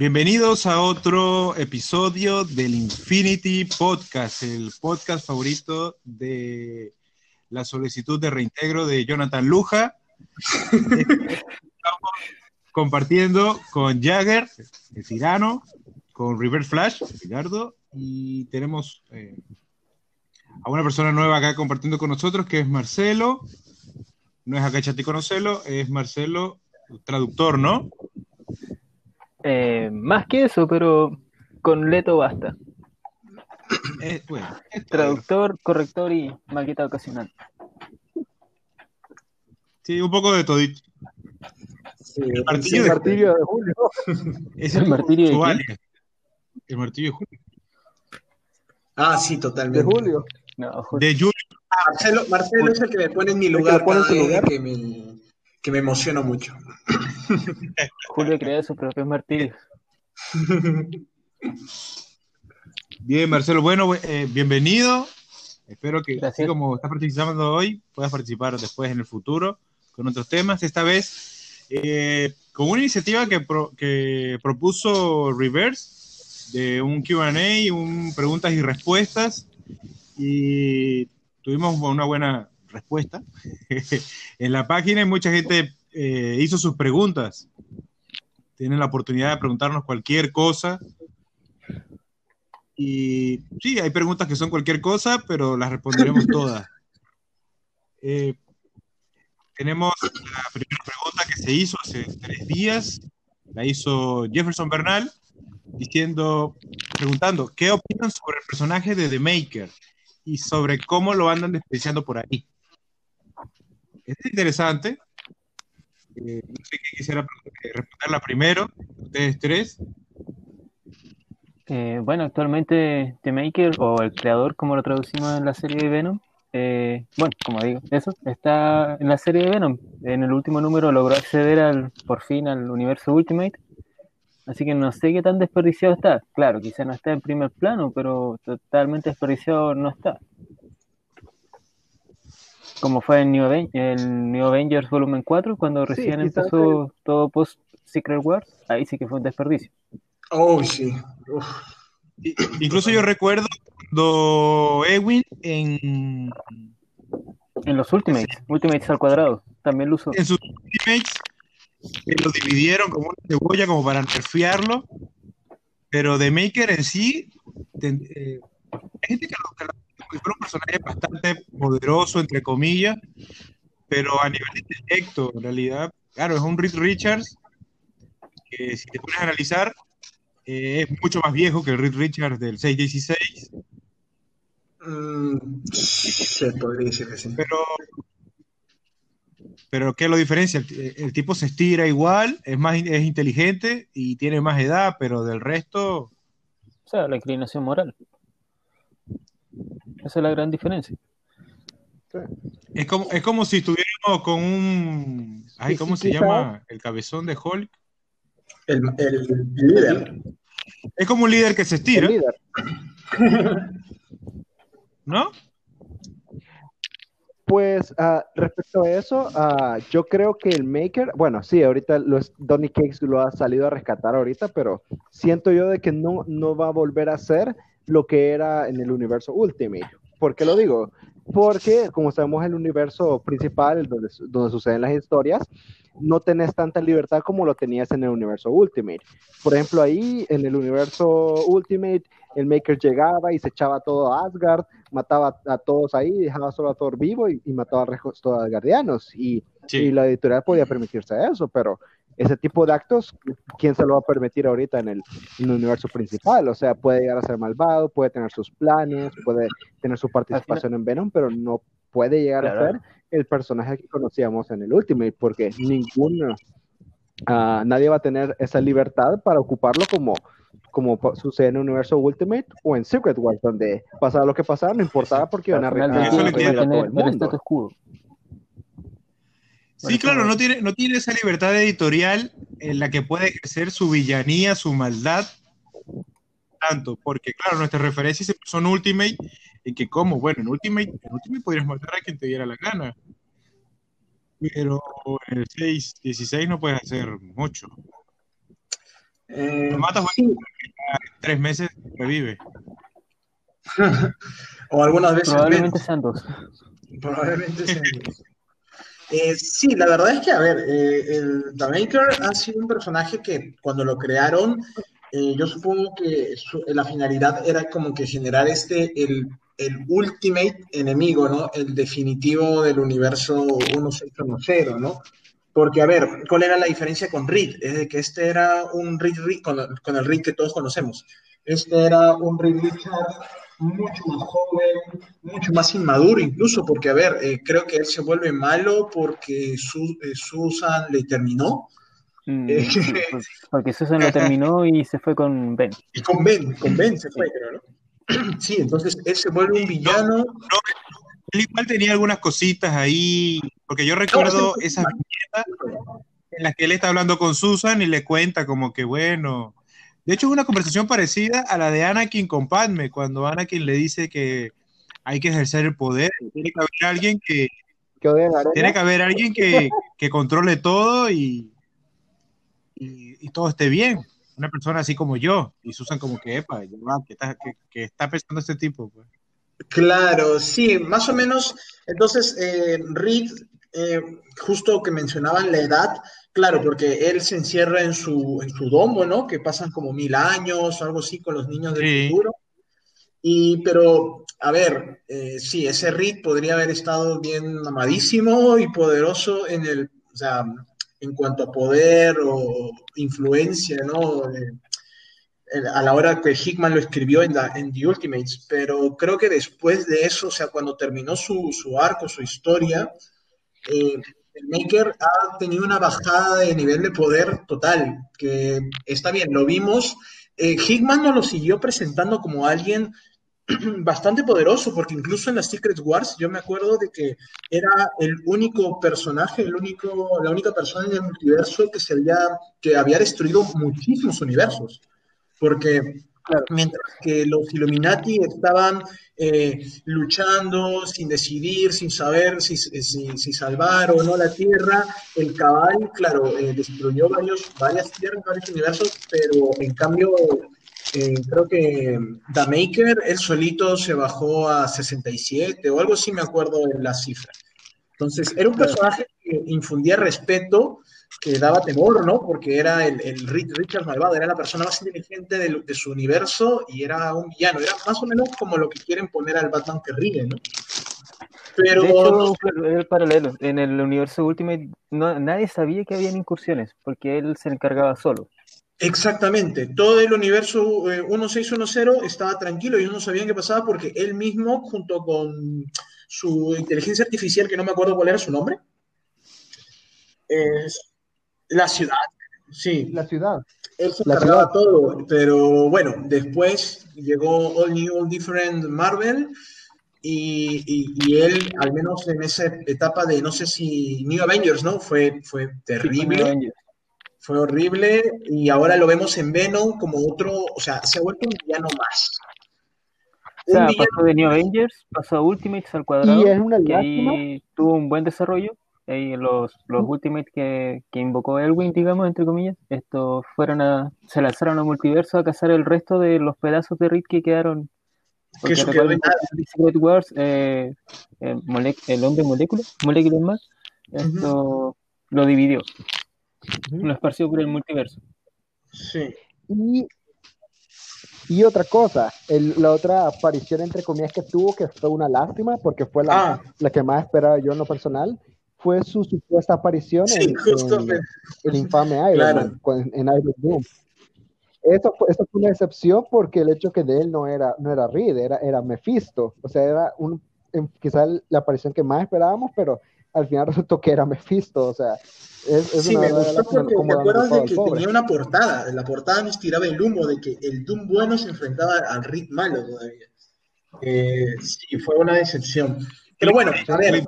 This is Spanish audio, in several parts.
Bienvenidos a otro episodio del Infinity Podcast, el podcast favorito de la solicitud de reintegro de Jonathan Luja. Estamos compartiendo con Jagger, el tirano, con River Flash, Ricardo, y tenemos eh, a una persona nueva acá compartiendo con nosotros, que es Marcelo. No es acá Chati Conocelo, es Marcelo, traductor, ¿no? Eh, más que eso, pero con Leto basta. Eh, bueno, Traductor, corrector y maqueta ocasional. Sí, un poco de todito. Sí, El el martillo de- martirio de Julio. Es ¿El martirio de alias. El martillo de Julio. Ah, sí, De totalmente. Julio. No, Julio. De Julio. Marcelo, Marcelo es el que me pone en mi que lugar lo pone en lugar. que me, que me emociono mucho. Julio crea sus propios martirios. Bien, Marcelo. Bueno, eh, bienvenido. Espero que, así como estás participando hoy, puedas participar después en el futuro con otros temas. Esta vez eh, con una iniciativa que, pro- que propuso Reverse de un QA, un preguntas y respuestas. Y tuvimos una buena respuesta en la página y mucha gente eh, hizo sus preguntas. Tienen la oportunidad de preguntarnos cualquier cosa. Y sí, hay preguntas que son cualquier cosa, pero las responderemos todas. Eh, tenemos la primera pregunta que se hizo hace tres días. La hizo Jefferson Bernal, diciendo, preguntando, ¿qué opinan sobre el personaje de The Maker? Y sobre cómo lo andan despreciando por ahí. Es interesante. Eh, no sé quién quisiera responderla primero, ustedes tres. Eh, bueno, actualmente The Maker, o el creador, como lo traducimos en la serie de Venom, eh, bueno, como digo, eso, está en la serie de Venom. En el último número logró acceder al, por fin al universo Ultimate. Así que no sé qué tan desperdiciado está. Claro, quizá no está en primer plano, pero totalmente desperdiciado no está. Como fue en New, Aven- el New Avengers Volumen 4, cuando recién empezó todo post Secret Wars, ahí sí que fue un desperdicio. Oh, sí. Uf. Incluso yo recuerdo cuando Ewin en, En los Ultimates, Ultimates al cuadrado, también lo usó. en sus Ultimates que lo dividieron como una cebolla como para nerfearlo, pero The Maker en sí, ten- eh, hay gente que lo, que lo- un personaje bastante poderoso, entre comillas, pero a nivel intelecto, en realidad, claro, es un Reed Richards que si te pones a analizar, eh, es mucho más viejo que el Reed Richards del 616, Mm, se podría decir que sí. pero pero ¿qué lo diferencia? El, el tipo se estira igual, es más es inteligente y tiene más edad, pero del resto O sea, la inclinación moral. Esa es la gran diferencia. es como es como si estuviéramos con un ay, ¿cómo sí, se quizá- llama? El cabezón de Hulk. El, el líder. Es como un líder que se El estira, líder. ¿no? Pues ah, respecto a eso, ah, yo creo que el Maker, bueno, sí, ahorita los, Donny Cakes lo ha salido a rescatar ahorita, pero siento yo de que no, no va a volver a ser lo que era en el universo Ultimate. ¿Por qué lo digo? Porque, como sabemos, el universo principal, donde, donde suceden las historias, no tenés tanta libertad como lo tenías en el universo Ultimate. Por ejemplo, ahí en el universo Ultimate, el Maker llegaba y se echaba todo a Asgard, mataba a todos ahí, dejaba solo a Thor vivo y, y mataba al resto de Asgardianos. Y, y la editorial podía permitirse eso, pero ese tipo de actos, ¿quién se lo va a permitir ahorita en el, en el universo principal? O sea, puede llegar a ser malvado, puede tener sus planes, puede tener su participación en Venom, pero no puede llegar a ser el personaje que conocíamos en el Ultimate, porque ninguno, ah, nadie va a tener esa libertad para ocuparlo como, como sucede en el universo Ultimate o en Secret Wars, donde pasaba lo que pasaba, no importaba porque iban a Al final del a- Sí, claro, no tiene, no tiene esa libertad editorial en la que puede ejercer su villanía, su maldad, tanto, porque claro, nuestras referencias siempre son Ultimate, y que como, bueno, en Ultimate, en Ultimate podrías matar a quien te diera la gana, pero en el 6, 16 no puedes hacer mucho. Eh, Lo matas, sí, En tres meses revive. o algunas veces Probablemente menos. sean dos. Probablemente sean dos. Eh, sí, la verdad es que, a ver, eh, el The Maker ha sido un personaje que cuando lo crearon, eh, yo supongo que su- la finalidad era como que generar este, el, el ultimate enemigo, ¿no? El definitivo del universo 1610, ¿no? Porque, a ver, ¿cuál era la diferencia con Reed? Es de que este era un Reed, Reed- con, con el Reed que todos conocemos. Este era un Reed Richards mucho más joven, mucho más inmaduro incluso, porque, a ver, eh, creo que él se vuelve malo porque Su- eh, Susan le terminó. Mm, Eh, por- porque Susan lo terminó y se fue con Ben. Y con Ben, con Ben se fue, creo, ¿no? Sí, entonces él se vuelve un villano. Él igual tenía algunas cositas ahí, porque yo recuerdo esas viñetas en las que él está hablando con Susan y le cuenta como que bueno. De hecho, es una conversación parecida a la de Anakin con Padme, cuando Anakin le dice que hay que ejercer el poder, tiene que haber alguien que, tiene que haber alguien que, que controle todo y, y, y todo esté bien. Una persona así como yo. Y Susan como que, epa, ¿qué está, qué- qué está pensando este tipo? Pues? Claro, sí, más o menos. Entonces, eh, Reed, eh, justo que mencionaban la edad, claro, porque él se encierra en su, en su domo, ¿no? Que pasan como mil años o algo así con los niños del Sí. futuro. Y, pero, a ver, eh, sí, ese Reed podría haber estado bien mamadísimo y poderoso en el, o sea, en cuanto a poder o influencia, ¿no? Eh, a la hora que Hickman lo escribió en, la- en The Ultimates, pero creo que después de eso, o sea, cuando terminó su, su arco, su historia, eh, Maker ha tenido una bajada de nivel de poder total, que está bien, lo vimos. Eh, Hickman nos lo siguió presentando como alguien bastante poderoso, porque incluso en las Secret Wars yo me acuerdo de que era el único personaje, el único, la única persona en el multiverso que, se había, que había destruido muchísimos universos. Porque mientras que los Illuminati estaban eh, luchando sin decidir, sin saber si, si, si, salvar o no la Tierra, el Cabal, claro, eh, destruyó varios, varias tierras, varios universos, pero en cambio eh, creo que The Maker, él solito se bajó a 67 o algo así, me acuerdo en la cifra. Entonces, era un personaje que infundía respeto, que daba temor, ¿no? Porque era el, el Richard Malvado, era la persona más inteligente de, de, su universo y era un villano. Era más o menos como lo que quieren poner al Batman que ríe, ¿no? Pero... De hecho, el paralelo. En el universo Ultimate no, nadie sabía que habían incursiones, porque él se encargaba solo. Exactamente, todo el universo eh, 1610 estaba tranquilo y no sabían qué pasaba porque él mismo, junto con su inteligencia artificial, que no me acuerdo cuál era su nombre, es la ciudad, sí. La ciudad. Él se encargaba todo, pero bueno, después llegó All New, All Different Marvel y, y, y, él, al menos en esa etapa de, no sé si New Avengers, ¿no? Fue, fue terrible. Sí, fue horrible y ahora lo vemos en Venom como otro, o sea, se ha vuelto un villano más. O sea, villano pasó de New Avengers, pasó a Ultimates al cuadrado, y es una que ahí tuvo un buen desarrollo. Los, los Ultimates que, que invocó Elwin, digamos, entre comillas, estos fueron a, se lanzaron al multiverso a cazar el resto de los pedazos de Reed que quedaron. Que eso quedó en Secret Wars, eh, el, el, hombre molécula, moléculas más, esto uh -huh. lo dividió. Uh -huh. Lo esparció por el multiverso. Sí. Y, y otra cosa, el, la otra aparición entre comillas que tuvo, que fue una lástima, porque fue la, ah. la que más esperaba yo en lo personal, fue su supuesta aparición sí, en, en, el infame Iron claro. Man, en Iron Doom. Eso fue, eso fue una excepción porque el hecho que de él no era, no era Reed, era, era Mephisto. O sea, era un, quizás la aparición que más esperábamos, pero al final resultó que era Mephisto, o sea, es, sí, me gustó porque te acuerdas de que tenía una portada, la portada nos tiraba el humo de que el Doom bueno se enfrentaba al Rick malo todavía. Eh, sí, fue una decepción. Pero bueno, a ver,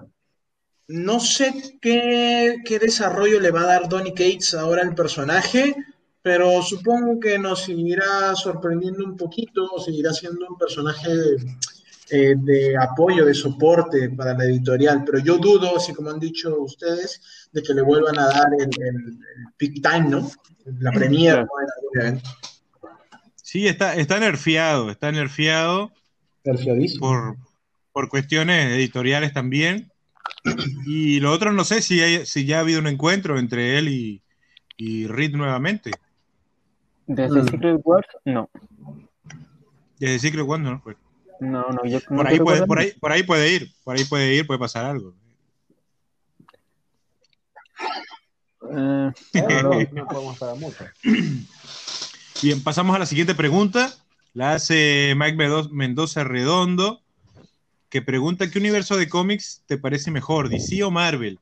no sé qué, qué desarrollo le va a dar Donny Cates ahora al personaje, pero supongo que nos seguirá sorprendiendo un poquito, seguirá siendo un personaje eh, de apoyo, de soporte para la editorial, pero yo dudo, así como han dicho ustedes, de que le vuelvan a dar el, el, peak time, ¿no? La premiere. Sí, está, está nerfeado, está nerfeado. Por, por cuestiones editoriales también. Y lo otro no sé si, hay, si ya ha habido un encuentro entre él y, y Reed nuevamente. ¿Desde mm. Secret Wars? No. Desde Secret Wars no. Pues. No, no, yo por, ahí puede, por, ahí, por ahí puede ir, por ahí puede ir, puede pasar algo. Eh, no, podemos mucho. Bien, pasamos a la siguiente pregunta. La hace Mike Mendoza Redondo, que pregunta: ¿Qué universo de cómics te parece mejor, DC o Marvel?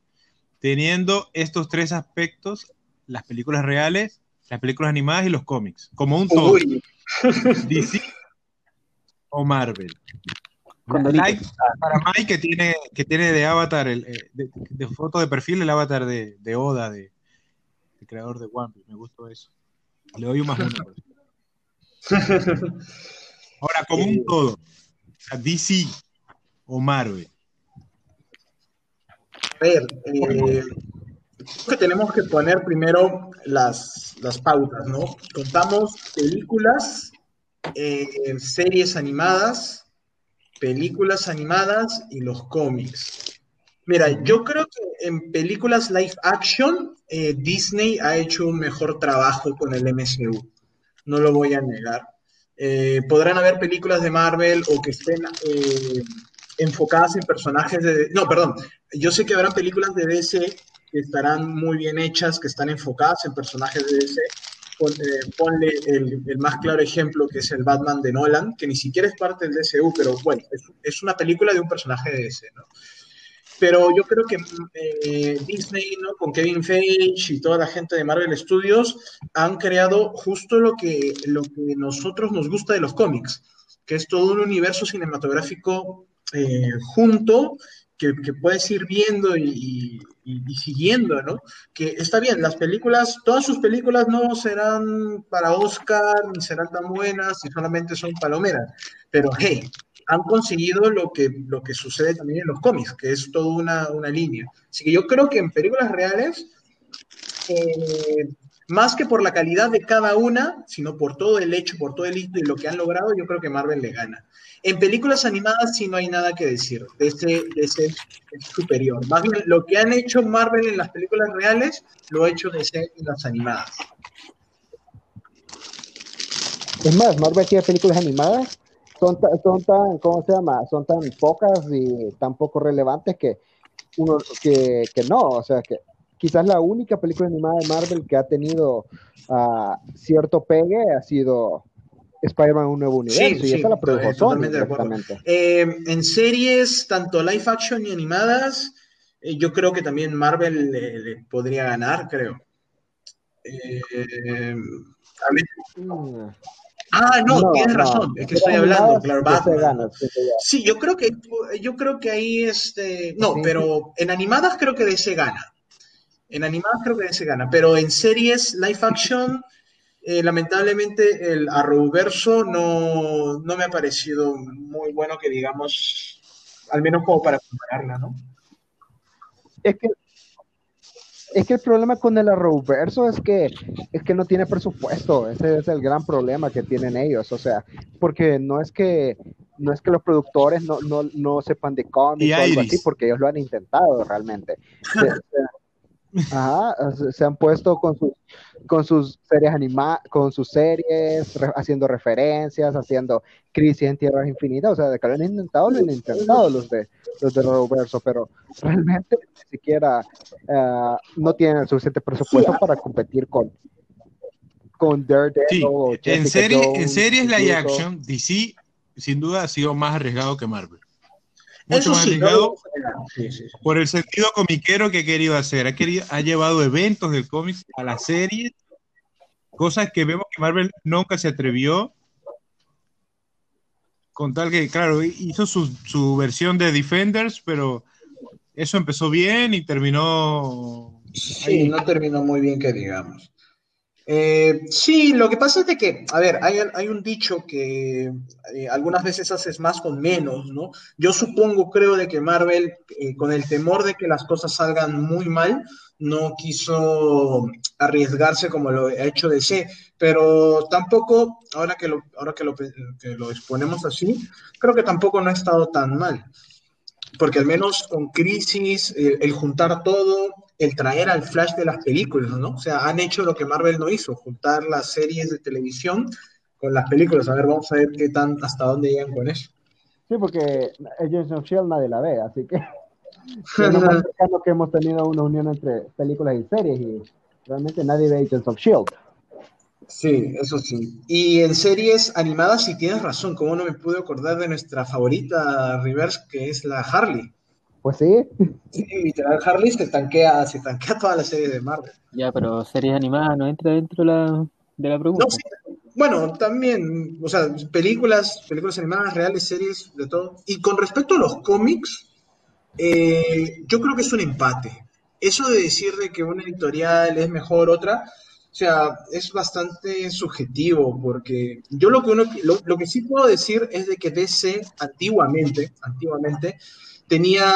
Teniendo estos tres aspectos: las películas reales, las películas animadas y los cómics, como un todo. DC o Marvel. para Mike que tiene, que tiene de avatar, el, eh, de, foto de perfil el avatar de, de Oda, de, creador de One Piece. Me gustó eso. Le doy un más uno. Ahora, como un todo, DC o Marvel. A ver, eh, que tenemos que poner primero las, las pautas, ¿no? Contamos películas eh, series animadas, películas animadas y los cómics. Mira, yo creo que en películas live action, eh, Disney ha hecho un mejor trabajo con el MCU. No lo voy a negar. Podrán haber películas de Marvel o que estén enfocadas en personajes de... No, perdón. Yo sé que habrán películas de DC que estarán muy bien hechas, que están enfocadas en personajes de DC, eh, ponle el, más claro ejemplo que es el Batman de Nolan, que ni siquiera es parte del DCU, pero bueno, es, una película de un personaje de DC, ¿no? Pero yo creo que eh, Disney, ¿no? Con Kevin Feige y toda la gente de Marvel Studios han creado justo lo que, lo que nosotros nos gusta de los cómics, que es todo un universo cinematográfico eh, junto que, puedes ir viendo y, siguiendo, ¿no? Que está bien, las películas, todas sus películas no serán para Oscar, ni serán tan buenas, y solamente son palomeras, pero hey, han conseguido lo que, lo que sucede también en los cómics, que es toda una, una línea. Así que yo creo que en películas reales, eh, más que por la calidad de cada una, sino por todo el hecho, por todo el hito y lo que han logrado, yo creo que Marvel le gana. En películas animadas sí no hay nada que decir, de ese, es superior. Más bien, lo que han hecho Marvel en las películas reales, lo ha hecho DC en las animadas. Es más, Marvel tiene películas animadas, son, son tan, ¿cómo se llama? Son tan pocas y tan poco relevantes que uno, que, que no, o sea, que quizás la única película animada de Marvel que ha tenido uh, cierto pegue ha sido Spider-Man Un Nuevo Universo, y esa la produjo Sony eh, en series, tanto live action y animadas, eh, yo creo que también Marvel le, podría ganar, creo. Eh, mm. Ah, no, tienes razón, es que estoy hablando, claro, Sí, yo creo que yo creo que ahí este, no, pero en animadas creo que de ese gana. En animadas creo que ese gana, pero en series live action eh, lamentablemente el Arrowverso no, no me ha parecido muy bueno que digamos, al menos como para compararla, ¿no? Es que es que el problema con el Arrowverso es que es que no tiene presupuesto, ese es el gran problema que tienen ellos, o sea, porque no es que no es que los productores no, no, no sepan de cómics o algo así, porque ellos lo han intentado realmente. Ajá, se han puesto con sus, con sus series animadas, con sus series, haciendo referencias, haciendo crisis en tierras infinitas, o sea, de que lo han intentado, lo han intentado los de los de Roberto, pero realmente ni siquiera uh, no tienen el suficiente presupuesto para competir con con Daredevil. en, serie, en series live action, DC sin duda ha sido más arriesgado que Marvel. Mucho Eso más sí, arriesgado no, sí, sí, sí. por el sentido comiquero que ha querido hacer. Ha, querido, ha llevado eventos del cómic a la serie, cosas que vemos que Marvel nunca se atrevió. Con tal que, claro, hizo su, su versión de Defenders, pero eso empezó bien y terminó. Sí, no terminó muy bien que digamos. Eh, sí, lo que pasa es de que, a ver, hay, un dicho que eh, algunas veces haces más con menos, ¿no? Yo supongo, creo, de que Marvel, eh, con el temor de que las cosas salgan muy mal, no quiso arriesgarse como lo ha hecho DC, pero tampoco, ahora que lo, ahora que lo, que lo exponemos así, creo que tampoco no ha estado tan mal porque al menos con Crisis, el, juntar todo, el traer al Flash de las películas, ¿no? O sea, han hecho lo que Marvel no hizo, juntar las series de televisión con las películas. A ver, vamos a ver qué tan, hasta dónde llegan con eso. Sí, porque Agents of S.H.I.E.L.D. nadie la ve, así que es lo más cercano que hemos tenido una unión entre películas y series y realmente nadie ve Agents of S.H.I.E.L.D. Sí, eso sí. Y en series animadas, si tienes razón, ¿cómo no me pude acordar de nuestra favorita Reverse, que es la Harley? Pues sí. Sí, literal, Harley se tanquea, se tanquea toda la serie de Marvel. Ya, pero series animadas no entra dentro de la, de la pregunta. No, sí. Bueno, también, o sea, películas, películas animadas, reales, series, de todo. Y con respecto a los cómics, eh, yo creo que es un empate. Eso de decir de que una editorial es mejor otra, o sea, es bastante subjetivo porque yo lo que, uno, lo, lo, que sí puedo decir es de que DC antiguamente, antiguamente tenía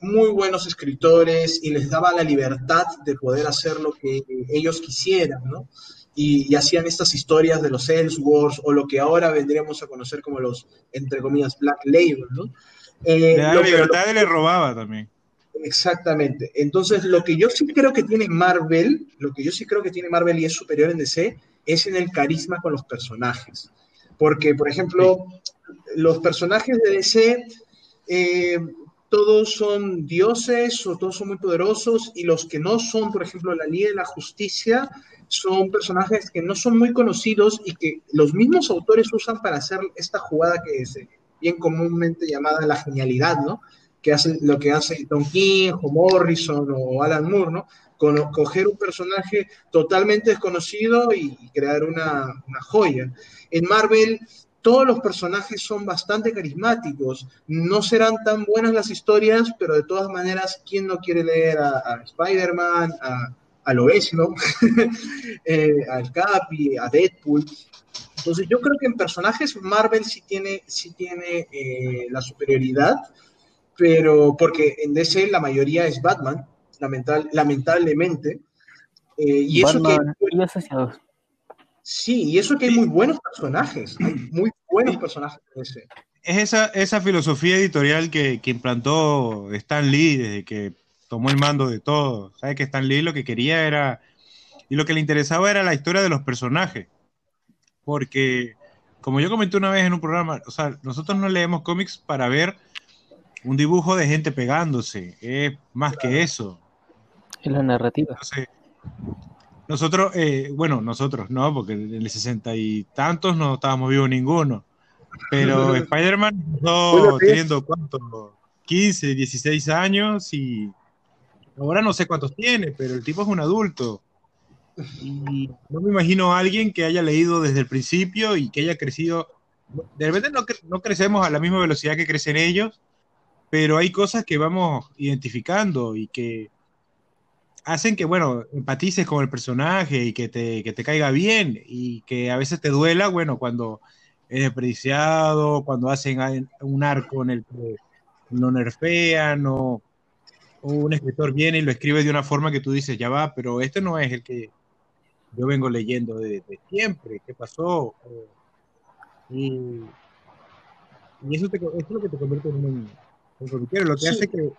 muy buenos escritores y les daba la libertad de poder hacer lo que ellos quisieran, ¿no? Y, y hacían estas historias de los Elseworlds o lo que ahora vendríamos a conocer como los, entre comillas, Black Label, ¿no? Eh, le daba libertad y le robaba también. Exactamente. Entonces, lo que yo sí creo que tiene Marvel, lo que yo sí creo que tiene Marvel y es superior en DC, es en el carisma con los personajes. Porque, por ejemplo, sí. los personajes de DC, eh, todos son dioses o todos son muy poderosos, y los que no son, por ejemplo, la Liga de la Justicia, son personajes que no son muy conocidos y que los mismos autores usan para hacer esta jugada que es bien comúnmente llamada la genialidad, ¿no? que hace lo que hace Tom King, o Morrison o Alan Moore, ¿no? Con, coger un personaje totalmente desconocido y, crear una, joya. En Marvel, todos los personajes son bastante carismáticos. No serán tan buenas las historias, pero de todas maneras, ¿quién no quiere leer a, a Spider-Man, a, a Lois, ¿no? eh, al Capi, a Deadpool? Entonces, yo creo que en personajes Marvel sí tiene, sí tiene eh, la superioridad pero porque en DC la mayoría es Batman, lamental, lamentablemente. Eh, y Batman eso que, y asociados. Sí, y eso que hay muy buenos personajes, hay muy buenos personajes en DC. Es esa, esa filosofía editorial que, que, implantó Stan Lee desde que tomó el mando de todo. ¿Sabes que Stan Lee lo que quería era, y lo que le interesaba era la historia de los personajes? Porque, como yo comenté una vez en un programa, o sea, nosotros no leemos cómics para ver un dibujo de gente pegándose, es más que eso. Es la narrativa. Entonces, nosotros, eh, bueno, nosotros no, porque en el sesenta y tantos no estábamos vivos ninguno, pero Spider-Man no teniendo cuánto, 15, 16 años y ahora no sé cuántos tiene, pero el tipo es un adulto. Y no me imagino a alguien que haya leído desde el principio y que haya crecido. De repente no, no crecemos a la misma velocidad que crecen ellos, pero hay cosas que vamos identificando y que hacen que, bueno, empatices con el personaje y que te, que te caiga bien y que a veces te duela, bueno, cuando es desperdiciado, cuando hacen un arco en el que lo nerfean o, o, un escritor viene y lo escribe de una forma que tú dices, ya va, pero este no es el que yo vengo leyendo de, de siempre, ¿qué pasó? Y, y eso, te, eso es lo que te convierte en un lo que sí. hace que,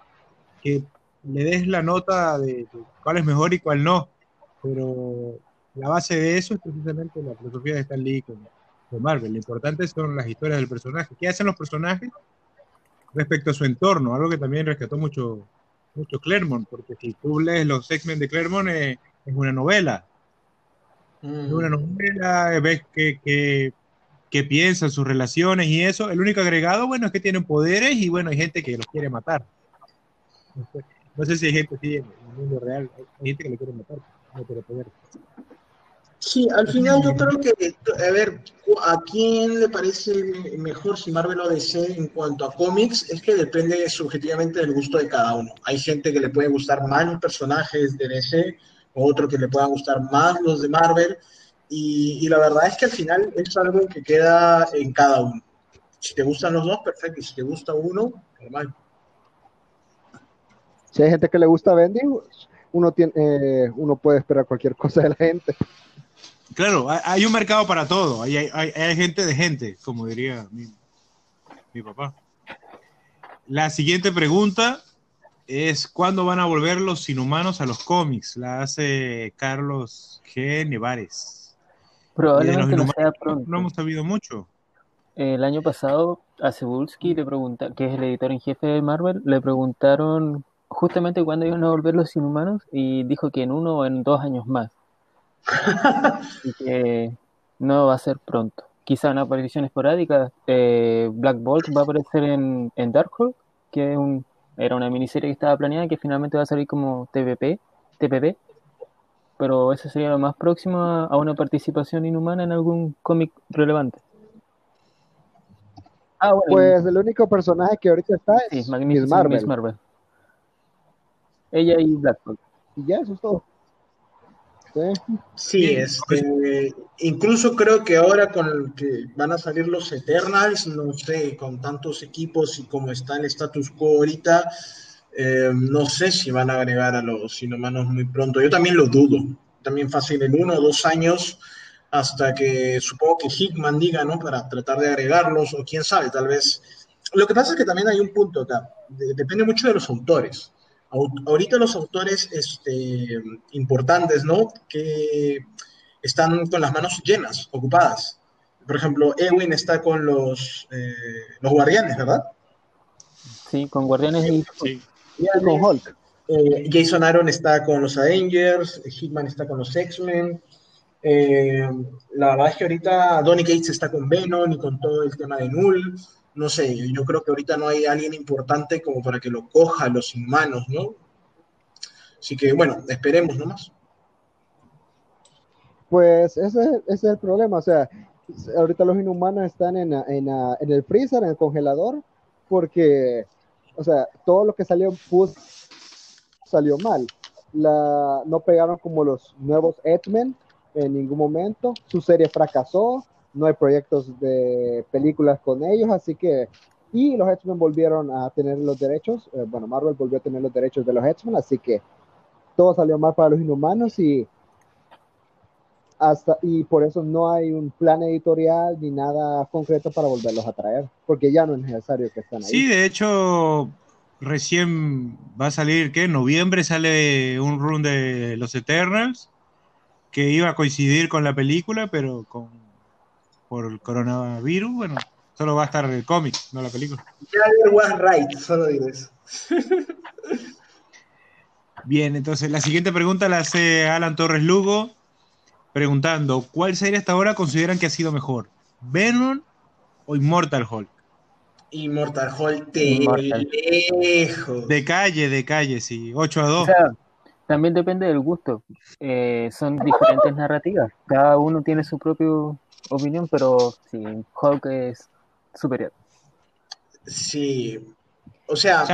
que, le des la nota de, cuál es mejor y cuál no. Pero la base de eso es precisamente la filosofía de Stan Lee con, con, Marvel. Lo importante son las historias del personaje. ¿Qué hacen los personajes respecto a su entorno? Algo que también rescató mucho, mucho Claremont, porque si tú lees los X-Men de Claremont es, es, una novela. Mm. Es una novela, ves que, que, qué piensan, sus relaciones y eso. El único agregado, bueno, es que tienen poderes y bueno, hay gente que los quiere matar. No sé si hay gente así en el mundo real, hay gente que le quiere matar, no quiere poder. Sí, al final yo creo que, a ver, ¿a quién le parece mejor si Marvel o DC en cuanto a cómics? Es que depende subjetivamente del gusto de cada uno. Hay gente que le puede gustar más los personajes de DC, otro que le puedan gustar más los de Marvel, y, la verdad es que al final es algo que queda en cada uno. Si te gustan los dos, perfecto, y si te gusta uno, normal. Si hay gente que le gusta Bendy, uno, tiene, eh, uno puede esperar cualquier cosa de la gente. Claro, hay un mercado para todo. Hay, hay, gente de gente, como diría mi, papá. La siguiente pregunta es: ¿cuándo van a volver los inhumanos a los cómics? La hace Carlos G. Nevares. Probablemente no sea pronto. No hemos sabido mucho. El año pasado a Cebulski le pregunta, que es el editor en jefe de Marvel, le preguntaron justamente cuándo iban a volver los inhumanos y dijo que en uno o en dos años más. Así que no va a ser pronto. Quizá una aparición esporádica. Eh, Black Bolt va a aparecer en, en Darkhold, que un, era una miniserie que estaba planeada que finalmente va a salir como TPP, TPP. Pero eso sería lo más próximo a, una participación inhumana en algún cómic relevante. Ah, pues el único personaje que ahorita está es Marvel. Ella y Black Bolt. Y ya, eso es todo. Sí, este, incluso creo que ahora con que van a salir los Eternals, no sé, con tantos equipos y como está el status quo ahorita, eh, no sé si van a agregar a los inhumanos muy pronto. Yo también lo dudo. También fácil en uno o dos años hasta que supongo que Hickman diga, ¿no? Para tratar de agregarlos o quién sabe, tal vez. Lo que pasa es que también hay un punto acá. depende mucho de los autores ahorita los autores este, importantes, ¿no? Que están con las manos llenas, ocupadas. Por ejemplo, Ewin está con los, eh, los Guardianes, ¿verdad? Sí, con Guardianes y, sí. con Hulk. Eh, Jason Aaron está con los Avengers, Hitman está con los X-Men. Eh, la verdad es que ahorita Donny Cates está con Venom y con todo el tema de Null no sé, yo creo que ahorita no hay alguien importante como para que lo coja los inhumanos, ¿no? Así que bueno, esperemos nomás. Pues ese, es el problema, o sea, ahorita los inhumanos están en, el freezer, en el congelador, porque, o sea, todo lo que salió pues, salió mal. No pegaron como los nuevos X-Men en ningún momento, su serie fracasó, no hay proyectos de películas con ellos, así que, y los X-Men volvieron a tener los derechos, eh, bueno, Marvel volvió a tener los derechos de los X-Men, así que todo salió mal para los inhumanos y hasta y por eso no hay un plan editorial ni nada concreto para volverlos a traer, porque ya no es necesario que estén ahí. Sí, de hecho, recién va a salir, ¿qué? En noviembre sale un run de los Eternals, que iba a coincidir con la película, pero con por el coronavirus, bueno, solo va a estar el cómic, no la película. was right, solo digo eso. Bien, entonces la siguiente pregunta la hace Alan Torres Lugo, preguntando, ¿cuál serie hasta ahora consideran que ha sido mejor? ¿Venom o Immortal Hulk? Immortal Hulk de lejos. De calle, de calle, sí, 8 a 2. también depende del gusto. Eh, son diferentes narrativas. Cada uno tiene su propio opinión, pero sí, Hulk es superior. Sí, o sea,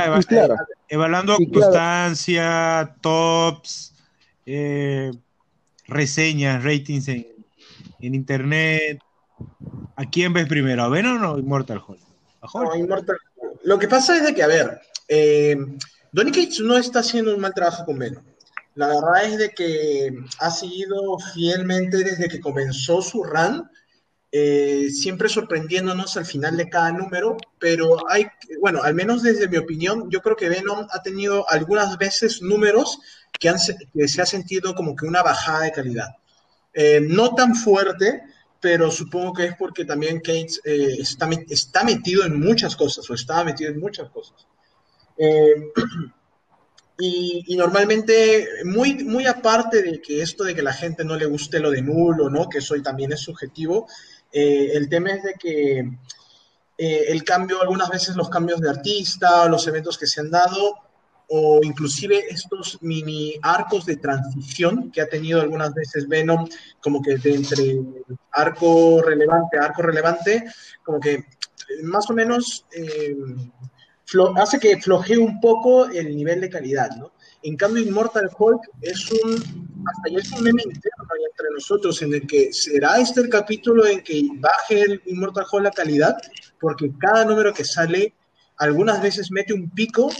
evaluando constancia, tops, eh, reseñas, ratings en, internet, ¿a quién ves primero? ¿A Venom o Immortal Hulk? Immortal Lo que pasa es de que, a ver, eh, Donny Cates no está haciendo un mal trabajo con Venom. La verdad es de que ha seguido fielmente desde que comenzó su run eh, siempre sorprendiéndonos al final de cada número, pero hay, bueno, al menos desde mi opinión, yo creo que Venom ha tenido algunas veces números que, han, se ha sentido como que una bajada de calidad. Eh, no tan fuerte, pero supongo que es porque también Cates eh, está, está, metido en muchas cosas, o estaba metido en muchas cosas. Y, y, normalmente, muy, muy aparte de que esto de que la gente no le guste lo de nulo, ¿no? Que eso también es subjetivo, Eh, el tema es de que eh, el cambio, algunas veces los cambios de artista, los eventos que se han dado, o inclusive estos mini arcos de transición que ha tenido algunas veces Venom, como que de entre arco relevante a arco relevante, como que más o menos eh, hace que flojee un poco el nivel de calidad, ¿no? En cambio, Immortal Hulk es un, hasta ya es un meme interno entre nosotros, en el que será este el capítulo en que baje el Immortal Hulk la calidad, porque cada número que sale algunas veces mete un pico,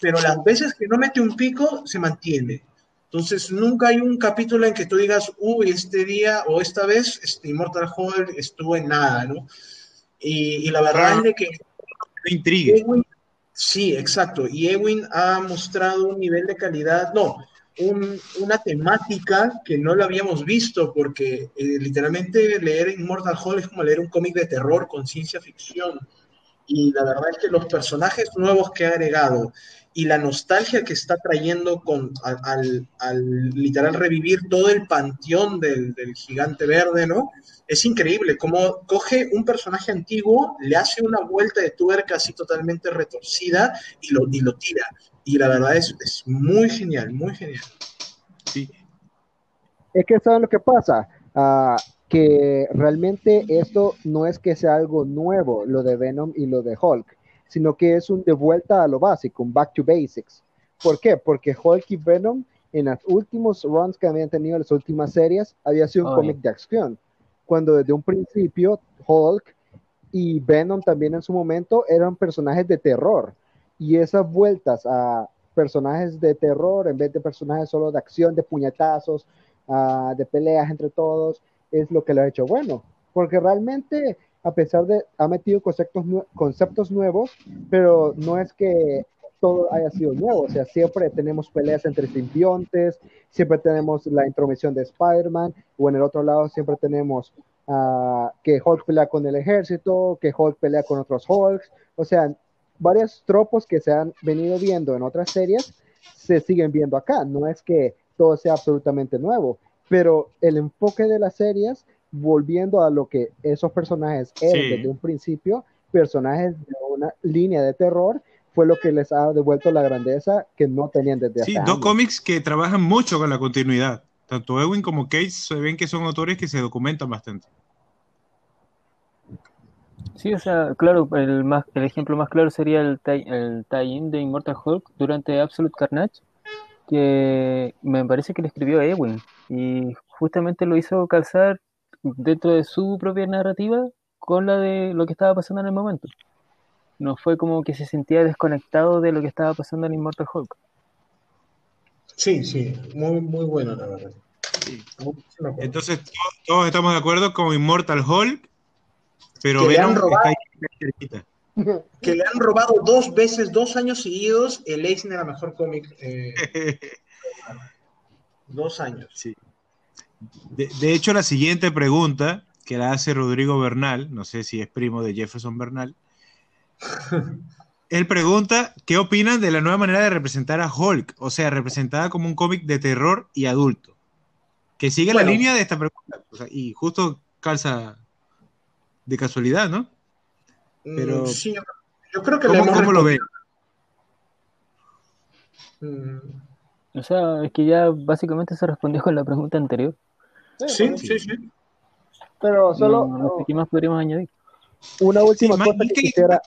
pero las veces que no mete un pico se mantiene. Entonces, nunca hay un capítulo en que tú digas, uy, este día o esta vez este Immortal Hulk estuvo en nada, ¿no? Y, la verdad es de que... Intrigue. Sí, exacto. Y Ewin ha mostrado un nivel de calidad, no, una temática que no lo habíamos visto, porque eh, literalmente leer Immortal Hulk es como leer un cómic de terror con ciencia ficción. Y la verdad es que los personajes nuevos que ha agregado y la nostalgia que está trayendo con, al, literal revivir todo el panteón del, del gigante verde, ¿no? es increíble cómo coge un personaje antiguo, le hace una vuelta de tuerca así totalmente retorcida y lo, y lo tira. Y la verdad es, es muy genial, muy genial. Sí. Es que saben lo que pasa, uh, que realmente esto no es que sea algo nuevo, lo de Venom y lo de Hulk, sino que es un de vuelta a lo básico, un back to basics. ¿Por qué? Porque Hulk y Venom en los últimos runs que habían tenido, las últimas series, había sido un cómic de acción cuando desde un principio Hulk y Venom también en su momento eran personajes de terror. Y esas vueltas a personajes de terror en vez de personajes solo de acción, de puñetazos, uh, de peleas entre todos, es lo que lo ha hecho bueno. Porque realmente, a pesar de, ha metido conceptos, conceptos nuevos, pero no es que todo haya sido nuevo. O sea, siempre tenemos peleas entre simbiontes, siempre tenemos la intromisión de Spider-Man, o en el otro lado siempre tenemos uh, que Hulk pelea con el ejército, que Hulk pelea con otros Hulks. O sea, varios tropos que se han venido viendo en otras series se siguen viendo acá. No es que todo sea absolutamente nuevo, pero el enfoque de las series, volviendo a lo que esos personajes eran desde un principio, personajes de una línea de terror fue lo que les ha devuelto la grandeza que no tenían desde hace Sí, dos cómics que trabajan mucho con la continuidad. Tanto Ewing como Case se ven que son autores que se documentan bastante. Sí, o sea, claro, el, más, el ejemplo más claro sería el tie-in de Immortal Hulk durante Absolute Carnage, que me parece que le escribió Ewing y justamente lo hizo calzar dentro de su propia narrativa con la de lo que estaba pasando en el momento no fue como que se sentía desconectado de lo que estaba pasando en Immortal Hulk. Sí, sí, muy, muy bueno, la verdad. Entonces, todos, estamos de acuerdo con Immortal Hulk, pero Venom está ahí Que le han robado dos veces, dos años seguidos, el Eisner era mejor cómic. Eh, dos años. Sí. De, de, hecho, la siguiente pregunta que la hace Rodrigo Bernal, no sé si es primo de Jefferson Bernal, él pregunta, ¿qué opinan de la nueva manera de representar a Hulk? O sea, representada como un cómic de terror y adulto. Que sigue la línea de esta pregunta. y justo calza de casualidad, ¿no? Mm, Pero, sí, yo creo que ¿cómo, lo ve? Mm. O sea, es que ya básicamente se respondió con la pregunta anterior. Sí, sí, sí. Pero solo. No, sé qué más podríamos añadir. Una última cosa que quisiera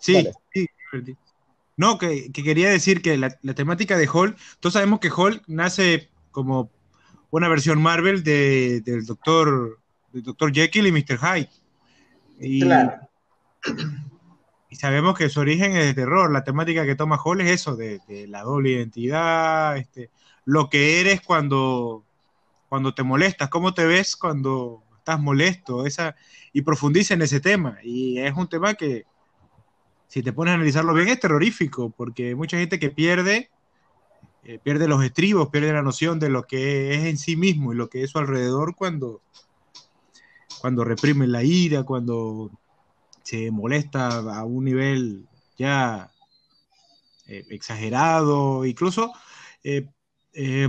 sí, sí, No, que, quería decir que la, temática de Hall, todos sabemos que Hall nace como una versión Marvel del doctor del doctor Jekyll y Mr. Hyde. Y, claro. y sabemos que su origen es de terror. La temática que toma Hall es eso, de, la doble identidad, este, lo que eres cuando, cuando te molestas, cómo te ves cuando estás molesto, esa, y profundiza en ese tema. Y es un tema que, si te pones a analizarlo bien, es terrorífico, porque mucha gente que pierde, eh, pierde los estribos, pierde la noción de lo que es en sí mismo y lo que es su alrededor cuando, cuando reprime la ira, cuando se molesta a un nivel ya eh, exagerado, incluso eh,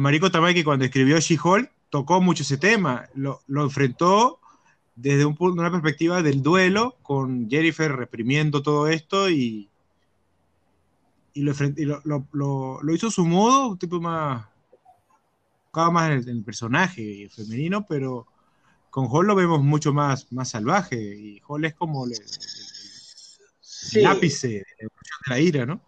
Mariko Tamaki cuando escribió She-Hulk tocó mucho ese tema, lo, lo enfrentó desde un punto, una perspectiva del duelo, con Jennifer reprimiendo todo esto y, y, lo, y lo, lo- lo- hizo a su modo, un tipo más, cada más en el, en el personaje femenino, pero con Hall lo vemos mucho más, más salvaje y Hall es como el, el- Sí. el evolución de la ira, ¿no?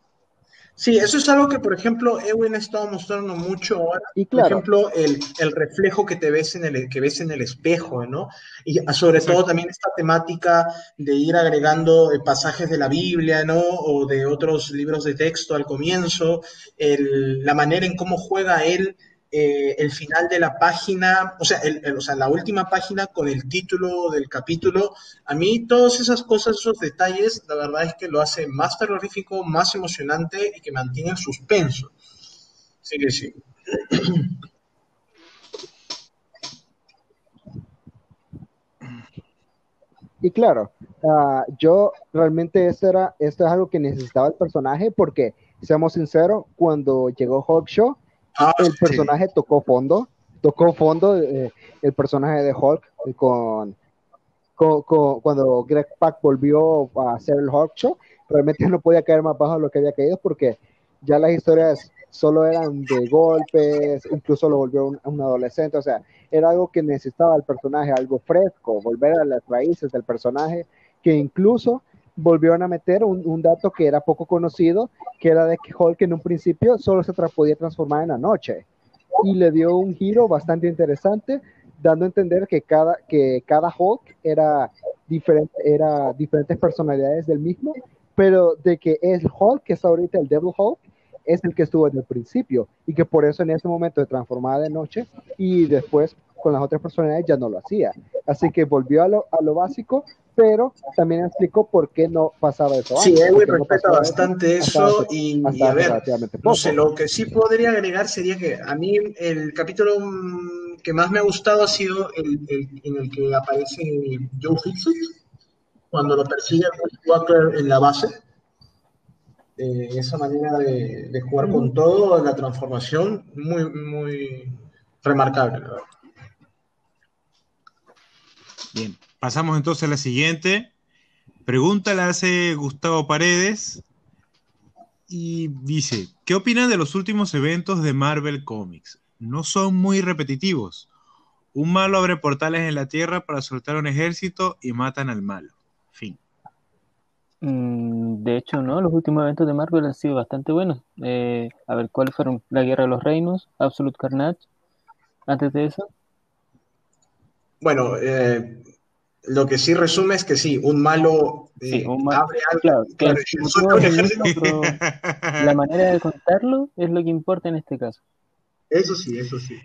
Sí, eso es algo que, por ejemplo, Ewen ha estado mostrando mucho ahora. Y Por ejemplo, el, el reflejo que te ves en el, que ves en el espejo, ¿no? Y sobre todo también esta temática de ir agregando eh, pasajes de la Biblia, ¿no? O de otros libros de texto al comienzo, el- la manera en cómo juega él eh, el final de la página, o sea, la última página con el título del capítulo. A mí todas esas cosas, esos detalles, la verdad es que lo hace más terrorífico, más emocionante y que mantiene el suspenso. Sí que sí. Y claro, ah, yo realmente esto, era, esto es algo que necesitaba el personaje porque, seamos sinceros, cuando llegó Hulk Show, Ah, el sí. personaje tocó fondo, tocó fondo eh, el personaje de Hulk eh, con, con- con- cuando Greg Pak volvió a hacer el Hulk Show, realmente no podía caer más bajo de lo que había caído porque ya las historias solo eran de golpes, incluso lo volvió un, un adolescente, o sea, era algo que necesitaba el personaje, algo fresco, volver a las raíces del personaje, que incluso volvieron a meter un, dato que era poco conocido, que era de que Hulk en un principio solo se tra- podía transformar en la noche, y le dio un giro bastante interesante, dando a entender que cada, que cada Hulk era, diferente, era diferentes personalidades del mismo, pero de que el Hulk que está ahorita, el Devil Hulk, es el que estuvo desde el principio y que por eso en ese momento se transformaba de noche y después con las otras personalidades ya no lo hacía. Así que volvió a lo, a lo básico, pero también explicó por qué no pasaba eso. Sí, qué no respeta pasaba bastante hasta eso hace- y, hasta y a ver, no sé, lo que sí podría agregar sería que a mí el capítulo que más me ha gustado ha sido el, el- en el que aparece Joe Fixit, cuando lo persigue Walker en la base. Eh, esa manera de, de jugar con todo, la transformación, muy, muy remarcable, la verdad. Bien, pasamos entonces a la siguiente. Pregunta la hace Gustavo Paredes y dice, ¿qué opinan de los últimos eventos de Marvel Comics? No son muy repetitivos. Un malo abre portales en la Tierra para soltar un ejército y matan al malo. Fin. Mm, De hecho, no, los últimos eventos de Marvel han sido bastante buenos. Eh, a ver, ¿cuáles fueron? La Guerra de los Reinos, Absolute Carnage. Antes de eso, Bueno, eh, lo que sí resume es que sí, un malo eh, Sí, un ma- abre algo, claro, claro, el un el la manera de contarlo es lo que importa en este caso. Eso sí, eso sí.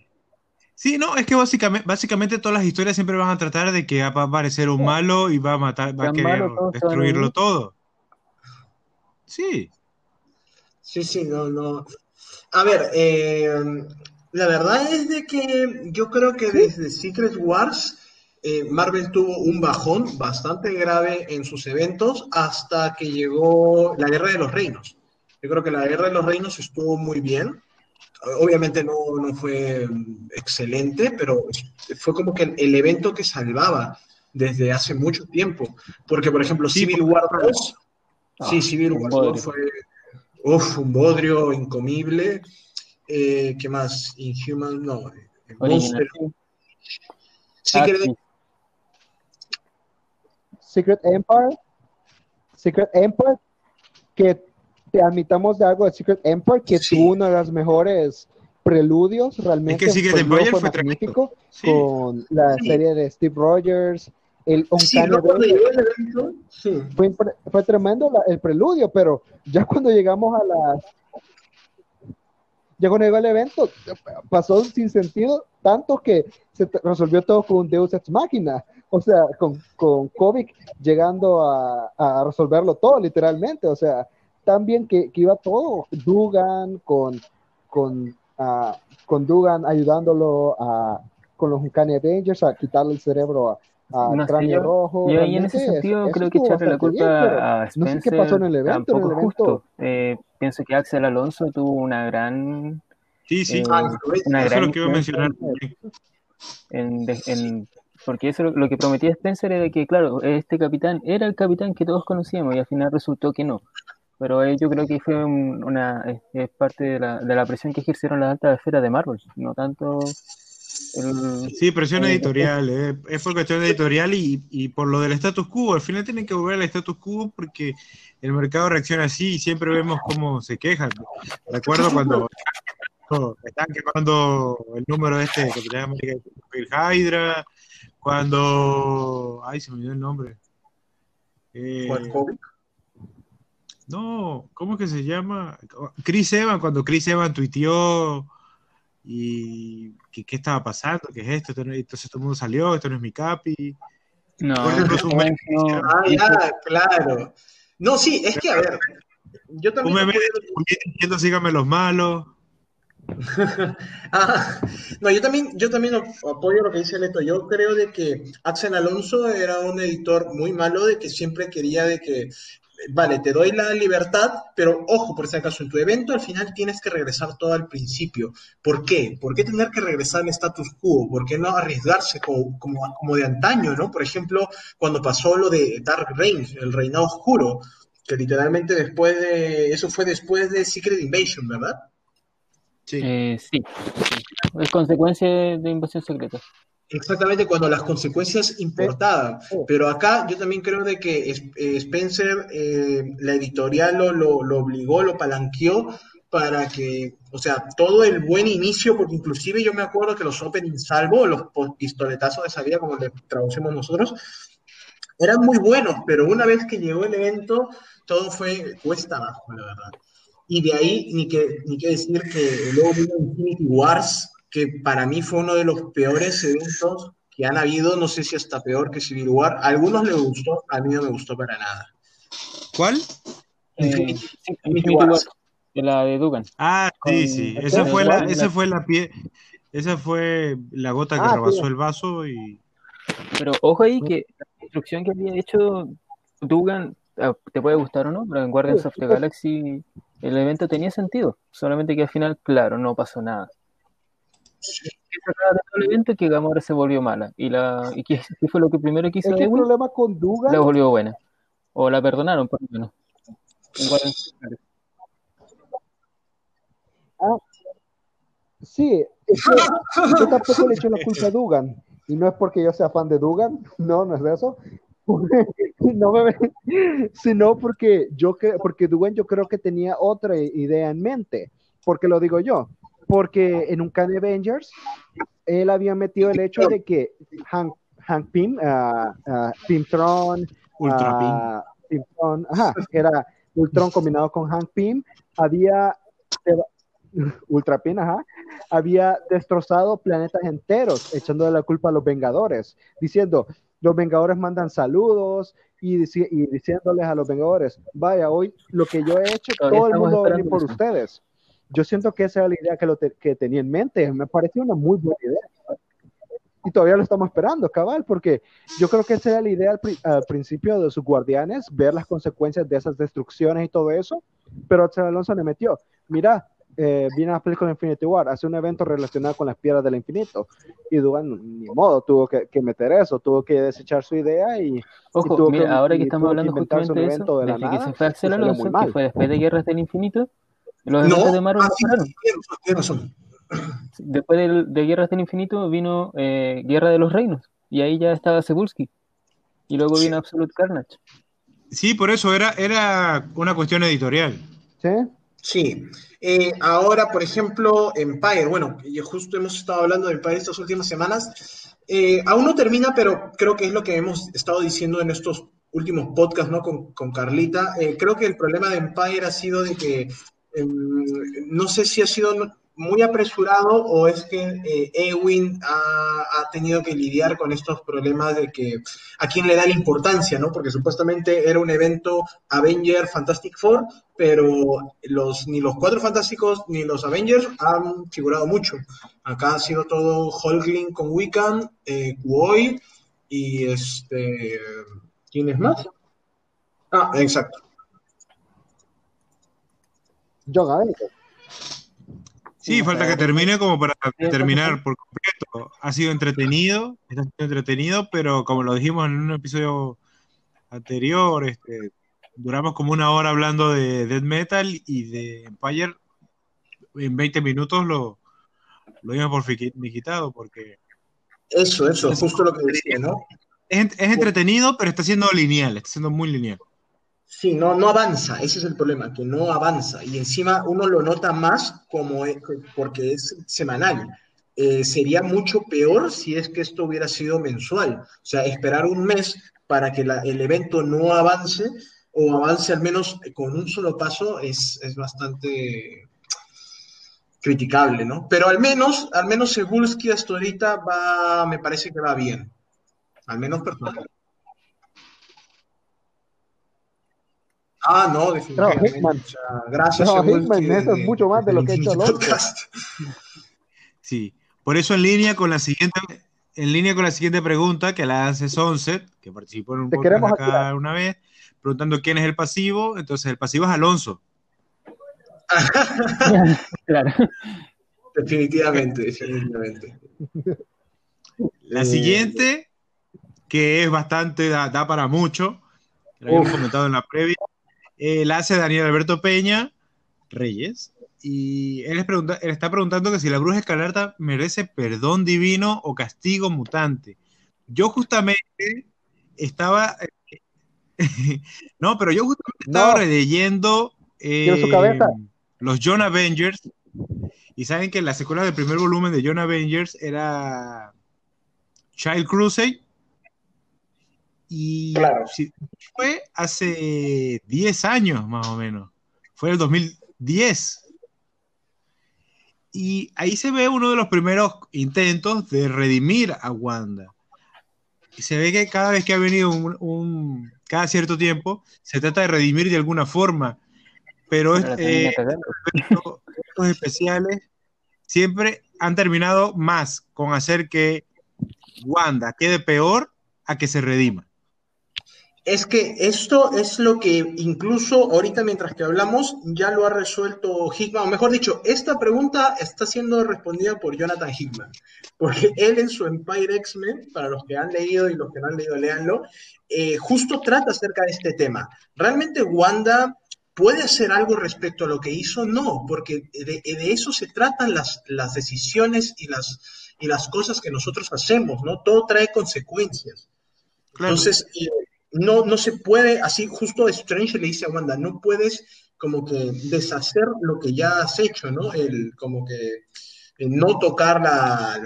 Sí, no, es que básicamente, básicamente todas las historias siempre van a tratar de que va a aparecer un malo y va a matar, va a querer malo, destruirlo todo. Sí, Sí, sí, no, no. A ver, eh, la verdad es de que yo creo que desde Secret Wars eh, Marvel tuvo un bajón bastante grave en sus eventos hasta que llegó la Guerra de los Reinos. Yo creo que la Guerra de los Reinos estuvo muy bien. Obviamente no, no fue mm, excelente, pero fue como que el, evento que salvaba desde hace mucho tiempo. Porque, por ejemplo, Sí, Civil War 2, sí, Ah, Civil War bodrio. 2 fue uf, un bodrio incomible. Eh, ¿Qué más? Inhuman, no. eh, Monster. Secret- Ah, sí. Secret Empire, Secret Empire, que te admitamos de algo de Secret Empire, que Sí. tuvo uno de los mejores preludios, realmente. Es que Secret Empire fue magnífico, Sí. con la Sí. serie de Steve Rogers, el ¿no? Cuando Valley. llegó el evento, sí. fue, fue tremendo la- el preludio, pero ya cuando llegamos a la... Ya cuando llegó el evento, pasó sin sentido, tanto que se resolvió todo con Deus Ex Machina. O sea, con, con llegando a, resolverlo todo, literalmente. O sea, tan bien que, que iba todo. Dugan con, con, ah, con Dugan ayudándolo a, con los Uncanny Avengers a quitarle el cerebro a, a No sé, Cráneo yo- Rojo. Yo ahí en ese sentido eso creo que echarle la culpa bien, a no sé Spencer qué pasó en el evento, en tampoco el es evento- justo. Eh, pienso que Axel Alonso tuvo una gran, Sí, sí. Eh, Ah, una Eso es gran lo que iba a mencionar. en, en porque eso lo, lo que prometía Spencer era que, claro, este capitán era el capitán que todos conocíamos y al final resultó que no. Pero eh, yo creo que fue un- una es, es parte de la, de la presión que ejercieron las altas esferas de Marvel, no tanto el, Sí, presión editorial, eh, es por cuestión editorial y, y por lo del status quo. Al final tienen que volver al status quo porque el mercado reacciona así y siempre vemos cómo se quejan. Recuerdo cuando están quemando el número este que América el Hydra, cuando. Ay, se me olvidó el nombre. Eh, no, ¿cómo es que se llama? Chris Evans, cuando Chris Evans tuiteó y que qué estaba pasando, qué es esto, Esto no- entonces todo el mundo salió, esto no es mi capi. no, un no, hicieron. Ah, ya, claro. No, sí, es que a ver, yo Un también de Julián diciendo síganme los malos. Ah, no, yo también, yo también apoyo lo que dice Leto. Yo creo de que Axel Alonso era un editor muy malo, de que siempre quería de que, vale, te doy la libertad, pero ojo, por si acaso, en tu evento al final tienes que regresar todo al principio. ¿Por qué? ¿Por qué tener que regresar al status quo? ¿Por qué no arriesgarse como, como, como de antaño, ¿no? Por ejemplo, cuando pasó lo de Dark Reign, el reinado oscuro, que literalmente después de, eso fue después de Secret Invasion, ¿verdad? Sí. eh, sí, sí. es consecuencia de invasión secreta. Exactamente, cuando las consecuencias importaban. Pero acá yo también creo de que eh, Spencer, eh, la editorial lo, lo, lo obligó, lo palanqueó para que, o sea, todo el buen inicio, porque inclusive yo me acuerdo que los opening salvo, los pistoletazos de salida, como le traducimos nosotros, eran muy buenos, pero una vez que llegó el evento, todo fue cuesta abajo, la verdad. Y de ahí, ni que, ni que decir que luego vino Infinity Wars, que para mí fue uno de los peores eventos que han habido, no sé si hasta peor que Civil War. A algunos les gustó, a mí no me gustó para nada. ¿Cuál? Eh, Infinity-. War, de la de Dugan. Ah, sí, sí. Esa fue la, esa fue la pie, esa fue la gota que Ah, rebasó sí. el vaso y Pero ojo ahí que la construcción que había hecho Dugan, ah, te puede gustar o no, pero en Guardians of the Galaxy el evento tenía sentido, solamente que al final, claro, no pasó nada. ¿Qué sacaba de todo el evento? Que Gamora se volvió mala. ¿Y, la, y qué, qué fue lo que primero el Ewan? problema con Dugan La volvió buena. O la perdonaron, por lo menos. Galaxy. Sí, es que yo tampoco le echo la culpa a Dugan. Y no es porque yo sea fan de Dugan, no, no es de eso. No me ve- sino porque yo que, porque Dugan yo creo que tenía otra idea en mente. ¿Por qué lo digo yo? Porque en un can Avengers él había metido el hecho de que Hank, Hank Pym, ah, ah, Pymtron, Ultra Pink. ah, Pymtron, ajá, era Ultron combinado con Hank Pym, había Ultra Pym, ajá, había destrozado planetas enteros, echándole la culpa a los Vengadores, diciendo, los Vengadores mandan saludos y, dici- y diciéndoles a los Vengadores, vaya, hoy lo que yo he hecho, Todavía todo el mundo va a venir por ustedes. Yo siento que esa era la idea que, lo te- que tenía en mente, me pareció una muy buena idea. Y todavía lo estamos esperando, cabal, porque yo creo que esa era la idea al, pri- al principio de sus guardianes, ver las consecuencias de esas destrucciones y todo eso, pero Axel Alonso le metió, mira, eh, viene a la película Infinity War, hace un evento relacionado con las piedras del infinito, y Dugan, ni modo, tuvo que, que meter eso, tuvo que desechar su idea y Ojo, tuvo mira, que- ahora que y estamos hablando justamente de eso, de la desde que se fue Axel y Alonso, que fue después de Guerras del Infinito, los No, de ah. Después del- de, Guerras del Infinito vino eh, Guerra de los Reinos, y ahí ya estaba Cebulski. Y luego Sí. vino Absolute Carnage. Sí, por eso era, era una cuestión editorial. ¿sí? Sí. Eh, ahora, por ejemplo, Empire, bueno, justo hemos estado hablando de Empire estas últimas semanas. Eh, aún no termina, pero creo que es lo que hemos estado diciendo en estos últimos podcasts, ¿no? Con, con Carlita. Eh, creo que el problema de Empire ha sido de que em, no sé si ha sido muy apresurado o es que eh, Ewing ha, ha tenido que lidiar con estos problemas de que a quién le da la importancia, ¿no? Porque supuestamente era un evento Avenger Fantastic Four, pero los, ni los cuatro fantásticos ni los Avengers han figurado mucho. Acá ha sido todo Hulkling con Wiccan, eh, Kuoi y este. ¿Quién es más? Ah, exacto. John Avenger. Sí, Sí, falta claro. que termine como para Sí, terminar por completo. ha sido entretenido, está siendo entretenido, pero como lo dijimos en un episodio anterior, este, duramos como una hora hablando de Dead Metal y de Empire. En 20 minutos lo, lo dimos por quitado porque... Eso, eso, justo lo que decía, ¿no? Es, es entretenido, pero está siendo lineal, está siendo muy lineal. Sí, no, no avanza, ese es el problema, que no avanza. Y encima uno lo nota más como porque es semanal. Eh, sería mucho peor si es que esto hubiera sido mensual. O sea, esperar un mes para que el evento no avance o avance al menos con un solo paso es, es bastante criticable, ¿no? Pero al menos, al menos Segulski hasta ahorita va, me parece que va bien. Al menos personal. Ah, no, definitivamente. gracias. No, Hickman, eso es mucho más de lo que ha hecho Alonso. Sí, por eso en línea con la siguiente, en línea con la siguiente pregunta que la hace Sunset, que participó en un podcast acá una vez, preguntando quién es el pasivo. Entonces, el pasivo es Alonso. claro. Definitivamente, definitivamente. La siguiente, que es bastante, da, para mucho, lo habíamos comentado en la previa, eh, la hace Daniel Alberto Peña Reyes. Y él, pregunta, él, está preguntando que si la bruja escarlata merece perdón divino o castigo mutante. Yo justamente estaba. no, pero yo justamente estaba releyendo eh, los John Avengers. Y saben que la secuela del primer volumen de John Avengers era Child Crusade. Y fue hace 10 años más o menos. Fue el 2010. Y ahí se ve uno de los primeros intentos de redimir a Wanda. Y se ve que cada vez que ha venido un, cada cierto tiempo, se trata de redimir de alguna forma. Pero eh, estos especiales siempre han terminado más con hacer que Wanda quede peor a que se redima. Es que esto es lo que incluso ahorita mientras que hablamos ya lo ha resuelto Hickman, o mejor dicho, esta pregunta está siendo respondida por Jonathan Hickman, porque él en su Empire X-Men, para los que han leído y los que no han leído, léanlo, eh, justo trata acerca de este tema. ¿Realmente Wanda puede hacer algo respecto a lo que hizo? No, porque de, eso se tratan las, las decisiones y las, y las cosas que nosotros hacemos, ¿no? Todo trae consecuencias. Entonces, no, no se puede, así justo Strange le dice a Wanda, no puedes como que deshacer lo que ya has hecho, ¿no? El, como que no tocar la,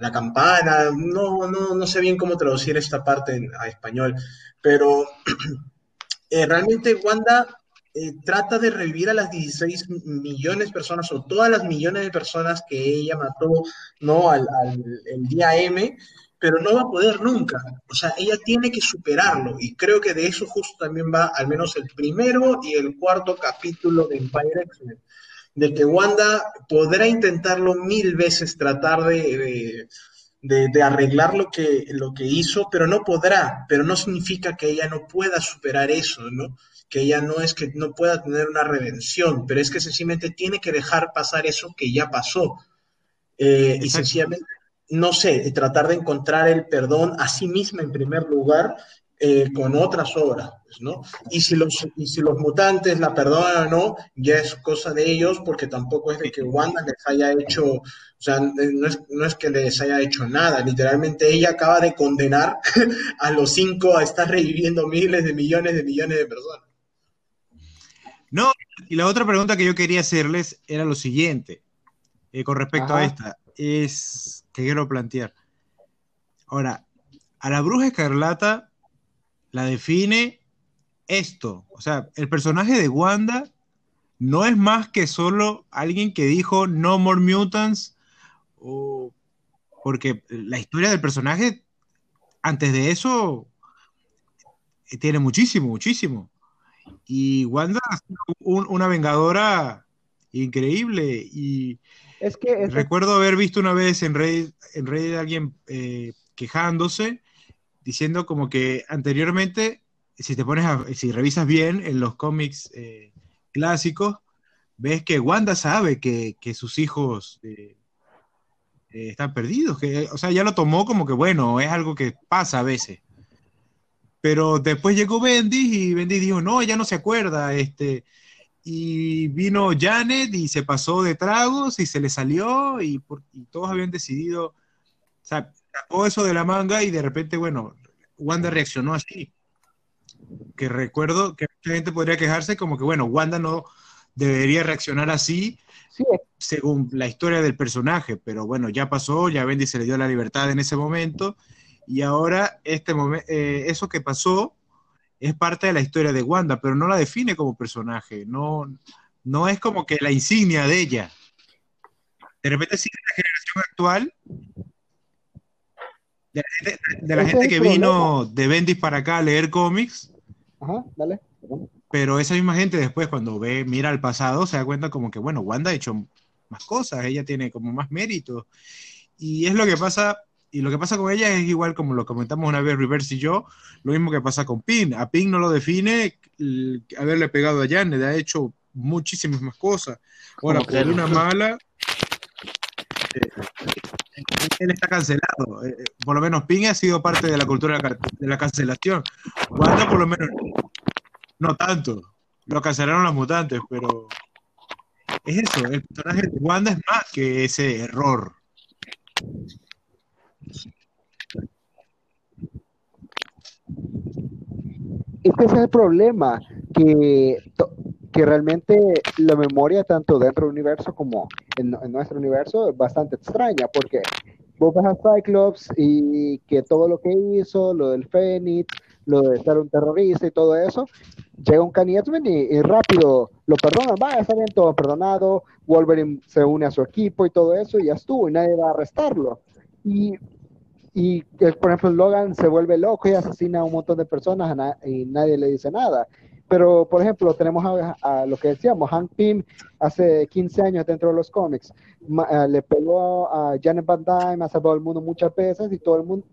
la, campana, no, no, no, sé bien cómo traducir esta parte a español, pero eh, realmente Wanda eh, trata de revivir a las 16 millones de personas o todas las millones de personas que ella mató, ¿no? Al, al el día M, pero no va a poder nunca. O sea, ella tiene que superarlo y creo que de eso justo también va al menos el primero y el cuarto capítulo de Empire X-Men, de que Wanda podrá intentarlo mil veces, tratar de, de, arreglar lo que, lo que hizo, pero no podrá, pero no significa que ella no pueda superar eso, ¿no? Que ella no es que no pueda tener una redención, pero es que sencillamente tiene que dejar pasar eso que ya pasó. Eh, y sencillamente no sé, tratar de encontrar el perdón a sí misma en primer lugar eh, con otras obras, pues, ¿no? Y si, los, y si los mutantes la perdonan o no, ya es cosa de ellos, porque tampoco es de que Wanda les haya hecho, o sea, no es, no es que les haya hecho nada, literalmente ella acaba de condenar a los cinco a estar reviviendo miles de millones de millones de personas. No, y la otra pregunta que yo quería hacerles era lo siguiente, eh, con respecto a esta, es que quiero plantear. Ahora, a la bruja escarlata la define esto. O sea, el personaje de Wanda no es más que solo alguien que dijo no more mutants. O, porque la historia del personaje, antes de eso, tiene muchísimo, muchísimo. Y Wanda es una vengadora increíble. Y es que recuerdo haber visto una vez en Reddit, en Reddit alguien eh, quejándose, diciendo como que anteriormente, si te pones si revisas bien en los cómics eh, clásicos, ves que Wanda sabe que, sus hijos eh, están perdidos. Que, o sea, ya lo tomó como que, bueno, es algo que pasa a veces. Pero después llegó Bendis y Bendis dijo, no, ella no se acuerda. Este, y vino Janet y se pasó de tragos y se le salió y, y todos habían decidido, o sea, sacó eso de la manga y de repente, bueno, Wanda reaccionó así. Que recuerdo que mucha gente podría quejarse como que, bueno, Wanda no debería reaccionar así según la historia del personaje, pero bueno, ya pasó, ya Bendy se le dio la libertad en ese momento y ahora este eh, eso que pasó es parte de la historia de Wanda, pero no la define como personaje, no, no es como que la insignia de ella. De repente sí, la generación actual de la gente, que vino de Bendis para acá a leer cómics. Pero esa misma gente después cuando ve, mira al pasado, se da cuenta como que, bueno, Wanda ha hecho más cosas, ella tiene como más mérito. Y es lo que pasa, y lo que pasa con ella es igual como lo comentamos una vez Reverse y yo, lo mismo que pasa con Pin. A Pin no lo define haberle pegado a Janet, ha hecho muchísimas más cosas. Ahora, por una mala, él está cancelado. Eh, eh, por lo menos Ping ha sido parte de la cultura de la cancelación. Wanda, por lo menos, no tanto. Lo cancelaron los mutantes, pero es eso. El personaje de Wanda es más que ese error. Este es el problema, que que realmente la memoria tanto dentro del universo como en, nuestro universo es bastante extraña, porque vos ves a Cyclops y que todo lo que hizo, lo del Fénix, lo de ser un terrorista y todo eso, llega un Kanye y, rápido lo perdonan, va, está bien todo perdonado, Wolverine se une a su equipo y todo eso, y ya estuvo, y nadie va a arrestarlo. Y, y por ejemplo, Logan se vuelve loco y asesina a un montón de personas y nadie le dice nada. Pero, por ejemplo, tenemos a, lo que decíamos, Hank Pym hace 15 años dentro de los cómics, eh, le pegó a Janet Van Dyne, ha salvado el mundo muchas veces y todo el mundo,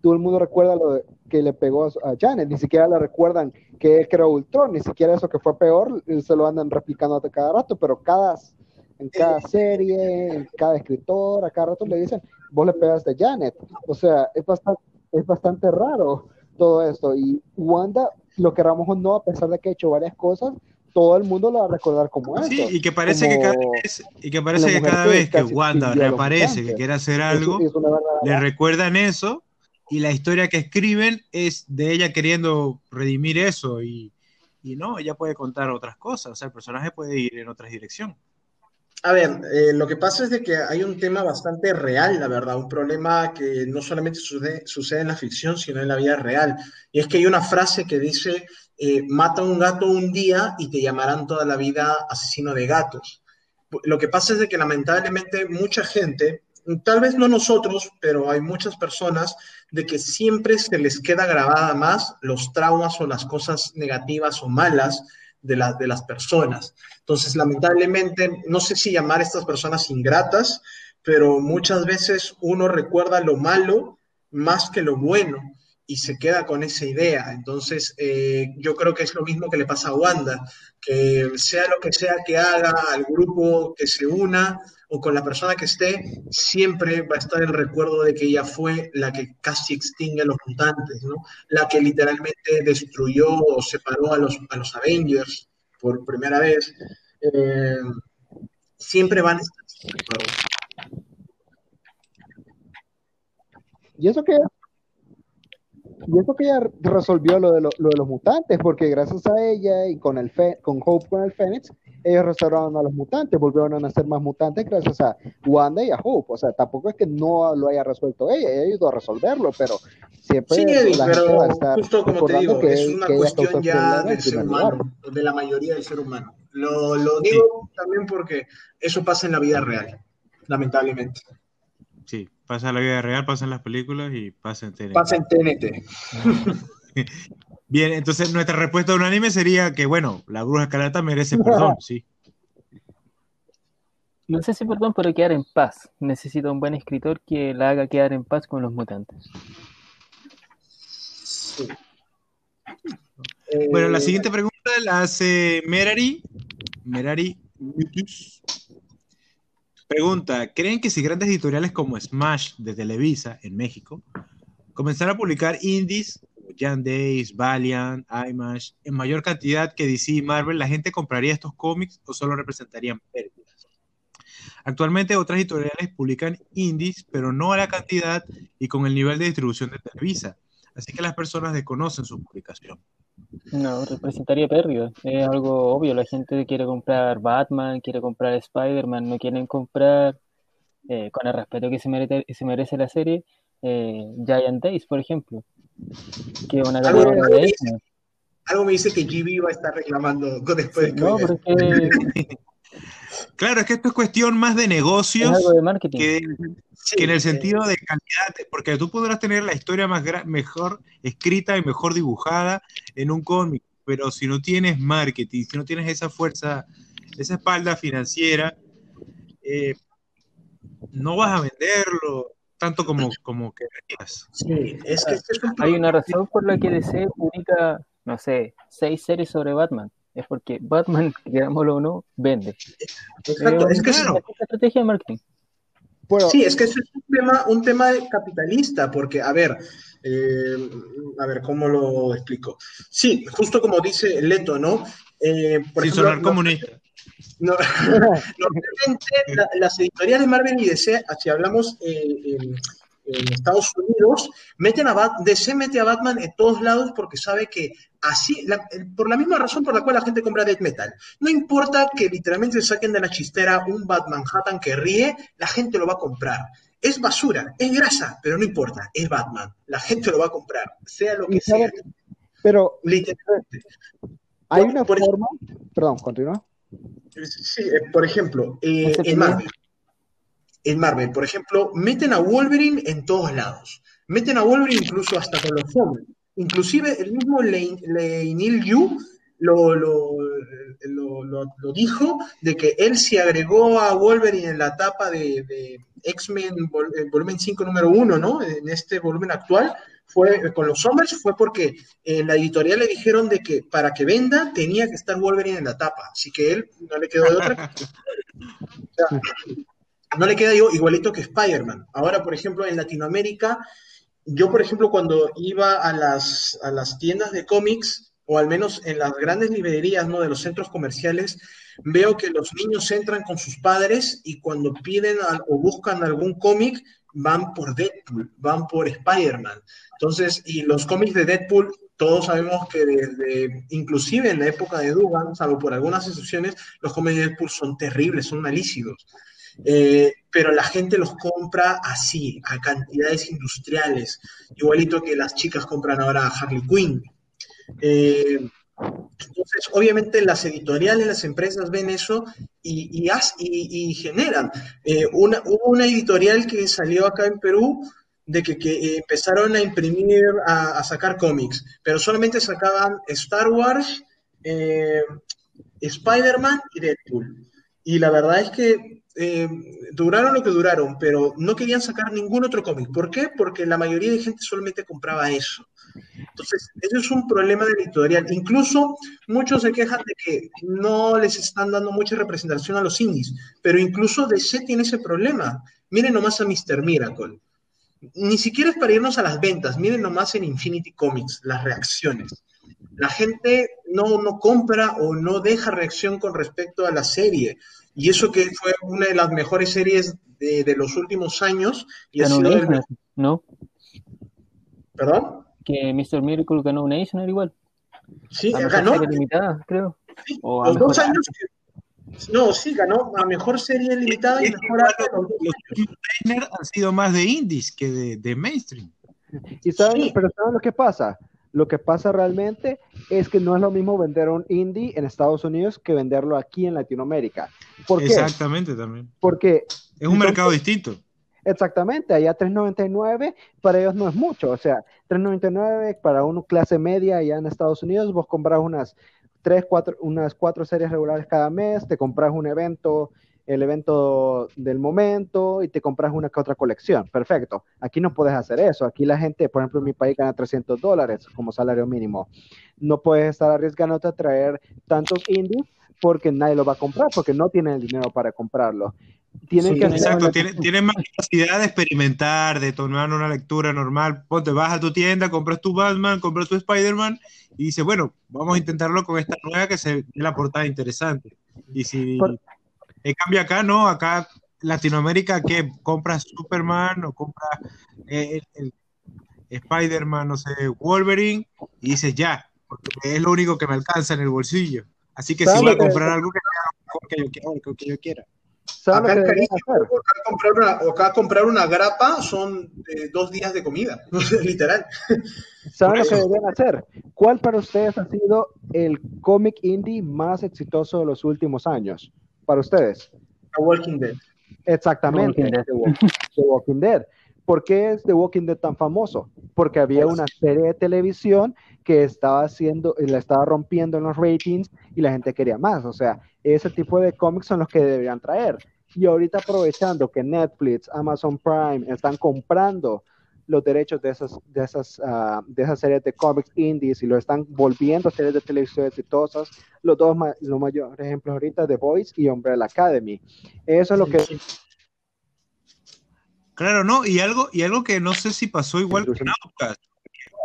todo el mundo recuerda lo que le pegó a, Janet, ni siquiera le recuerdan que él creó Ultron, ni siquiera eso que fue peor, se lo andan replicando cada rato, pero cada, en cada serie, en cada escritor, a cada rato le dicen, vos le pegaste a Janet. O sea, es bastante, es bastante raro todo esto. Y Wanda lo queramos o no, a pesar de que ha hecho varias cosas, todo el mundo lo va a recordar como eso. Sí, y que parece que cada vez, y que parece que, cada vez que Wanda reaparece, que quiere hacer algo, le recuerdan eso, y la historia que escriben es de ella queriendo redimir eso, y, y no, ella puede contar otras cosas, o sea, el personaje puede ir en otra dirección. A ver, eh, lo que pasa es de que hay un tema bastante real, la verdad, un problema que no solamente sucede, en la ficción, sino en la vida real. Y es que hay una frase que dice, eh, mata un gato un día y te llamarán toda la vida asesino de gatos. Lo que pasa es de que lamentablemente mucha gente, tal vez no nosotros, pero hay muchas personas de que siempre se les queda grabada más los traumas o las cosas negativas o malas de, de las personas. Entonces, lamentablemente, no sé si llamar a estas personas ingratas, pero muchas veces uno recuerda lo malo más que lo bueno y se queda con esa idea. Entonces, eh, yo creo que es lo mismo que le pasa a Wanda, que sea lo que sea que haga, al grupo que se una o con la persona que esté, siempre va a estar el recuerdo de que ella fue la que casi extingue a los mutantes, ¿no? La que literalmente destruyó o separó a los, a los Avengers por primera vez. Eh, siempre van a estar Y eso que y eso que ella resolvió lo de, lo, de, los mutantes, porque gracias a ella y con el con Hope con el Fénix, ellos restauraron a los mutantes, volvieron a nacer más mutantes gracias a Wanda y a Hope. O sea, tampoco es que no lo haya resuelto ella, ella ayudó a resolverlo, pero siempre sí, la pero va a estar justo como te digo, que, es una cuestión ya del ser humano, de la mayoría del ser humano. Lo, lo digo también porque eso pasa en la vida real, lamentablemente. Sí, pasa en la vida real, pasa en las películas y pasa en TNT. Pasa en TNT. Bien, entonces nuestra respuesta unánime sería que, bueno, la bruja escarlata merece perdón, sí. No sé si perdón, pero quedar en paz. Necesita un buen escritor que la haga quedar en paz con los mutantes. Bueno, la siguiente pregunta la hace Merari. Merari Pregunta, ¿creen que si grandes editoriales como Smash de Televisa en México comenzaran a publicar indies Jan Days, Valiant, IMAX en mayor cantidad que DC y Marvel, la gente compraría estos cómics o solo representarían pérdidas? Actualmente otras editoriales publican indies, pero no a la cantidad y con el nivel de distribución de Televisa, así que las personas desconocen su publicación. No, representaría pérdida. Es algo obvio. La gente quiere comprar Batman, quiere comprar Spider-Man, no quieren comprar, eh, con el respeto que se merece, se merece la serie, eh, Giant Days, por ejemplo. Que una Algo, categoría algo de me dice, algo me dice que GB va a estar reclamando después de que No, venga. pero es que Claro, es que esto es cuestión más de negocios algo de marketing. que, Sí, que en el eh, sentido de calidad, porque tú podrás tener la historia más mejor escrita y mejor dibujada en un cómic, pero si no tienes marketing, si no tienes esa fuerza, esa espalda financiera, eh, no vas a venderlo tanto como, como querrías. sí, es que este es un Hay una razón por la que DC publica, no sé, seis series sobre Batman. Es porque Batman, querámoslo o no, vende. Exacto, Eh, es que es- una estrategia de marketing. Bueno, Sí, es que ese es un tema, un tema de capitalista, porque, a ver, eh, a ver, ¿cómo lo explico? Sí, justo como dice Leto, ¿no? Eh, por Sin ejemplo, sonar comunista. No- normalmente la- las editoriales Marvel y DC, si hablamos eh, en, en Estados Unidos, meten a Bat- DC mete a Batman en todos lados porque sabe que así, la- por la misma razón por la cual la gente compra Death Metal. No importa que literalmente saquen de la chistera un Batman Manhattan que ríe, la gente lo va a comprar. Es basura, es grasa, pero no importa, es Batman. La gente lo va a comprar, sea lo que sea. pero Literalmente. hay una por- forma, perdón, continúa. Sí, eh, por ejemplo, eh, en Marvel. En Marvel, por ejemplo, meten a Wolverine en todos lados. Meten a Wolverine incluso hasta con los hombres. Inclusive el mismo Lein- Leinil Yu lo, lo, lo- dijo de que él se agregó a Wolverine en la etapa de, de X-Men vol- volumen 5 número 1, ¿no? En este volumen actual, fue con los hombres, fue porque en la editorial le dijeron de que para que venda tenía que estar Wolverine en la tapa. Así que él no le quedó de otra. No le queda igual- igualito que Spider-Man. Ahora, por ejemplo, en Latinoamérica, yo, por ejemplo, cuando iba a las, a las tiendas de cómics, o al menos en las grandes librerías ¿no? de los centros comerciales, veo que los niños entran con sus padres y cuando piden al- o buscan algún cómic, van por Deadpool, van por Spider-Man. Entonces, y los cómics de Deadpool, todos sabemos que desde, inclusive en la época de Dugan, salvo por algunas excepciones, los cómics de Deadpool son terribles, son malísimos. Eh, pero la gente los compra así, a cantidades industriales, igualito que las chicas compran ahora a Harley Quinn. Eh, entonces, obviamente las editoriales, las empresas ven eso y, y, generan. Eh, una, hubo una editorial que salió acá en Perú de que, empezaron a imprimir, a, a sacar cómics, pero solamente sacaban Star Wars, eh, Spider-Man y Deadpool. Y la verdad es que eh, duraron lo que duraron, pero no querían sacar ningún otro cómic. ¿Por qué? Porque la mayoría de gente solamente compraba eso. Entonces, eso es un problema de editorial. Incluso muchos se quejan de que no les están dando mucha representación a los indies, pero incluso DC tiene ese problema. Miren nomás a Mr. Miracle. Ni siquiera es para irnos a las ventas, miren nomás en Infinity Comics, las reacciones. La gente no, no compra o no deja reacción con respecto a la serie. Y eso que fue una de las mejores series de, de los últimos años. Y ha Ganó sido el- Eisner, ¿no? ¿Perdón? Que Mr. Miracle ganó un Eisner igual. Sí, ganó. limitada, creo. Sí, O a los dos años que- No, sí, ganó a mejor serie limitada y mejor arte los. Eisner han sido más de indies que de, de mainstream. Y saben, Sí. pero ¿saben lo que pasa? Lo que pasa realmente es que no es lo mismo vender un indie en Estados Unidos que venderlo aquí en Latinoamérica. ¿Por qué? Exactamente también. Porque Es un mercado distinto. Exactamente, allá 3.99 para ellos no es mucho, o sea, 3.99 para uno clase media allá en Estados Unidos, vos compras unas tres, cuatro, unas cuatro series regulares cada mes, te compras un evento, el evento del momento y te compras una que otra colección, perfecto. Aquí no puedes hacer eso, aquí la gente, por ejemplo, en mi país gana 300 dólares como salario mínimo. No puedes estar arriesgándote a traer tantos indies porque nadie lo va a comprar, porque no tienen el dinero para comprarlo. Tienen Sí, que Exacto, una- tiene- tienes más capacidad de experimentar, de tomar una lectura normal. Ponte, vas a tu tienda, compras tu Batman, compras tu Spider-Man y dices, bueno, vamos a intentarlo con esta nueva que se ve la portada interesante. Y si Por- en cambio acá no, acá Latinoamérica que compras Superman o compras eh, el, el Spider-Man, no sé, Wolverine y dices ya, porque es lo único que me alcanza en el bolsillo. Así que si ¿Sabes voy a comprar algo yo, que yo quiera. ¿Saben lo Acá que carísimo. Acá comprar una, acá comprar una grapa son eh, dos días de comida, literal. ¿Saben lo que deberían hacer? ¿Cuál para ustedes ha sido el cómic indie más exitoso de los últimos años? Para ustedes. The Walking Dead. Exactamente. Walking Dead. The Walking, The Walking Dead. ¿Por qué es The Walking Dead tan famoso? Porque había una serie de televisión que estaba haciendo, la estaba rompiendo en los ratings y la gente quería más. O sea, ese tipo de cómics son los que deberían traer. Y ahorita aprovechando que Netflix, Amazon Prime están comprando los derechos de esas, de esas, ah, de esas series de cómics indies y lo están volviendo a series de televisión exitosas. Los dos ma- los mayores ejemplos ahorita, The Voice y Umbrella Academy. Eso es lo que Claro, no, y algo, y algo que no sé si pasó igual Outcast.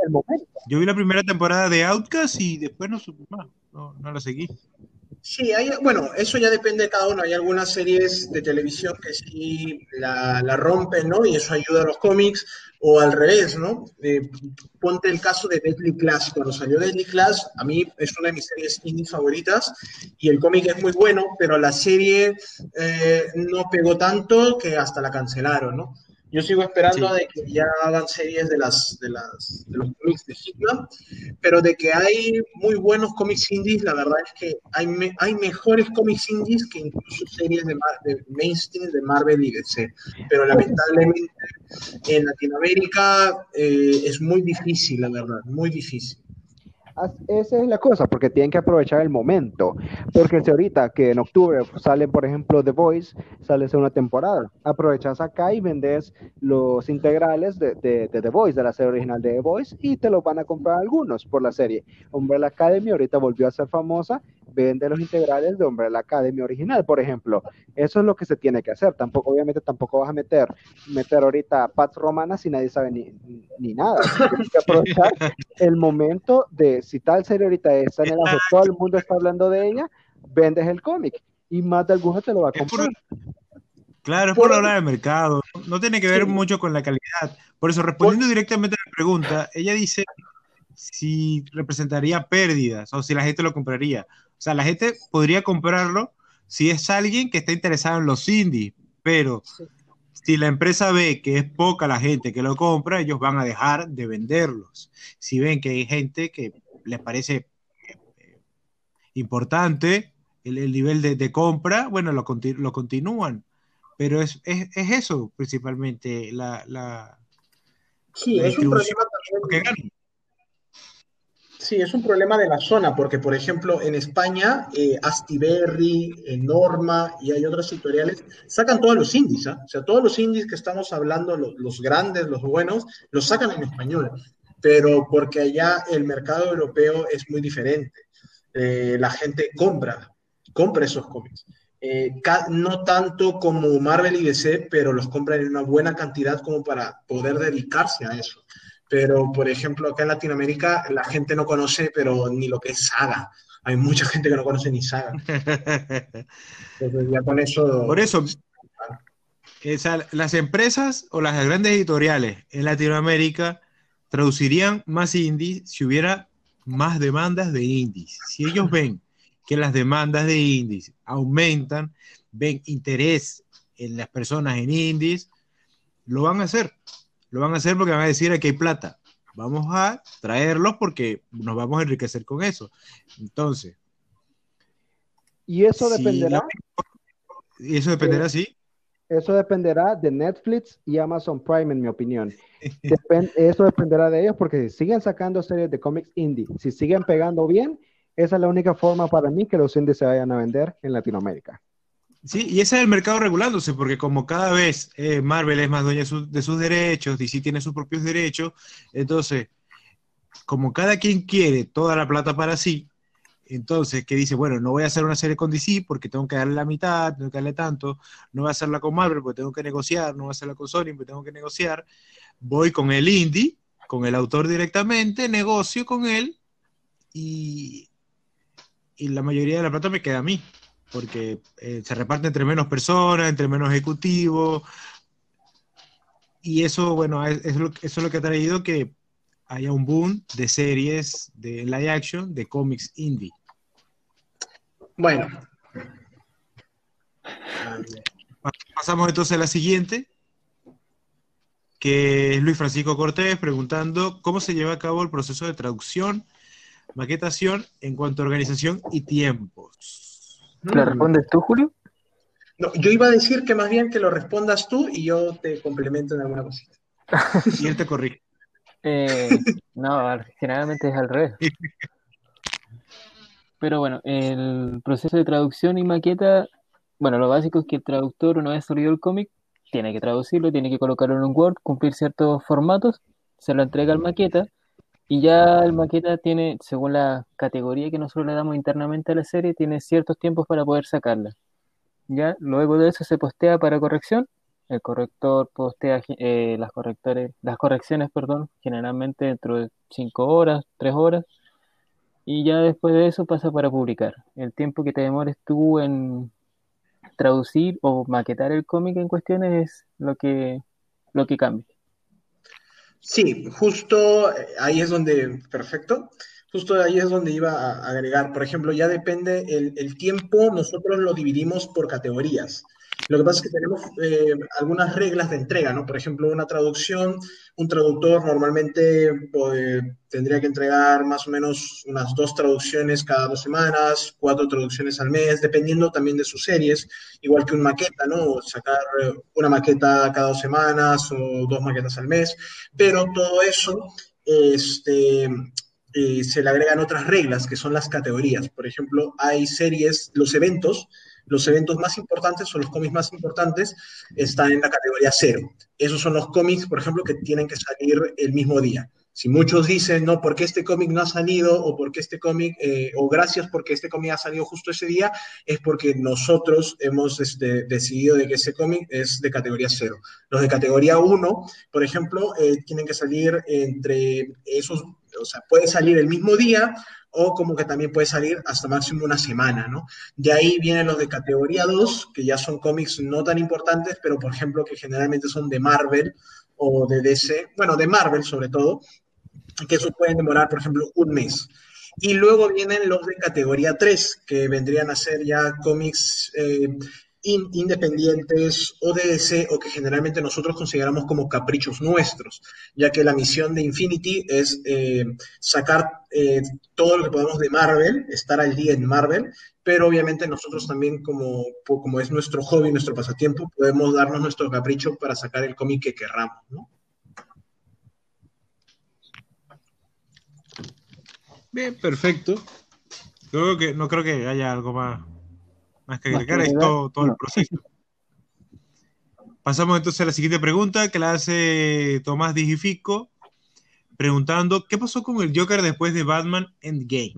El momento. Yo vi la primera temporada de Outcast y después no supe más, no, no la seguí. Sí, hay, bueno, eso ya depende de cada uno. Hay algunas series de televisión que sí la, la rompen, ¿no? Y eso ayuda a los cómics, o al revés, ¿no? Eh, ponte el caso de Deadly Class. Cuando salió Deadly Class, a mí es una de mis series indie favoritas, y el cómic es muy bueno, pero la serie eh, no pegó tanto que hasta la cancelaron, ¿no? Yo sigo esperando Sí. de que ya hagan series de, las, de, las, de los cómics de Hitman, pero de que hay muy buenos cómics indies, la verdad es que hay, me- hay mejores cómics indies que incluso series de, de mainstream de Marvel y DC. Pero lamentablemente en Latinoamérica eh, es muy difícil, la verdad, muy difícil. Esa es la cosa, porque tienen que aprovechar el momento. Porque si ahorita que en octubre sale, por ejemplo, The Voice, sale una temporada, aprovechas acá y vendes los integrales de, de- de The Voice, de la serie original de The Voice, y te los van a comprar algunos por la serie. Umbrella Academy ahorita volvió a ser famosa, vende los integrales de Umbrella Academy original, por ejemplo. Eso es lo que se tiene que hacer. Tampoco, obviamente, tampoco vas a meter, meter ahorita Pats Romanas y nadie sabe ni, ni- ni nada. Tienes que aprovechar el momento de si tal serie ahorita está en el auge, todo el mundo está hablando de ella, vendes el cómic y más de alguno te lo va a por- comprar. Claro, es por la hora de mercado, no, tiene que ver Sí. mucho con la calidad. Por eso, respondiendo directamente a la pregunta, ella dice si representaría pérdidas o si la gente lo compraría. O sea, la gente podría comprarlo si es alguien que está interesado en los indies, pero si la empresa ve que es poca la gente que lo compra, ellos van a dejar de venderlos. Si ven que hay gente que les parece eh, importante el, el nivel de, de compra, bueno, lo, lo continúan. Pero es, es, es eso principalmente, la, la, Sí, la es un problema que también. ganan. Sí, es un problema de la zona, porque por ejemplo en España, eh, Astiberri, eh, Norma y hay otras editoriales, sacan todos los indies, ¿ah? O sea, todos los indies que estamos hablando, lo- los, grandes, los buenos, los sacan en español, pero porque allá el mercado europeo es muy diferente. Eh, la gente compra, compra esos cómics. Eh, no tanto como Marvel y DC, pero los compran en una buena cantidad como para poder dedicarse a eso. Pero, por ejemplo, acá en Latinoamérica la gente no conoce, pero ni lo que es Saga. Hay mucha gente que no conoce ni Saga. Entonces, ya con eso. Por eso, o sea, las empresas o las grandes editoriales en Latinoamérica traducirían más indies si hubiera más demandas de indies. Si ellos ven que las demandas de indies aumentan, ven interés en las personas en indies, lo van a hacer. Lo van a hacer porque van a decir aquí hay plata. Vamos a traerlos porque nos vamos a enriquecer con eso. Entonces, Y eso si dependerá, la- y eso dependerá, sí. eso dependerá de Netflix y Amazon Prime, en mi opinión. Eso dependerá de ellos porque si siguen sacando series de cómics indie, si siguen pegando bien, esa es la única forma para mí que los indies se vayan a vender en Latinoamérica. Sí, y ese es el mercado regulándose, porque como cada vez eh, Marvel es más dueña de, su- de sus derechos, DC tiene sus propios derechos, entonces, como cada quien quiere toda la plata para sí, Entonces, que dice, bueno, no voy a hacer una serie con DC porque tengo que darle la mitad, tengo que darle tanto, no voy a hacerla con Marvel porque tengo que negociar, no voy a hacerla con Sony porque tengo que negociar, voy con el indie, con el autor directamente, negocio con él y, y la mayoría de la plata me queda a mí, porque eh, se reparte entre menos personas, entre menos ejecutivos, y eso, bueno, es, es lo, eso es lo que ha traído que haya un boom de series de live action de cómics indie. Bueno, Pasamos entonces a la siguiente, que es Luis Francisco Cortés preguntando cómo se lleva a cabo el proceso de traducción, maquetación en cuanto a organización y tiempos. ¿Le respondes tú, Julio? no, yo iba a decir que más bien que lo respondas tú y yo te complemento en alguna cosita. Y él te corrige. Eh, no, generalmente es al revés. Pero bueno, el proceso de traducción y maqueta, bueno, lo básico es que el traductor, una vez salido el cómic, tiene que traducirlo, tiene que colocarlo en un Word, cumplir ciertos formatos, se lo entrega al maqueta, y ya el maqueta tiene, según la categoría que nosotros le damos internamente a la serie, tiene ciertos tiempos para poder sacarla. Ya, luego de eso se postea para corrección. El corrector postea eh, las correctores, las correcciones, perdón, generalmente dentro de 5 horas, 3 horas. Y ya después de eso pasa para publicar. El tiempo que te demores tú en traducir o maquetar el cómic en cuestiones es lo que, lo que cambia. Sí, justo eh, ahí es donde, perfecto, justo ahí es donde iba a agregar. Por ejemplo, ya depende el, el tiempo, nosotros lo dividimos por categorías. Lo que pasa es que tenemos eh, algunas reglas de entrega, ¿no? Por ejemplo, una traducción, un traductor normalmente pues, tendría que entregar más o menos unas dos traducciones cada dos semanas, cuatro traducciones al mes, dependiendo también de sus series, igual que un maqueta, ¿no? Sacar eh, una maqueta cada dos semanas o dos maquetas al mes, pero todo eso, este, eh, se le agregan otras reglas que son las categorías. Por ejemplo, hay series, los eventos, los eventos más importantes o los cómics más importantes están en la categoría cero. Esos son los cómics, por ejemplo, que tienen que salir el mismo día. Si muchos dicen, no, porque este cómic no ha salido, o porque este cómic, eh, o gracias porque este cómic ha salido justo ese día, es porque nosotros hemos este, decidido de que ese cómic es de categoría cero. Los de categoría 1, por ejemplo, eh, tienen que salir entre esos, o sea, puede salir el mismo día o como que también puede salir hasta máximo una semana, ¿no? De ahí vienen los de categoría 2, que ya son cómics no tan importantes, pero por ejemplo que generalmente son de Marvel o de DC, bueno, de Marvel sobre todo, que eso pueden demorar, por ejemplo, un mes. Y luego vienen los de categoría 3, que vendrían a ser ya cómics eh, in- independientes o de DC o que generalmente nosotros consideramos como caprichos nuestros, ya que la misión de Infinity es eh, sacar eh, todo lo que podamos de Marvel, estar al día en Marvel, pero obviamente nosotros también como, como es nuestro hobby, nuestro pasatiempo, podemos darnos nuestro capricho para sacar el cómic que querramos. Bien, perfecto. Creo que, no creo que haya algo más, más que agregar, es todo, el proceso. Pasamos entonces a la siguiente pregunta que la hace Tomás Digifico, preguntando ¿qué pasó con el Joker después de Batman Endgame?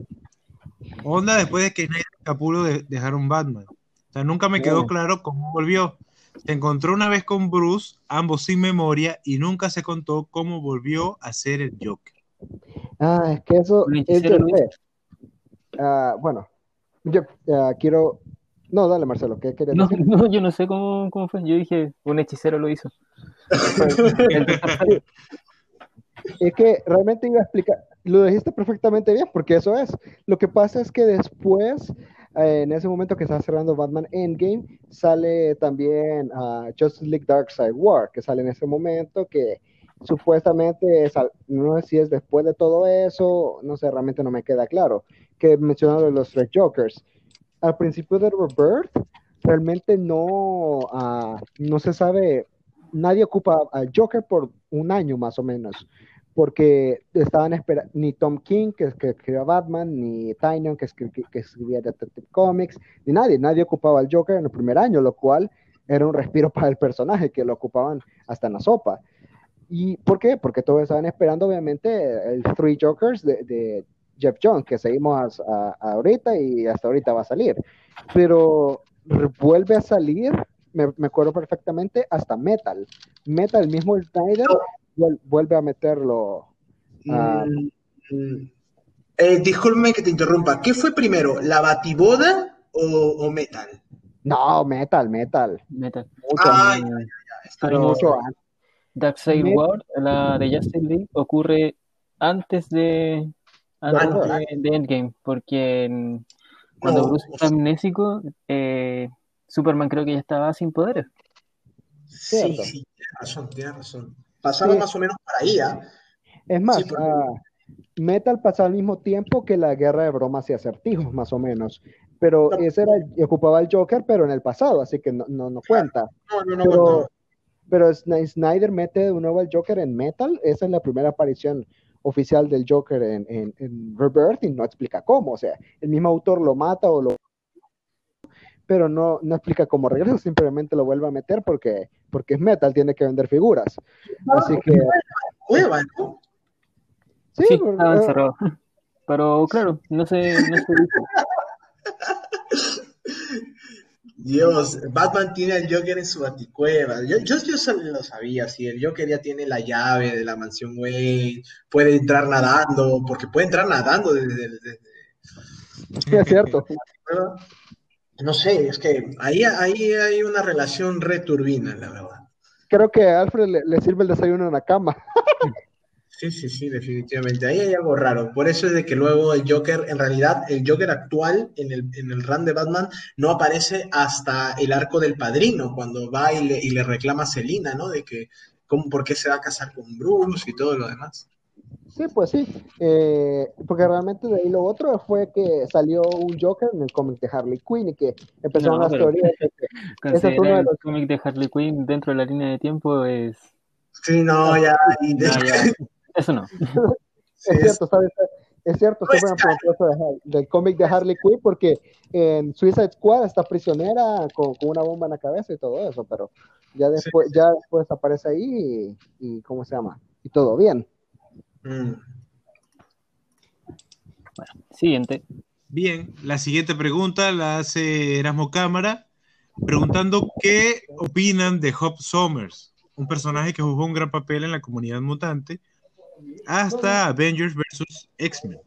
Onda después de que Snyder y Capullo de- dejaron Batman. O sea, nunca me quedó Oh. claro cómo volvió. Se encontró una vez con Bruce, ambos sin memoria, y nunca se contó cómo volvió a ser el Joker. Ah, es que eso, es. Ah, bueno, yo ah, quiero... No, dale, Marcelo, ¿qué querías No, decir? no, yo no sé cómo, cómo fue. Yo dije, un hechicero lo hizo. Es que realmente iba a explicar, lo dijiste perfectamente bien, porque eso es. Lo que pasa es que después, eh, en ese momento que está cerrando Batman Endgame, sale también ah, Justice League Dark Side War, que sale en ese momento, que supuestamente, es al- no sé si es después de todo eso, no sé, realmente no me queda claro, que mencionaron los tres Jokers. Al principio de Rebirth, realmente no, ah, no se sabe, nadie ocupa al Joker por un año más o menos porque estaban esperando ni Tom King, que, que Batman, ni Tynion, que, escri- que escribía Detective Comics, ni nadie, nadie ocupaba al Joker en el primer año, lo cual era un respiro para el personaje, que lo ocupaban hasta en la sopa. ¿Y por qué? Porque todos estaban esperando, obviamente, el Three Jokers de, Jeff Jones, que seguimos ahorita y hasta ahorita va a salir. Pero vuelve a salir, me, acuerdo perfectamente, hasta Metal. Metal, el mismo Snyder, vuelve a meterlo. Mm, mm. Eh, disculpe que te interrumpa. ¿Qué fue primero, la batiboda o, Metal? No, Metal, Metal. Metal. Mucho, ah, mucho antes. Darkseid World, la de Justice League, ocurre antes de, de, Endgame, porque cuando Bruce es amnésico, eh, Superman creo que ya estaba sin poderes. Sí, sí, tienes razón, tienes razón. Pasaba más o menos para ahí, ¿ah? Es más, ah, Metal pasaba al mismo tiempo que la guerra de bromas y acertijos, más o menos. Pero ese era, ocupaba el Joker, pero en el pasado, así que no, no, cuenta. No, no, no, pero, pero Snyder mete de nuevo al Joker en Metal, esa es la primera aparición oficial del Joker en, en, Rebirth y no explica cómo, o sea, el mismo autor lo mata o lo pero no, no explica cómo regresa, simplemente lo vuelve a meter porque, porque es metal, tiene que vender figuras. Así que. Sí, sí encerrado. Pero claro, no sé, no sé. Dios, Batman tiene al Joker en su baticueva. Yo, yo, yo lo sabía, si el Joker ya tiene la llave de la mansión Wayne, puede entrar nadando, porque puede entrar nadando desde... Sí, es cierto. No sé, es que ahí, ahí hay una relación returbina, la verdad. Creo que a Alfred le sirve el desayuno en la cama. Sí, sí, sí, definitivamente. Ahí hay algo raro. Por eso es de que luego el Joker, en realidad, el Joker actual en el, en el run de Batman no aparece hasta el arco del padrino, cuando va y le, y le reclama a Selina, ¿no? De que, ¿cómo, ¿por qué se va a casar con Bruce y todo lo demás? Sí, pues sí, eh, porque realmente de ahí lo otro fue que salió un Joker en el cómic de Harley Quinn y que empezaron las teorías de que ese es uno de los cómics de Harley Quinn dentro de la línea de tiempo es... Sí, no, ya, Eso no. es cierto, ¿sabes? Es cierto, pues, del cómic de Harley Quinn, porque en Suicide Squad está prisionera con, una bomba en la cabeza y todo eso, pero ya después, ya después aparece ahí y, ¿cómo se llama? Y todo bien. Mm. Bueno, siguiente. Bien, la siguiente pregunta la hace Erasmo Cámara, preguntando qué opinan de Hop Summers, un personaje que jugó un gran papel en la comunidad mutante hasta Avengers vs. X-Men.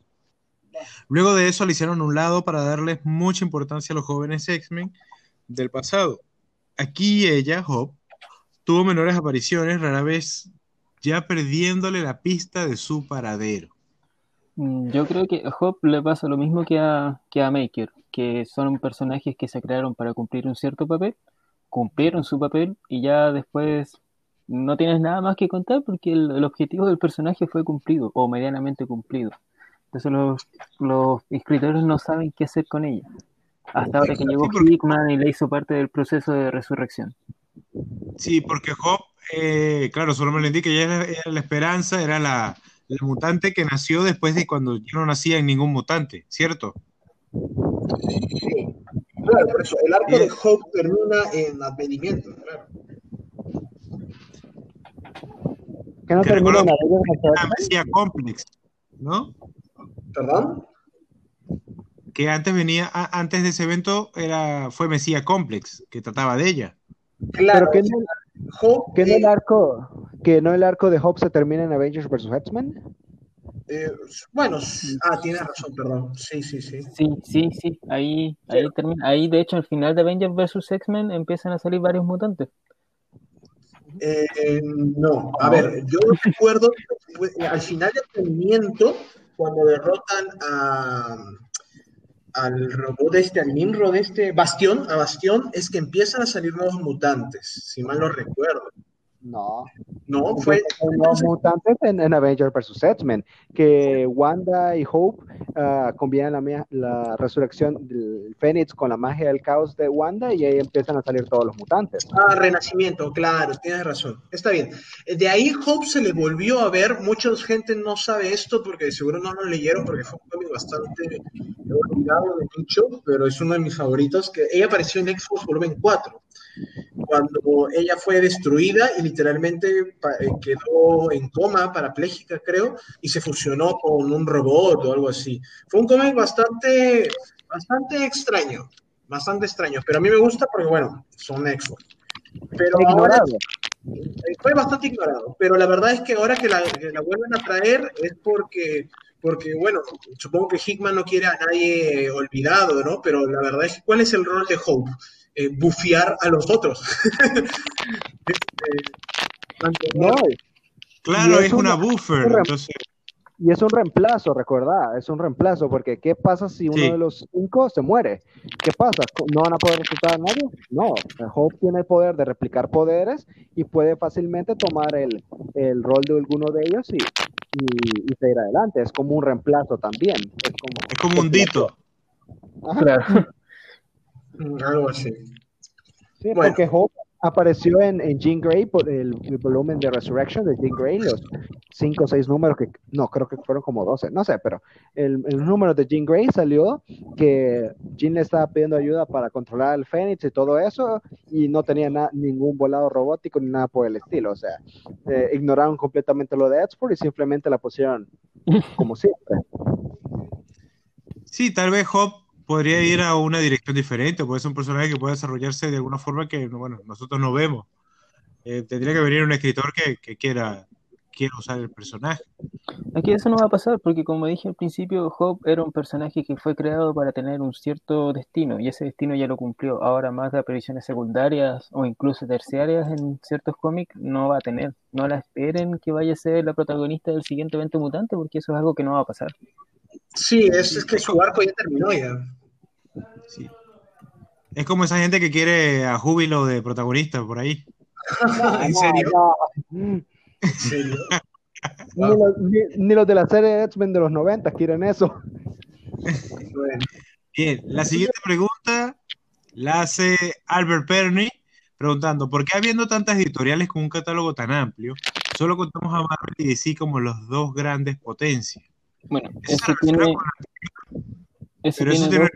Luego de eso le hicieron un lado para darles mucha importancia a los jóvenes X-Men del pasado. Aquí ella, Hope, tuvo menores apariciones, rara vez ya perdiéndole la pista de su paradero. Mm, yo creo que a Hope le pasa lo mismo que a, que a Maker, que son personajes que se crearon para cumplir un cierto papel, cumplieron su papel y ya después no tienes nada más que contar porque el, objetivo del personaje fue cumplido o medianamente cumplido. Entonces los, los escritores no saben qué hacer con ella. Hasta ahora que llegó Hickman y le hizo parte del proceso de resurrección. Sí, porque Job, eh, claro, solo me lo indica, ella era, la esperanza, era la, mutante que nació después de cuando yo no nacía en ningún mutante, ¿cierto? Sí, claro, por eso el arco de Hope termina en advenimiento, claro. Que no termina la Mesía Complex, ¿no? ¿Perdón? Que antes venía, antes de ese evento era, fue Mesía Complex, que trataba de ella. Claro, que no, que no el arco, que no el arco de Hope se termina en Avengers vs. X-Men. Eh, bueno, ah, tienes razón, perdón. Sí, sí, sí. Sí, sí, sí. Ahí, ahí termina. Ahí, de hecho, al final de Avengers vs. X-Men empiezan a salir varios mutantes. Eh, no, a ver, yo recuerdo al final del movimiento, cuando derrotan a, al robot este, al Nimrod este, Bastión, a Bastión, es que empiezan a salir nuevos mutantes, si mal no recuerdo. No. No, fue. Los mutantes en, Avengers vs. X-Men, que Wanda y Hope uh, combinan la, la, resurrección del Fénix con la magia del caos de Wanda y ahí empiezan a salir todos los mutantes. Ah, renacimiento, claro, tienes razón. Está bien. De ahí Hope se le volvió a ver. Mucha gente no sabe esto porque seguro no lo leyeron porque fue un cómic bastante olvidado de mucho, pero es uno de mis favoritos. que Ella apareció en Xbox Volumen 4 cuando ella fue destruida y literalmente eh, quedó en coma, parapléjica creo, y se fusionó con un robot o algo así. Fue un cómic bastante, bastante extraño, bastante extraño, pero a mí me gusta porque, bueno, son x Pero ahora fue bastante ignorado, pero la verdad es que ahora que la, que la vuelven a traer es porque porque bueno, supongo que Hickman no quiere a nadie olvidado, ¿no? Pero la verdad es que, ¿cuál es el rol de Hope? Eh, bufiar a los otros. Este, no, claro, es, una, buffer. Entonces... Y es un reemplazo, recordad, es un reemplazo, porque ¿qué pasa si uno de los cinco se muere? ¿Qué pasa? ¿No van a poder resucitar a nadie? No, Hope tiene el poder de replicar poderes y puede fácilmente tomar el, el rol de alguno de ellos y, y, seguir adelante. Es como un reemplazo también. Es como, es como un dito. Claro. Algo así. Sí, porque Hope apareció en, en Jean Grey por el, volumen de Resurrection de Jean Grey, los cinco o seis números que, no, creo que fueron como 12, no sé, pero el, el número de Jean Grey salió que Jean le estaba pidiendo ayuda para controlar el Fénix y todo eso, y no tenía ningún volado robótico ni nada por el estilo, o sea, eh, ignoraron completamente lo de Edgeworth y simplemente la pusieron como siempre. Sí, tal vez Hope podría ir a una dirección diferente, puede ser un personaje que pueda desarrollarse de alguna forma que bueno, nosotros no vemos. Eh, tendría que venir un escritor que, que, quiera, quiera usar el personaje. Aquí eso no va a pasar, porque como dije al principio, Hope era un personaje que fue creado para tener un cierto destino, y ese destino ya lo cumplió. Ahora más de apariciones secundarias o incluso terciarias en ciertos cómics no va a tener. No la esperen que vaya a ser la protagonista del siguiente evento mutante, porque eso es algo que no va a pasar. Sí, es, es que su arco ya terminó ya. Es como esa gente que quiere a Júbilo de protagonista por ahí. ¿En serio? Ni, los, de la serie X-Men de los 90 quieren eso. Bien, la siguiente pregunta la hace Albert Perny preguntando, ¿por qué habiendo tantas editoriales con un catálogo tan amplio, solo contamos a Marvel y DC como los dos grandes potencias? Bueno, eso tiene... Eso Pero eso tiene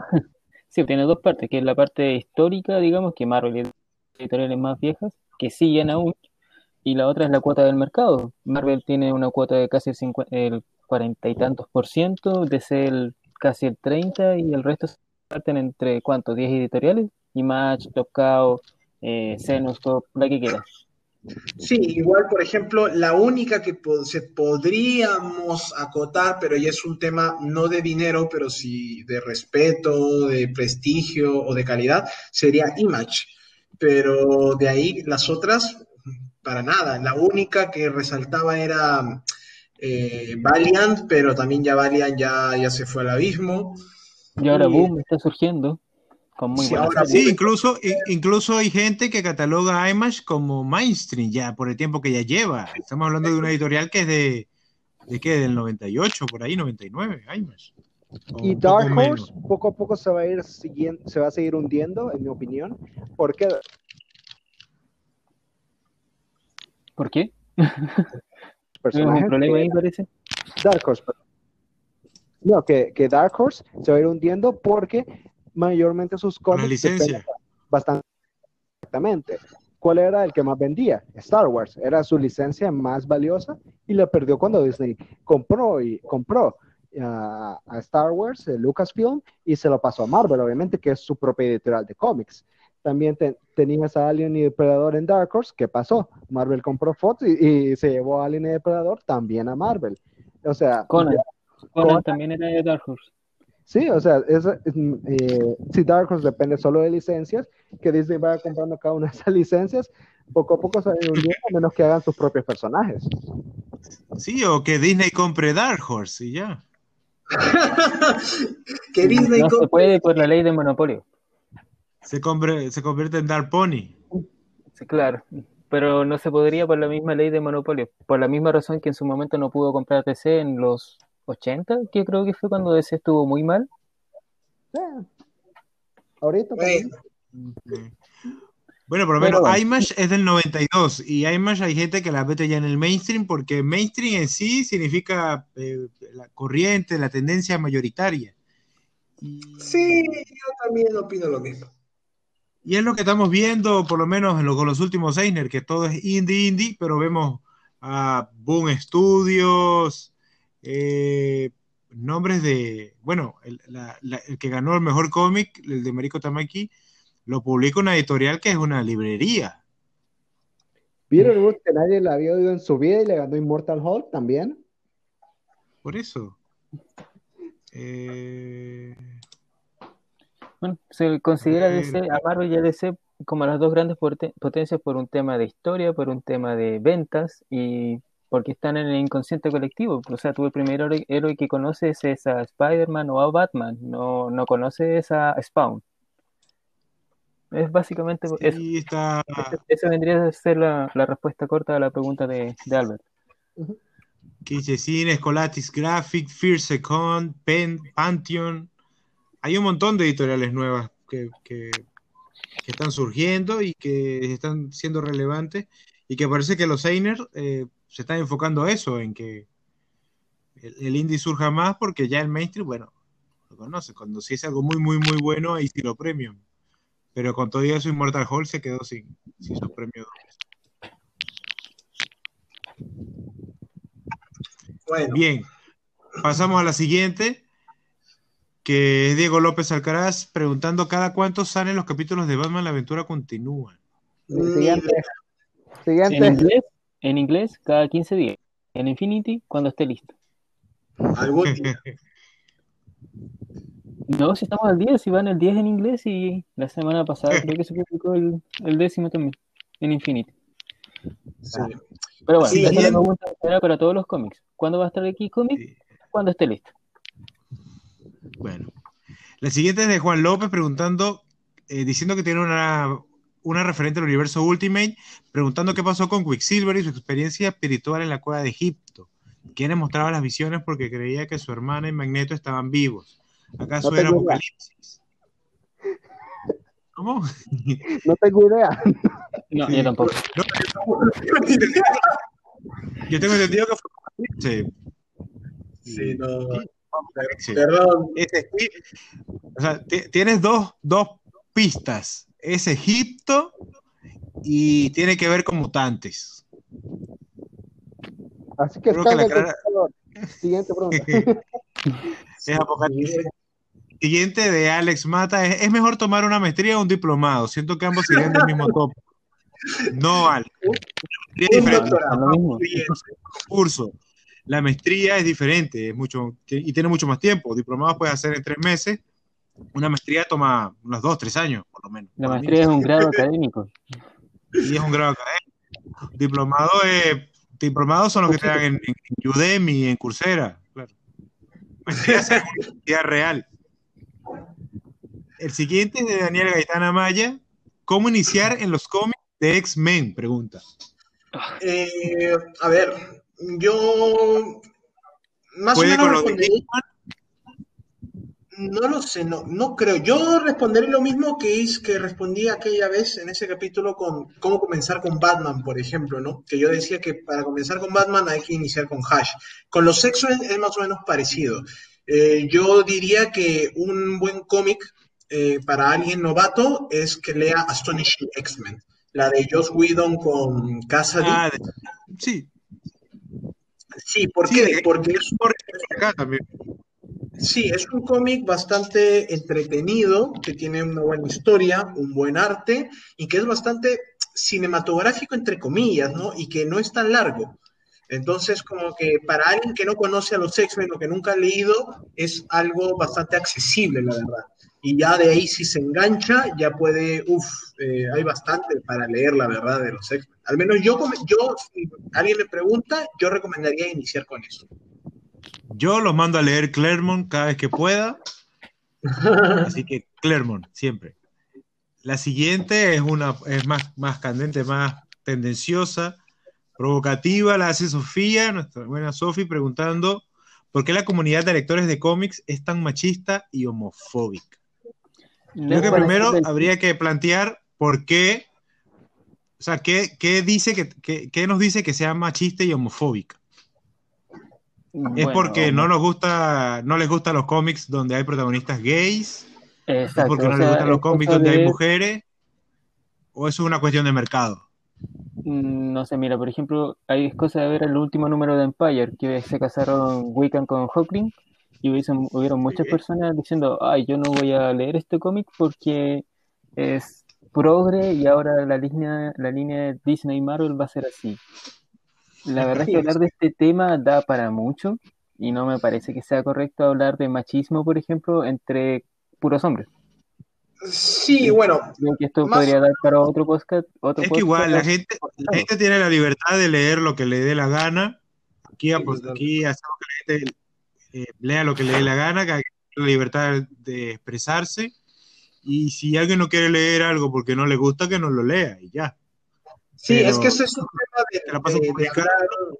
Sí, tiene dos partes, que es la parte histórica, digamos, que Marvel es editoriales más viejas, que siguen aún, y la otra es la cuota del mercado. Marvel tiene una cuota de casi el, cuarenta y tantos por ciento, DC el, casi el 30, y el resto se parten entre, ¿cuánto? 10 editoriales, Image, Top Cow, eh, la que quieras. Sí, igual, por ejemplo, la única que se podríamos acotar, pero ya es un tema no de dinero, pero sí de respeto, de prestigio o de calidad, sería Image. Pero de ahí las otras, para nada. La única que resaltaba era eh, Valiant, pero también ya Valiant ya, ya se fue al abismo. Y ahora Boom está surgiendo sí, incluso, incluso hay gente que cataloga a IMAX como mainstream ya por el tiempo que ya lleva. Estamos hablando de una editorial que es de, de qué, del 98, por ahí, 99, IMAX. Y Dark Horse poco a poco se va a ir siguiendo, se va a seguir hundiendo, en mi opinión, porque ¿Por qué? un problema ahí, parece? Dark Horse. No, que, que Dark Horse se va a ir hundiendo porque mayormente sus cómics. licencia. Bastante. Exactamente. ¿Cuál era el que más vendía? Star Wars. Era su licencia más valiosa y la perdió cuando Disney compró y compró a, Star Wars, Lucasfilm, y se lo pasó a Marvel, obviamente, que es su propia editorial de cómics. También tenías a Alien y Depredador en Dark Horse. ¿Qué pasó? Marvel compró Fox y, se llevó a Alien y Depredador también a Marvel. O sea, Conan, también era de Dark Horse. Sí, o sea, es, eh, si Dark Horse depende solo de licencias, que Disney vaya comprando cada una de esas licencias, poco a poco se va a menos que hagan sus propios personajes. Sí, o que Disney compre Dark Horse y ya. que Disney no se puede por la ley de monopolio. Se, se convierte en Dark Pony. Sí, claro, pero no se podría por la misma ley de monopolio, por la misma razón que en su momento no pudo comprar TC en los 80, que creo que fue cuando DC estuvo muy mal. Ahorita. Bueno. por lo menos IMAX es del 92 y IMAX hay gente que la mete ya en el mainstream porque mainstream en sí significa eh, la corriente, la tendencia mayoritaria. Sí, yo también opino lo mismo. Y es lo que estamos viendo, por lo menos en lo, con los últimos Eisner, que todo es indie, indie, pero vemos a Boom Studios, eh, nombres de, bueno, el, la, la, el, que ganó el mejor cómic, el de Mariko Tamaki, lo publica una editorial que es una librería. ¿Vieron que nadie la había oído en su vida y le ganó Immortal Hulk también? Por eso. Eh... Bueno, se considera DC, a Marvel y a DC como las dos grandes potencias por un tema de historia, por un tema de ventas y porque están en el inconsciente colectivo. O sea, tú el primer héroe que conoces es a Spider-Man o a Batman, no, no conoces a Spawn. Es básicamente sí, eso. Está... Esa vendría a ser la, la, respuesta corta a la pregunta de, de Albert. Uh -huh. Que dice Cine, Scholatis Graphic, Fear Second, Pen, Pantheon. Hay un montón de editoriales nuevas que, que, que, están surgiendo y que están siendo relevantes y que parece que los Einer eh, se están enfocando a eso, en que el, el, indie surja más porque ya el mainstream, bueno, lo conoce. Cuando si es algo muy, muy, muy bueno, ahí sí lo premium. Pero con todo eso, Immortal Hulk se quedó sin, sin su premio. Bueno. Bien, pasamos a la siguiente, que es Diego López Alcaraz preguntando cada cuánto salen los capítulos de Batman, la aventura continúa. Siguiente. Siguiente. En inglés, cada 15 días. En Infinity, cuando esté listo. Algo No, si estamos al 10, si van el 10 en inglés y la semana pasada creo que se publicó el, el décimo también, en Infinity. Sí. Pero bueno, Sí, es la pregunta era para todos los cómics. ¿Cuándo va a estar aquí cómic? Sí. Cuando esté listo. Bueno, la siguiente es de Juan López preguntando, eh, diciendo que tiene una, una referente al universo Ultimate, preguntando qué pasó con Quicksilver y su experiencia espiritual en la cueva de Egipto. Quienes mostraba las visiones porque creía que su hermana y Magneto estaban vivos. ¿Acaso No era idea. Apocalipsis? ¿Cómo? No tengo idea. No, Sí. yo tampoco. No, yo tengo entendido que fue Apocalipsis. Sí, no. Sí. Perdón. Es Egip- o sea, ti- tienes dos, dos pistas. Es Egipto y tiene que ver con mutantes. Así que Creo está que en la el cara- computador. Siguiente pregunta. es Apocalipsis. Siguiente de Alex Mata es, ¿es mejor tomar una maestría o un diplomado? Siento que ambos serían del mismo top. No, Alex. Es diferente, curso. La maestría es diferente, es mucho, y tiene mucho más tiempo. Diplomados puedes hacer en tres meses. Una maestría toma unos dos, tres años, por lo menos. La maestría es un grado académico. y es un grado académico. Diplomado es, diplomados son los que te dan en, en Udemy, en Coursera, claro. Maestría es en universidad real. El siguiente es de Daniel Gaitán Amaya. ¿Cómo iniciar en los cómics de X-Men? Pregunta. Eh, a ver, yo más o ¿Puede menos con los de respondería, Hickman? No lo sé, no, no creo. Yo responderé lo mismo que, es, que respondí aquella vez en ese capítulo con cómo comenzar con Batman, por ejemplo, ¿no? Que yo decía que para comenzar con Batman hay que iniciar con Hash. Con los X-Men es más o menos parecido. Eh, yo diría que un buen cómic eh, para alguien novato es que lea Astonishing X-Men, la de Joss Whedon con Cassidy. Ah, de- sí, sí, ¿por sí, qué? Porque es por acá también. Sí, es un cómic bastante entretenido, que tiene una buena historia, un buen arte y que es bastante cinematográfico, entre comillas, ¿no? Y que no es tan largo. Entonces, como que para alguien que no conoce a los X-Men o que nunca ha leído, es algo bastante accesible, la verdad. Y ya de ahí, si se engancha, ya puede, uff, hay bastante para leer, la verdad, de los X-Men. Al menos yo, yo, si alguien me pregunta, yo recomendaría iniciar con eso. Yo los mando a leer Claremont cada vez que pueda. Así que Claremont, siempre. La siguiente es una es más, más candente, más tendenciosa, provocativa. La hace Sofía, nuestra buena Sofi, preguntando por qué la comunidad de lectores de cómics es tan machista y homofóbica. Creo que primero habría que plantear por qué, o sea, qué, qué dice que, qué- qué nos dice que sea machista y homofóbica. ¿Es porque no nos gusta, no les gustan los cómics donde hay protagonistas gays? ¿Es porque no les sea, gustan los cómics donde hay mujeres? o eso es una cuestión de mercado? Mm, No sé, mira, por ejemplo, hay cosas de ver el último número de Empire, que se casaron Wiccan con Hawkling, y hubiesen- hubieron muchas personas diciendo, ay, yo no voy a leer este cómic porque es progre y ahora la línea, la línea de Disney Marvel va a ser así. La verdad es que hablar de este tema da para mucho, y no me parece que sea correcto hablar de machismo, por ejemplo, entre puros hombres. Sí, bueno, Creo que esto Más- podría dar para otro podcast. Otro Es que igual la gente, la gente tiene la libertad de leer lo que le dé la gana. Aquí, Sí, pues, aquí hacemos que la gente eh, lea lo que le dé la gana, que hay la libertad de expresarse. Y si alguien no quiere leer algo porque no le gusta, que no lo lea y ya. Sí, Pero- es que ese es un tema de, Te la paso de- de publicando. hablar-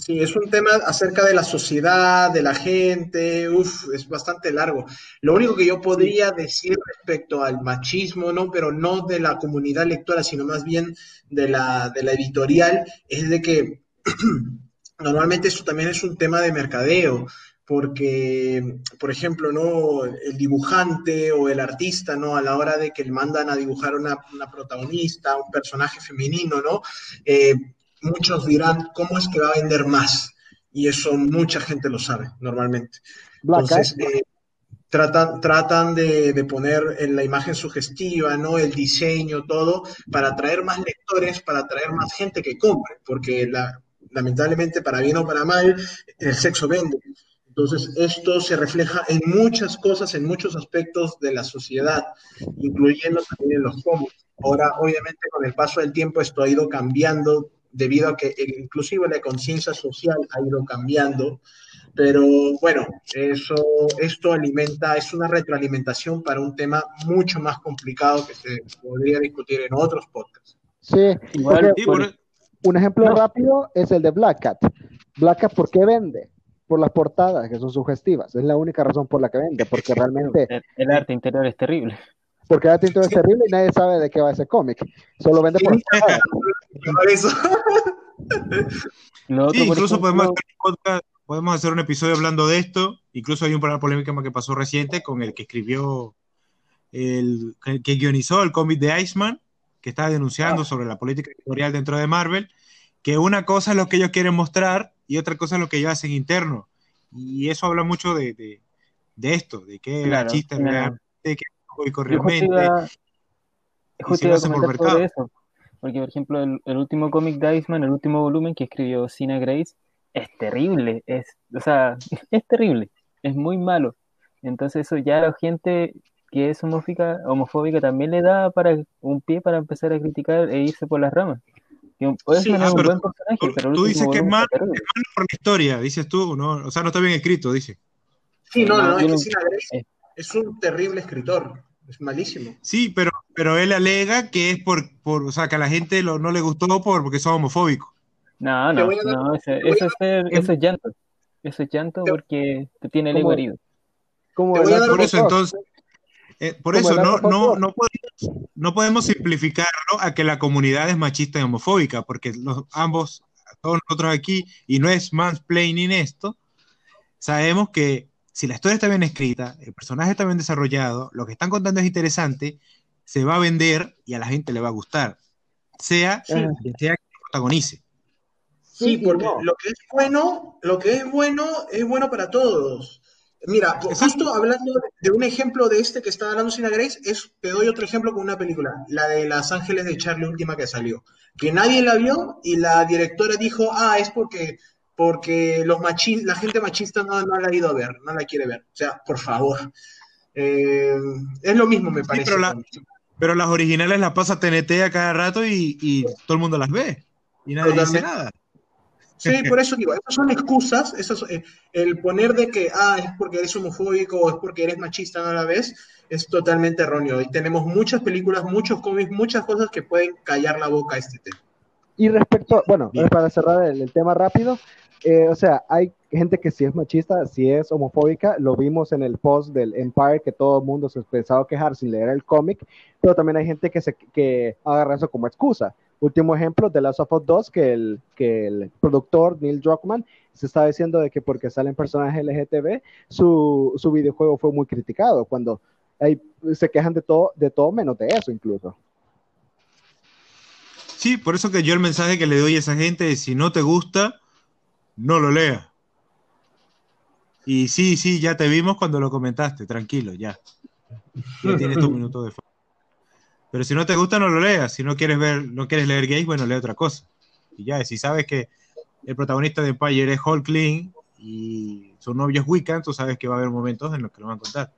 Sí, es un tema acerca de la sociedad, de la gente, uf, es bastante largo. Lo único que yo podría decir respecto al machismo, ¿no? Pero no de la comunidad lectora, sino más bien de la, de la editorial, es de que normalmente eso también es un tema de mercadeo, porque, por ejemplo, ¿no? El dibujante o el artista, ¿no? A la hora de que le mandan a dibujar una, una protagonista, un personaje femenino, ¿no? Eh, muchos dirán, ¿cómo es que va a vender más? Y eso mucha gente lo sabe normalmente. Entonces, eh, tratan, tratan de, de poner en la imagen sugestiva, ¿no? El diseño, todo, para atraer más lectores, para atraer más gente que compre, porque la, lamentablemente, para bien o para mal, el sexo vende. Entonces, esto se refleja en muchas cosas, en muchos aspectos de la sociedad, incluyendo también en los cómics. Ahora, obviamente, con el paso del tiempo esto ha ido cambiando debido a que inclusive la conciencia social ha ido cambiando, pero bueno, eso, esto alimenta, es una retroalimentación para un tema mucho más complicado que se podría discutir en otros podcasts. sí. Igual, por- un ejemplo No. rápido es el de Black Cat. Black Cat, ¿por qué vende? Por las portadas, que son sugestivas. Es la única razón por la que vende, porque realmente, el, el arte interior es terrible. porque la tinta es terrible y nadie sabe de qué va ese cómic. Solo vende por las portadas. Por eso, Lo otro, Sí, por incluso podemos ejemplo, hacer un podcast, podemos hacer un episodio hablando de esto. Incluso hay un una polémica que pasó reciente con el que escribió, el que, que guionizó el cómic de Iceman, que estaba denunciando sobre la política editorial dentro de Marvel, que una cosa es lo que ellos quieren mostrar y otra cosa es lo que ellos hacen interno. Y eso habla mucho de, de, de esto, de que Claro, chiste mira, realmente, que público realmente. iba, y se por mercado. eso. Porque, por ejemplo, el, el último cómic de Iceman, el último volumen que escribió Sina Grace, es terrible. Es, o sea, es terrible. Es muy malo. Entonces, eso ya a la gente que es homofóbica, homofóbica también le da para un pie para empezar a criticar e irse por las ramas. Sí, ah, un pero buen personaje, tú- pero dices que es malo, por la historia, dices tú, ¿no? O sea, no está bien escrito, dice. sí, no, no, No, es que Sina Grace eh. es un terrible escritor, es malísimo. Sí, pero, pero él alega que es por, por, o sea, que a la gente lo- no le gustó por, porque son homofóbicos. No, no, dar- no, eso, eso es, eso es llanto. Eso es llanto Te- porque te tiene el ego ¿Cómo? herido. Last Por eso, entonces, eh, por eso no, no, no, podemos, no podemos simplificarlo a que la comunidad es machista y homofóbica, porque los, ambos, todos nosotros aquí, y no es mansplaining esto, sabemos que si la historia está bien escrita, el personaje está bien desarrollado, lo que están contando es interesante, se va a vender y a la gente le va a gustar, sea Sí. quien sea que lo protagonice. Sí, porque no. lo que es bueno, lo que es bueno es bueno para todos. Mira, justo hablando de un ejemplo de este que estaba hablando Sina Grace, es, te doy otro ejemplo con una película, la de Las Ángeles de Charlie última que salió, que nadie la vio y la directora dijo, ah, es porque, porque los machi la gente machista no, no la ha ido a ver, no la quiere ver. O sea, por favor. Eh, es lo mismo, me parece. pero la- Pero las originales las pasa TNT a cada rato y, y todo el mundo las ve y nadie dice Totalmente. nada. Sí, por eso digo, esas son excusas, esas, eh, el poner de que, ah, es porque eres homofóbico o es porque eres machista no la vez, es totalmente erróneo. Y tenemos muchas películas, muchos cómics, muchas cosas que pueden callar la boca a este tema. Y respecto, bueno, Bien. para cerrar el, el tema rápido, eh, o sea, hay gente que sí es machista, sí es homofóbica, lo vimos en el post del Empire, que todo el mundo se empezaba a quejar sin leer el cómic, pero también hay gente que, se, que agarra eso como excusa. Último ejemplo, de Last of Us 2, que el, que el productor Neil Druckmann se está diciendo de que porque salen personajes LGTB, su, su videojuego fue muy criticado, cuando hay, se quejan de todo, de todo menos de eso incluso. Sí, por eso que yo el mensaje que le doy a esa gente es, si no te gusta, no lo leas. Y sí, sí, ya te vimos cuando lo comentaste, tranquilo, ya. Ya tienes tu minuto de fama. Pero si no te gusta, no lo leas. Si no quieres ver, no quieres leer gays, bueno, lee otra cosa. Y ya, si sabes que el protagonista de Empire es Hulkling y su novio es Wiccan, tú sabes que va a haber momentos en los que lo van a contar.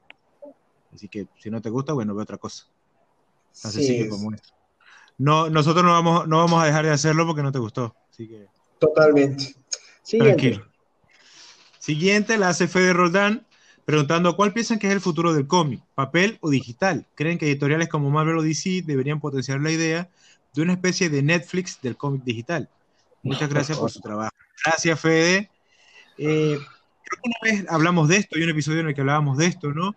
Así que si no te gusta, bueno, ve otra cosa. Tan Sí, sencillo como es. No, nosotros no vamos, no vamos a dejar de hacerlo porque no te gustó. Así que Totalmente. Siguiente. tranquilo. Siguiente, la hace Fede Roldán preguntando cuál piensan que es el futuro del cómic, papel o digital. ¿Creen que editoriales como Marvel o DC deberían potenciar la idea de una especie de Netflix del cómic digital? Muchas gracias por su trabajo. Gracias, Fede. Eh, creo que una vez hablamos de esto, hay un episodio en el que hablábamos de esto, ¿no?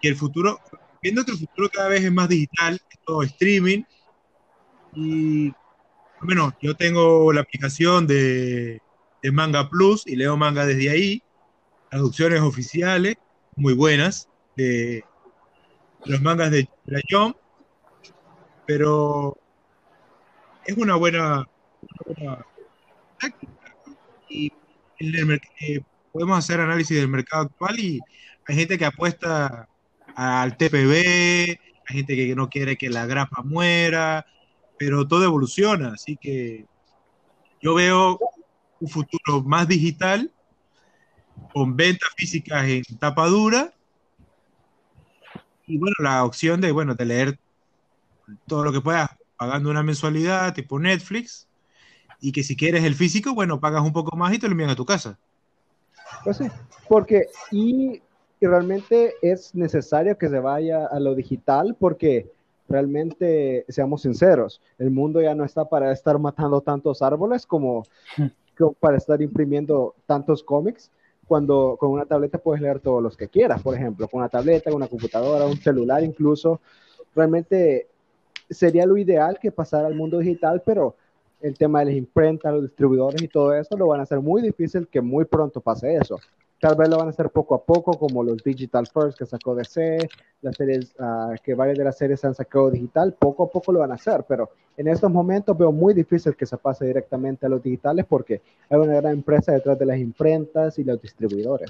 Que el futuro, viendo que el futuro cada vez es más digital, es todo streaming, y bueno, yo tengo la aplicación de, de Manga Plus y leo manga desde ahí, traducciones oficiales muy buenas de los mangas de Rayón, pero es una buena, táctica. Y en el eh, podemos hacer análisis del mercado actual y hay gente que apuesta al TPB, hay gente que no quiere que la grapa muera, pero todo evoluciona, así que yo veo un futuro más digital, con ventas físicas en tapa dura, y bueno, la opción de, bueno, de leer todo lo que puedas pagando una mensualidad tipo Netflix, y que si quieres el físico, bueno, pagas un poco más y te lo envían a tu casa. Pues sí, porque y, y realmente es necesario que se vaya a lo digital porque realmente, seamos sinceros, el mundo ya no está para estar matando tantos árboles como para estar imprimiendo tantos cómics. Cuando con una tableta puedes leer todos los que quieras, por ejemplo, con una tableta, con una computadora, un celular incluso. Realmente sería lo ideal que pasara al mundo digital, pero el tema de las imprentas, los distribuidores y todo eso lo van a hacer muy difícil que muy pronto pase eso. Tal vez lo van a hacer poco a poco, como los Digital First que sacó DC, las series, uh, que varias de las series se han sacado digital, poco a poco lo van a hacer, pero en estos momentos veo muy difícil que se pase directamente a los digitales porque hay una gran empresa detrás de las imprentas y los distribuidores.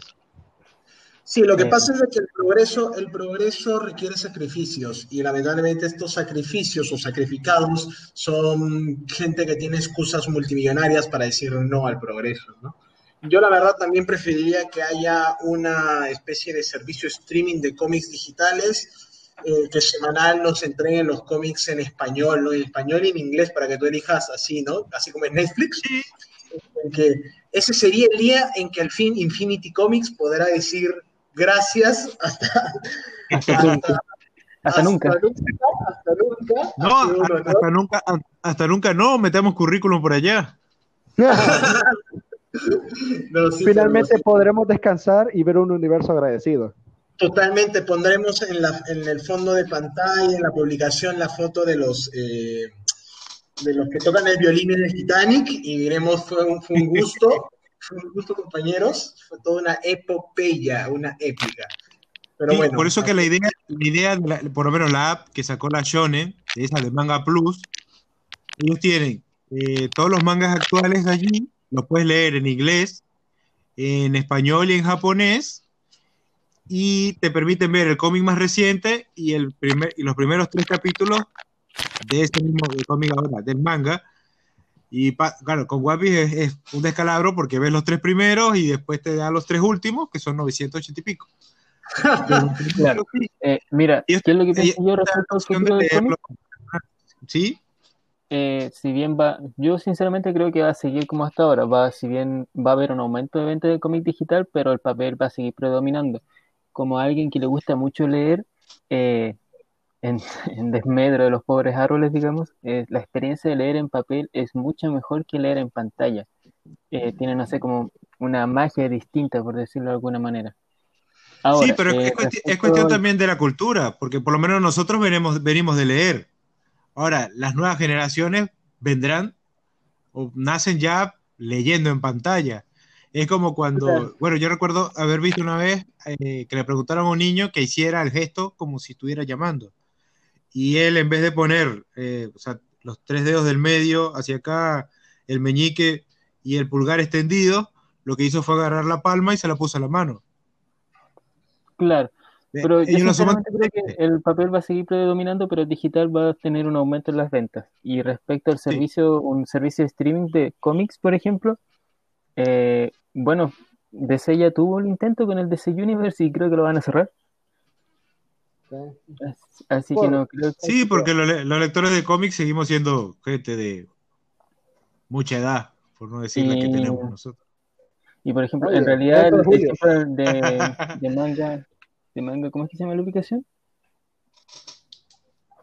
Sí, lo que pasa es que el progreso, el progreso requiere sacrificios y lamentablemente estos sacrificios o sacrificados son gente que tiene excusas multimillonarias para decir no al progreso, ¿no? Yo la verdad también preferiría que haya una especie de servicio streaming de cómics digitales eh, que semanal nos entreguen los cómics en español, ¿no? En español y en inglés para que tú elijas así, ¿no? Así como en Netflix. En que ese sería el día en que al fin Infinity Comics podrá decir gracias hasta, hasta, hasta, hasta, hasta nunca. nunca. Hasta nunca. No, hasta, hasta, nunca, hasta nunca no, metemos currículum por allá. no, sí, Finalmente sí. podremos descansar y ver un universo agradecido. Totalmente, pondremos en, la, en, el fondo de pantalla, en la publicación, la foto de los, eh, de los que tocan el violín en el Titanic y diremos, fue un, fue un gusto, fue un gusto compañeros, fue toda una epopeya, una épica. Pero sí, bueno, por eso que la idea, la idea de la, por lo menos la app que sacó la Shonen, esa de Manga Plus, ellos tienen eh, todos los mangas actuales allí, los puedes leer en inglés, en español y en japonés, y te permiten ver el cómic más reciente y, el primer, y los primeros tres capítulos de ese mismo cómic ahora, del manga. Y pa, claro, con Piece es, es, un descalabro porque ves los tres primeros y después te da los tres últimos, que son 980 y pico. claro. eh, mira, ¿qué es lo que pienso yo respecto al futuro del cómic? ¿Sí? Eh, si bien va, yo sinceramente creo que va a seguir como hasta ahora, va, si bien va a haber un aumento de venta de cómic digital, pero el papel va a seguir predominando. Como alguien que le gusta mucho leer, eh, en, en, desmedro de los pobres árboles, digamos, eh, la experiencia de leer en papel es mucho mejor que leer en pantalla. Tiene, no sé, como una magia distinta, por decirlo de alguna manera. Ahora, sí, pero es, cuestión, es, cuestión, también de la cultura, porque por lo menos nosotros venimos, venimos de leer. Ahora, las nuevas generaciones vendrán o nacen ya leyendo en pantalla. Es como cuando, bueno, yo recuerdo haber visto una vez eh, que le preguntaron a un niño que hiciera el gesto como si estuviera llamando. Y él, en vez de poner, eh, o sea, los tres dedos del medio hacia acá, el meñique y el pulgar extendido, lo que hizo fue agarrar la palma y se la puso a la mano. Claro. Pero yo sinceramente creo que el papel va a seguir predominando, pero el digital va a tener un aumento en las ventas. Y respecto al servicio, un servicio de streaming de cómics, por ejemplo, eh, bueno, DC ya tuvo el intento con el DC Universe y creo que lo van a cerrar. Así que no creo que... Sí, porque los, lectores de cómics seguimos siendo gente de mucha edad, por no decir la que tenemos nosotros. Y por ejemplo, en realidad el ejemplo de, de, manga, de manga, ¿cómo es que se llama la ubicación?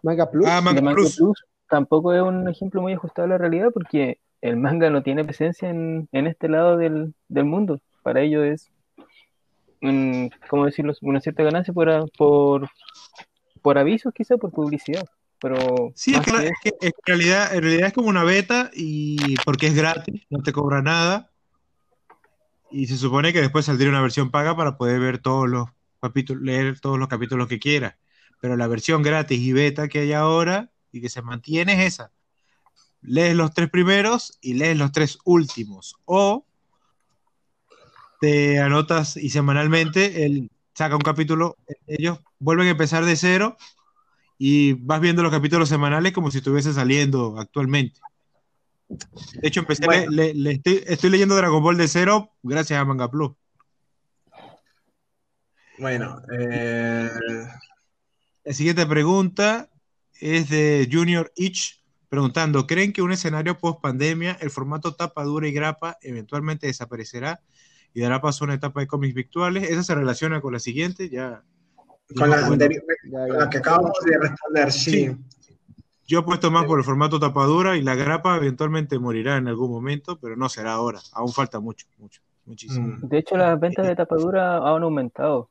Manga Plus. Ah, manga, Plus. tampoco es un ejemplo muy ajustado a la realidad porque el manga no tiene presencia en, en este lado del, del mundo. Para ello es ¿cómo decirlo? Una cierta ganancia por, por, por avisos, quizá por publicidad. Pero sí, es que, en, realidad, en realidad es como una beta y porque es gratis, no te cobra nada. Y se supone que después saldría una versión paga para poder ver todos los capítulos, leer todos los capítulos que quieras. Pero la versión gratis y beta que hay ahora y que se mantiene es esa. Lees los tres primeros y lees los tres últimos. O te anotas y semanalmente él saca un capítulo, ellos vuelven a empezar de cero y vas viendo los capítulos semanales como si estuviese saliendo actualmente. De hecho, empecé estoy, leyendo Dragon Ball de cero gracias a Manga Plus. Bueno, eh, la siguiente pregunta es de Junior Itch preguntando: ¿Creen que un escenario post pandemia, el formato tapa dura y grapa eventualmente desaparecerá y dará paso a una etapa de cómics virtuales. Esa se relaciona con la siguiente, ya. Con la, que acabamos de responder, sí. Yo he puesto más por el formato tapadura y la grapa eventualmente morirá en algún momento, pero no será ahora. Aún falta mucho, mucho, muchísimo. De hecho, las ventas de tapadura han aumentado.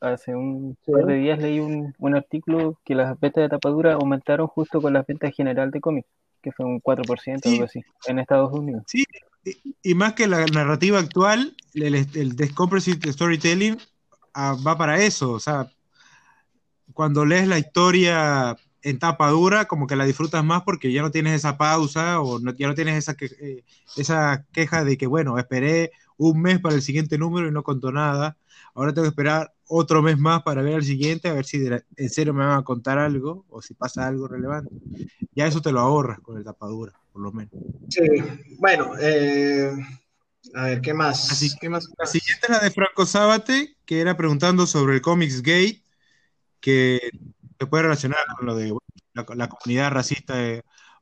hace un par de días leí un, un, artículo que las ventas de tapadura aumentaron justo con las ventas general de cómics, que fue un 4% o algo así, en Estados Unidos. Sí, y, más que la narrativa actual, el, el storytelling ah, va para eso. O sea, cuando lees la historia en tapa dura, como que la disfrutas más porque ya no tienes esa pausa o ya no tienes esa, eh, esa queja de que, bueno, esperé un mes para el siguiente número y no contó nada. Ahora tengo que esperar otro mes más para ver el siguiente, a ver si en serio me van a contar algo o si pasa algo relevante. Ya eso te lo ahorras con el tapadura por lo menos. Sí, bueno, eh, a ver, ¿qué más? Así, ¿Qué más? La siguiente es la de Franco Sábate, que era preguntando sobre el Comics Gate, que se puede relacionar con lo de la, comunidad racista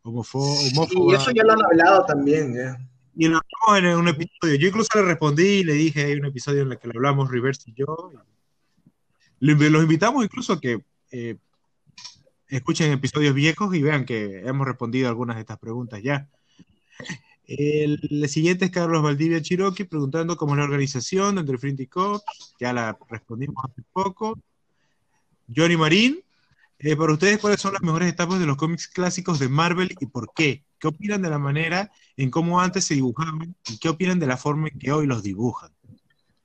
homofóbica. Sí, eso ya lo han hablado también, Y lo hablamos en un episodio. Yo incluso le respondí y le dije, hay un episodio en el que le hablamos Reverse y yo. Los invitamos incluso a que eh, escuchen episodios viejos y vean que hemos respondido algunas de estas preguntas ya. El, siguiente es Carlos Valdivia Chiroqui preguntando cómo es la organización dentro del Frinity Cops. Ya la respondimos hace poco. Johnny Marín, eh, para ustedes, ¿cuáles son las mejores etapas de los cómics clásicos de Marvel y por qué? ¿Qué opinan de la manera en cómo antes se dibujaban y qué opinan de la forma en que hoy los dibujan?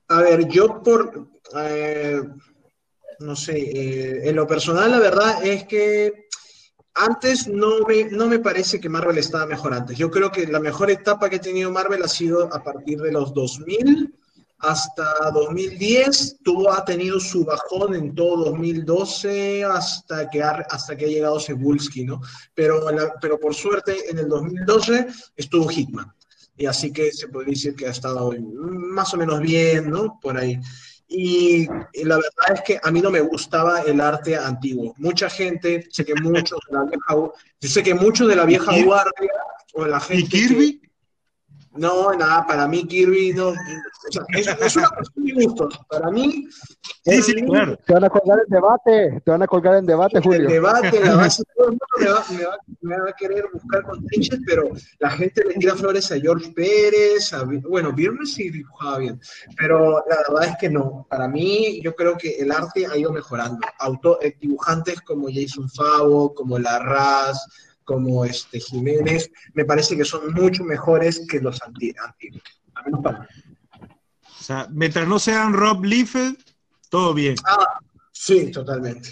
A ver, yo por... Eh, no sé, eh, en lo personal la verdad es que antes no me, no me parece que Marvel estaba mejor antes. Yo creo que la mejor etapa que ha tenido Marvel ha sido a partir de los 2000 hasta 2010. Tuvo, ha tenido su bajón en todo 2012 hasta que ha, hasta que ha llegado Cebulski, ¿no? Pero, pero por suerte en el 2012 estuvo Hitman. Y así que se puede decir que ha estado más o menos bien, ¿no? Por ahí. Y, la verdad es que a mí no me gustaba el arte antiguo. Mucha gente, sé que muchos de la vieja, sé que muchos de la vieja guardia o la gente. ¿Y Kirby? No, nada, para mí Kirby no. es, una cuestión de gustos. Para mí. Sí, sí, claro. Te van a colgar en debate, te van a colgar en debate, Julio. En debate, la base, todo el mundo me va, me, va, me va, a querer buscar con trinches, pero la gente le tira flores a George Pérez, a, bueno, Viernes sí dibujaba bien, pero la verdad es que no. Para mí, yo creo que el arte ha ido mejorando. Auto, eh, dibujantes como Jason Favo, como Larraz, como este Jiménez, me parece que son mucho mejores que los antiguos, al menos para O sea, mientras no sean Rob Liefeld, todo bien. Ah, sí, totalmente.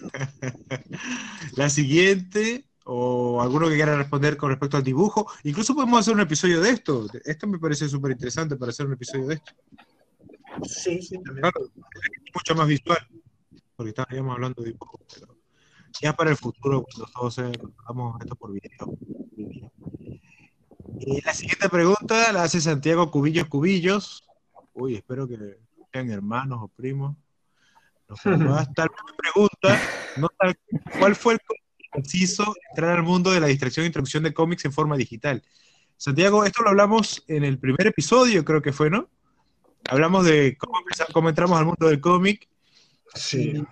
La siguiente, o alguno que quiera responder con respecto al dibujo. Incluso podemos hacer un episodio de esto. Esto me parece súper interesante para hacer un episodio de esto. Sí, sí, también. Claro, es mucho más visual, porque estábamos hablando de dibujo, pero ya para el futuro, cuando todos hagamos esto por video. Y la siguiente pregunta la hace Santiago Cubillos Cubillos. Uy, espero que sean hermanos o primos. Nos estar pregunta, no tal- ¿cuál fue el conciso entrar al mundo de la distracción e introducción de cómics en forma digital? Santiago, esto lo hablamos en el primer episodio, creo que fue, ¿no? Hablamos de cómo, empezamos- cómo entramos al mundo del cómic, Sí.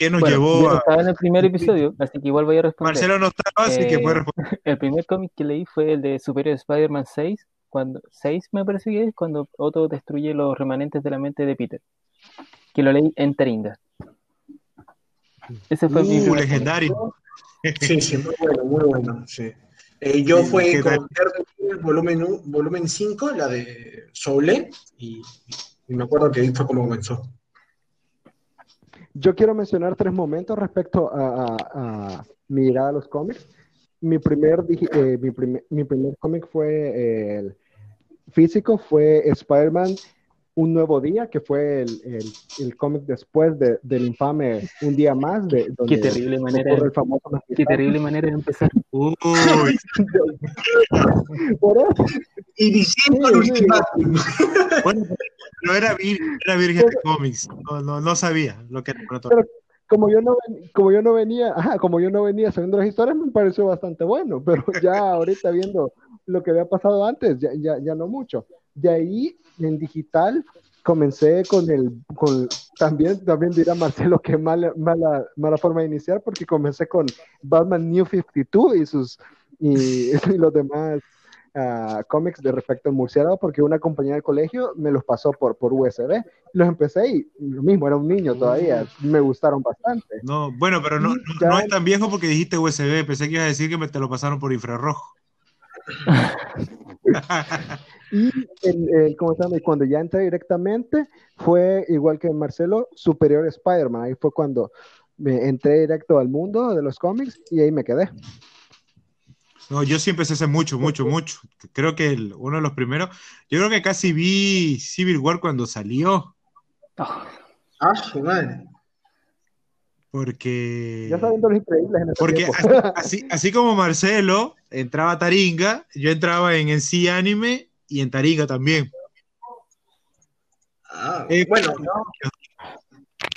Qué nos Bueno, llevó yo no estaba en el primer episodio, así que igual voy a responder. Marcelo no estaba, así que Eh, puede responder. El primer cómic que leí fue el de Superior Spider-Man 6, cuando 6 me parece que es, cuando Otto destruye los remanentes de la mente de Peter. Que lo leí en Taringa. Ese fue mi Uh, primer legendario. Sí, sí, muy bueno, muy bueno. Sí. Eh, yo Sí, fue con Daredevil volumen, volumen 5, la de Soule, y, y me acuerdo que ahí fue como comenzó. Yo quiero mencionar tres momentos respecto a, a- a mi llegada a los cómics. Mi primer, eh, mi primer, mi primer cómic fue eh, el físico, fue Spider-Man Un Nuevo Día, que fue el, el- el cómic después de- del infame Un Día Más, de, donde Qué terrible manera, el famoso qué terrible manera de empezar. Uy, Por eso, Y diciendo Sí, el sí. ultimátum. bueno, pero era, vir- era virgen de cómics, no, no, no sabía lo que era. Pero- como yo no como yo no venía, ajá, como yo no venía sabiendo las historias, me pareció bastante bueno, pero ya ahorita viendo lo que había pasado antes, ya, ya, ya no mucho. De ahí, en digital, comencé con el, con, también, también dirá Marcelo que mala, mala, mala forma de iniciar, porque comencé con Batman New 52 y sus, y, y los demás ah, cómics de respecto al murciélago, porque una compañía del colegio me los pasó por, por USB. Los empecé y lo mismo, era un niño todavía, me gustaron bastante. No, bueno, pero no, no, no es tan viejo porque dijiste USB, pensé que ibas a decir que me te lo pasaron por infrarrojo. Y el, el- ¿cómo se llama? Y cuando ya entré directamente, fue igual que Marcelo, Superior Spider-Man. Ahí fue cuando me entré directo al mundo de los cómics y ahí me quedé. No, yo sí empecé hace mucho, mucho, mucho. Creo que el- uno de los primeros, yo creo que casi vi Civil War cuando salió, Ah, su madre. porque... Ya sabiendo los increíbles en ese Porque así, así como Marcelo entraba a Taringa, yo entraba en en sí anime y en Taringa también. Ah, Eh, bueno,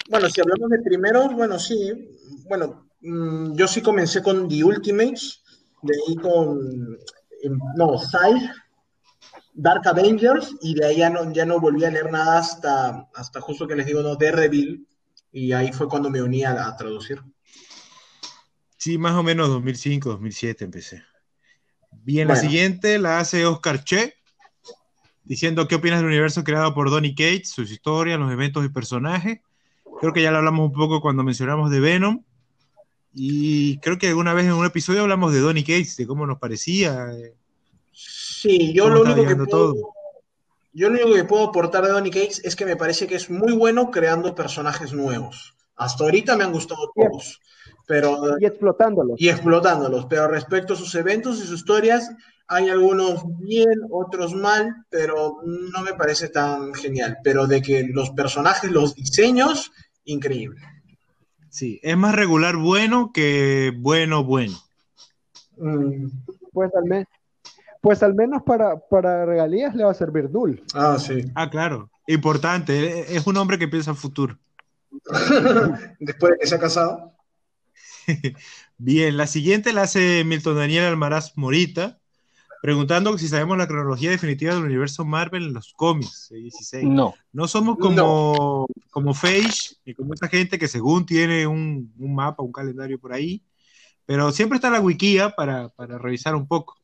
bueno, si hablamos de primeros, bueno, sí. Bueno, mm, yo sí comencé con The Ultimates, de ahí con, em, no, Scythe, Dark Avengers, y de ahí ya no, ya no volví a leer nada hasta, hasta justo que les digo, no, Daredevil, y ahí fue cuando me uní a, a traducir. Sí, más o menos 2005, 2007 empecé. Bien, la siguiente la hace Oscar Che, diciendo qué opinas del universo creado por Donny Cates, sus historias, los eventos y personajes. Creo que ya lo hablamos un poco cuando mencionamos de Venom. Y creo que alguna vez en un episodio hablamos de Donny Cates, de cómo nos parecía. Sí, yo lo único que puedo, todo. yo lo único que puedo aportar de Donny Cates es que me parece que es muy bueno creando personajes nuevos. Hasta ahorita me han gustado todos, pero Y explotándolos. y explotándolos. Pero respecto a sus eventos y sus historias, hay algunos bien, otros mal, pero no me parece tan genial. Pero de que los personajes, los diseños, increíble. Sí, es más regular bueno que bueno bueno. Mm, Pues al, me- pues al menos para, para regalías le va a servir Null. Ah, sí. Ah, claro, importante, e- es un hombre que piensa en futuro. Después de que se ha casado. Bien, la siguiente la hace Milton Daniel Almaraz Morita, preguntando si sabemos la cronología definitiva del universo Marvel en los cómics de 16. No, No somos como, como Feige y como esa gente que según tiene un, un mapa, un calendario por ahí, pero siempre está la wikia para, para revisar un poco.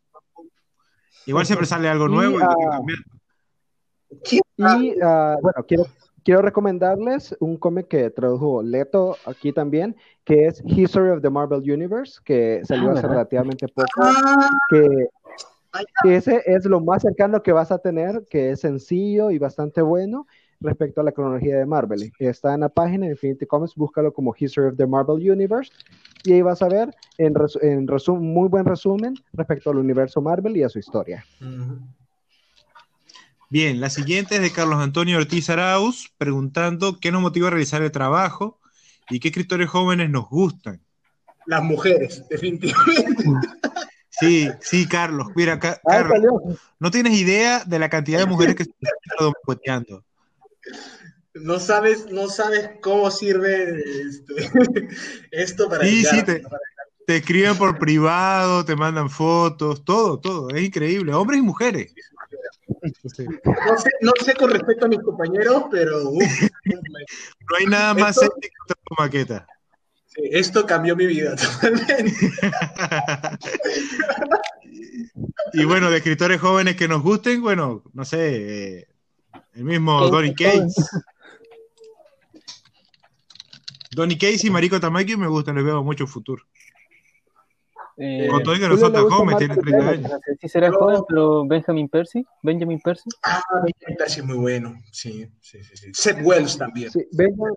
Igual siempre sale algo nuevo y hay que cambiar. ¿Quién? Y ah, bueno, quiero, quiero recomendarles un cómic que tradujo Leto aquí también, que es History of the Marvel Universe, que salió Ah, hace relativamente poco, que, que ese es lo más cercano que vas a tener, que es sencillo y bastante bueno. respecto a la cronología de Marvel. Está en la página de Infinity Comics, búscalo como History of the Marvel Universe y ahí vas a ver en, resu- en resum- muy buen resumen respecto al universo Marvel y a su historia. Bien, la siguiente es de Carlos Antonio Ortiz Arauz, preguntando qué nos motiva a realizar el trabajo y qué escritores jóvenes nos gustan. Las mujeres, definitivamente. Sí, sí, Carlos. Mira, Ca- Ah, Carlos, salió. no tienes idea de la cantidad de mujeres que se están boicoteando. No sabes, no sabes cómo sirve este, esto para Sí, sí, te, te escriben por privado, te mandan fotos, todo, todo. Es increíble. Hombres y mujeres. Sí. No sé, no sé con respecto a mis compañeros, pero uf, No hay nada más ético que maqueta. Sí, esto cambió mi vida totalmente. y bueno, de escritores jóvenes que nos gusten, bueno, no sé, eh, el mismo Donny Cates. Donny Cates y Mariko Tamaki me gustan, les veo mucho futuro. Eh, Con todo que no son tan jóvenes, tienen 30 Pérez. años. no sé si será joven, pero Benjamin Percy, Benjamin Percy. Ah, Benjamin Percy es muy bueno. Sí, sí, sí, sí. Seth Wells también. Sí, Benjamin-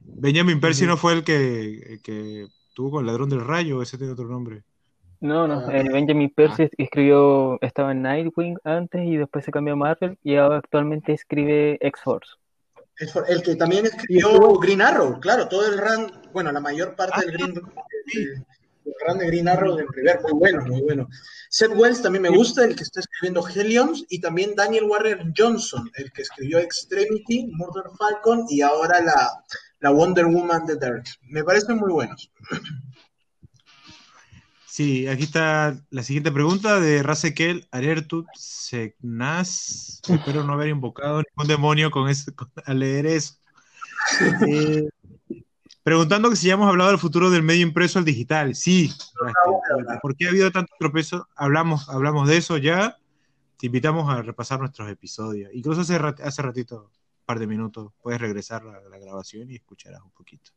Benjamin Percy no fue el que, el que tuvo con el ladrón del rayo, ese tiene otro nombre. No, no, eh, Benjamin Percy escribió, estaba en Nightwing antes y después se cambió a Marvel y ahora actualmente escribe X-Force. El que también escribió Green Arrow, claro, todo el run, bueno, la mayor parte del Green el, el run de Green Arrow del primer, muy bueno, muy bueno. Seth Wells también me gusta, el que está escribiendo Hellions, y también Daniel Warren Johnson, el que escribió Extremity, Murder Falcon y ahora la, la Wonder Woman de Dark. Me parecen muy buenos. Sí, aquí está la siguiente pregunta de Rasekel Arertut Segnas. Espero no haber invocado ningún demonio con ese, con- al leer eso. Eh, preguntando que si ya hemos hablado del futuro del medio impreso al digital. Sí, Raquel. ¿por qué ha habido tanto tropezo? Hablamos, hablamos de eso ya. Te invitamos a repasar nuestros episodios. Incluso hace, hace ratito, par de minutos, puedes regresar a la grabación y escucharás un poquito.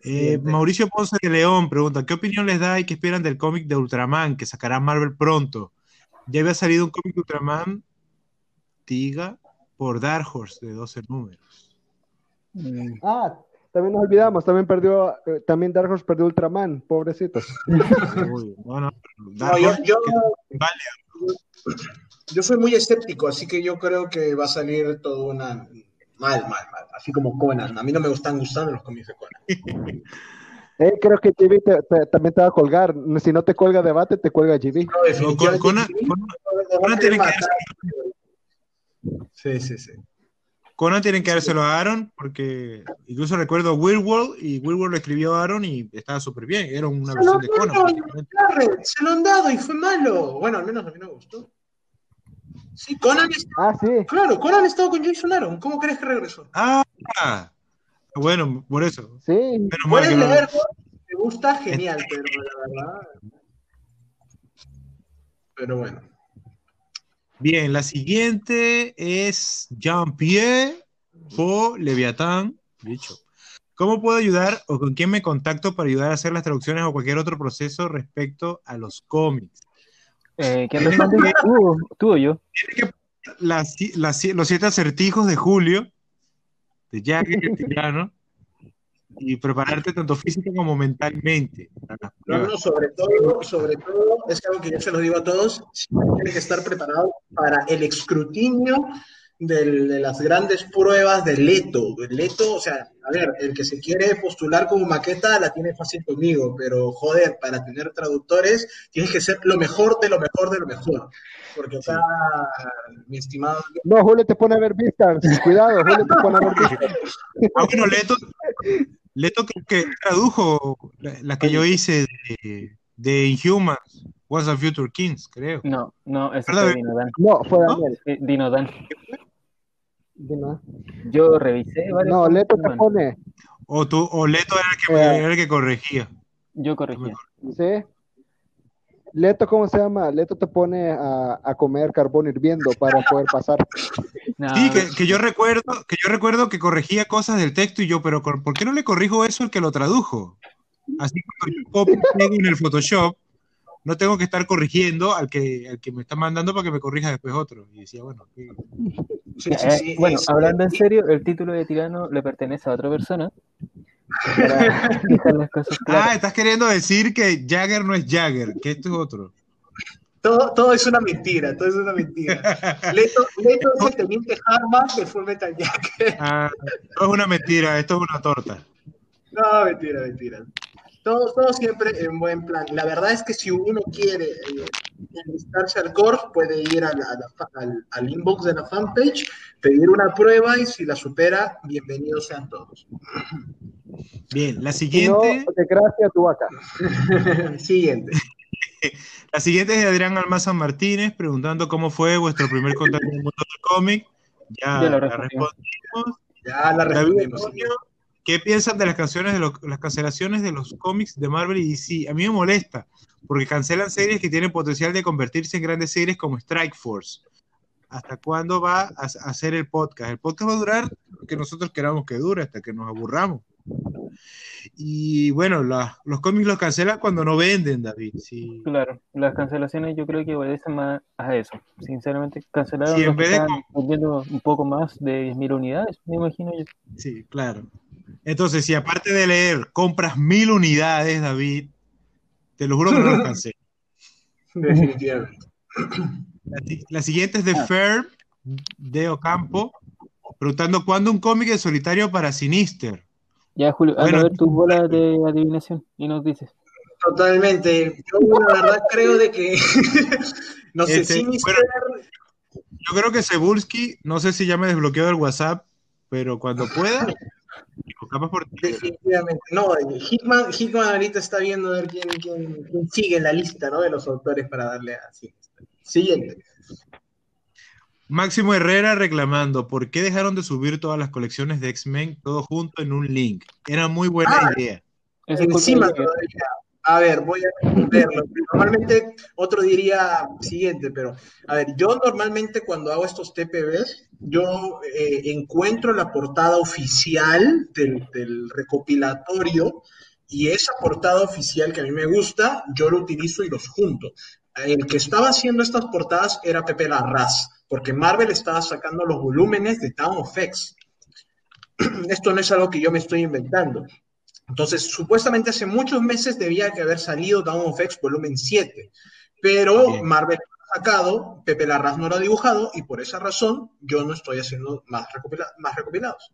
Eh. Mauricio Ponce de León pregunta: ¿Qué opinión les da y qué esperan del cómic de Ultraman que sacará Marvel pronto? Ya había salido un cómic de Ultraman, Tiga, por Dark Horse de 12 números. Ah, también nos olvidamos, también perdió, eh, también Dark Horse perdió Ultraman, pobrecitos. Uy, no, no, Dark No, yo, Horse, yo, que- vale, yo soy muy escéptico, así que yo creo que va a salir todo una mal, mal, mal, así como Conan. A mí no me gustan gustando los cómics de Conan. Eh, creo que GB te- te- también te va a colgar. Si no te cuelga debate, te cuelga GB. No, no, definitivamente Conan, Conan- a tiene que. Sí, sí, sí. Conan tienen que dárselo a Aaron, porque incluso recuerdo Weird World, y Weird World lo escribió Aaron y estaba súper bien. Era una Se versión de Conan. se lo han dado y fue malo. Bueno, al menos a mí no me gustó. Sí, Conan, Ah, sí. claro, Conan ha estado con Jason Aaron. ¿Cómo crees que regresó? Ah, bueno, por eso. Sí. Menos mal Puedes que no- te gusta, genial, pero la verdad. Pero bueno. Bien, la siguiente es Jean-Pierre Po Leviatán. Dicho. ¿Cómo puedo ayudar o con quién me contacto para ayudar a hacer las traducciones o cualquier otro proceso respecto a los cómics? Eh, ¿Quién responde? ¿Tú, tú o yo? Las, las- los siete acertijos de Julio, de y Tirano, y prepararte tanto física como mentalmente. No, no, sobre todo, sobre todo, es algo que yo se los digo a todos, tienen que estar preparados para el escrutinio del- de las grandes pruebas de Leto. Leto, o sea, a ver, el que se quiere postular como maqueta la tiene fácil conmigo, pero joder, para tener traductores tienes que ser lo mejor de lo mejor de lo mejor. Porque acá, mi estimado, No, Julio te pone a ver vistas. Cuidado, Julio te pone a ver vistas. Ah, bueno, Leto, Leto creo que tradujo la, la que yo hice de, de Inhumans, Once and Future Kings, creo. No, no, ¿Verdad? fue Dinodan. No, fue ¿No? Daniel. Eh, No, Yo revisé No, Leto te pone. O, tú, o Leto era el, que, Eh. era el que corregía. Yo corregía. ¿Sí? Leto, ¿cómo se llama? Leto te pone a, a comer carbón hirviendo para poder pasar. No, Sí, que, que yo recuerdo, que yo recuerdo que corregía cosas del texto y yo, pero ¿por qué no le corrijo eso al que lo tradujo? Así cuando yo copio en el Photoshop, no tengo que estar corrigiendo al que, al que me está mandando para que me corrija después otro. Y decía, bueno, eh, sí, bueno, es- hablando en serio, el título de tirano le pertenece a otra persona. Para dejar las cosas Ah, estás queriendo decir que Jagger no es Jagger, que esto es otro. Todo, todo es una mentira, todo es una mentira. Leto, Leto es el teniente Harman de Full Metal Jacket. Ah, es una mentira, esto es una torta. No, mentira, mentira. Todo, todo siempre en buen plan. La verdad es que si uno quiere eh, enlistarse al course, puede ir a la- a la fa- al, al inbox de la fanpage, pedir una prueba y si la supera, bienvenidos sean todos. Bien, la Si no, siguiente, desgracia tu vaca. Siguiente. la siguiente es de Adrián Almazán Martínez, preguntando cómo fue vuestro primer contacto en el mundo del cómic. Ya, la respondimos. Ya la respondimos. ¿Qué piensan de las canciones de los- las cancelaciones de los cómics de Marvel y DC? A mí me molesta, porque cancelan series que tienen potencial de convertirse en grandes series como Strike Force. ¿Hasta cuándo va a a hacer el podcast? El podcast va a durar lo que nosotros queramos que dure, hasta que nos aburramos. Y bueno, la- los cómics los cancelan cuando no venden, David. Sí. Claro, las cancelaciones yo creo que obedecen más a eso. Sinceramente, cancelaron Sí, en vez de vendiendo un poco más de 10.000 unidades, me imagino yo. Sí, claro. Entonces, si aparte de leer compras mil unidades, David, te lo juro que no los cancelan. Definitivamente. La, si- la siguiente es de Fer de Ocampo, preguntando cuándo un cómic de solitario para Sinister. Ya, Julio, Bueno, a ver tus bolas de adivinación y nos dices. Totalmente. Yo la verdad creo de que, no sé, Este, Sinister, Yo creo que Cebulski, no sé si ya me desbloqueó el WhatsApp, pero cuando pueda, capaz por definitivamente. No, Hitman, Hitman ahorita está viendo a ver quién, quién, quién sigue en la lista, ¿no? De los autores para darle a Sinister. Siguiente. Máximo Herrera reclamando, ¿por qué dejaron de subir todas las colecciones de X-Men todo junto en un link? Era muy buena Ah. idea. Encima todavía. A ver, voy a responderlo. Normalmente otro diría siguiente, pero a ver, yo normalmente cuando hago estos TPBs, yo eh, encuentro la portada oficial del, recopilatorio y esa portada oficial que a mí me gusta, yo lo utilizo y los junto. El que estaba haciendo estas portadas era Pepe Larraz, porque Marvel estaba sacando los volúmenes de Town of X. Esto no es algo que yo me estoy inventando. Entonces, supuestamente hace muchos meses debía que haber salido Dawn of X volumen 7, pero Bien. Marvel lo ha sacado, Pepe Larraz no lo ha dibujado y por esa razón yo no estoy haciendo más, recopila- más recopilados.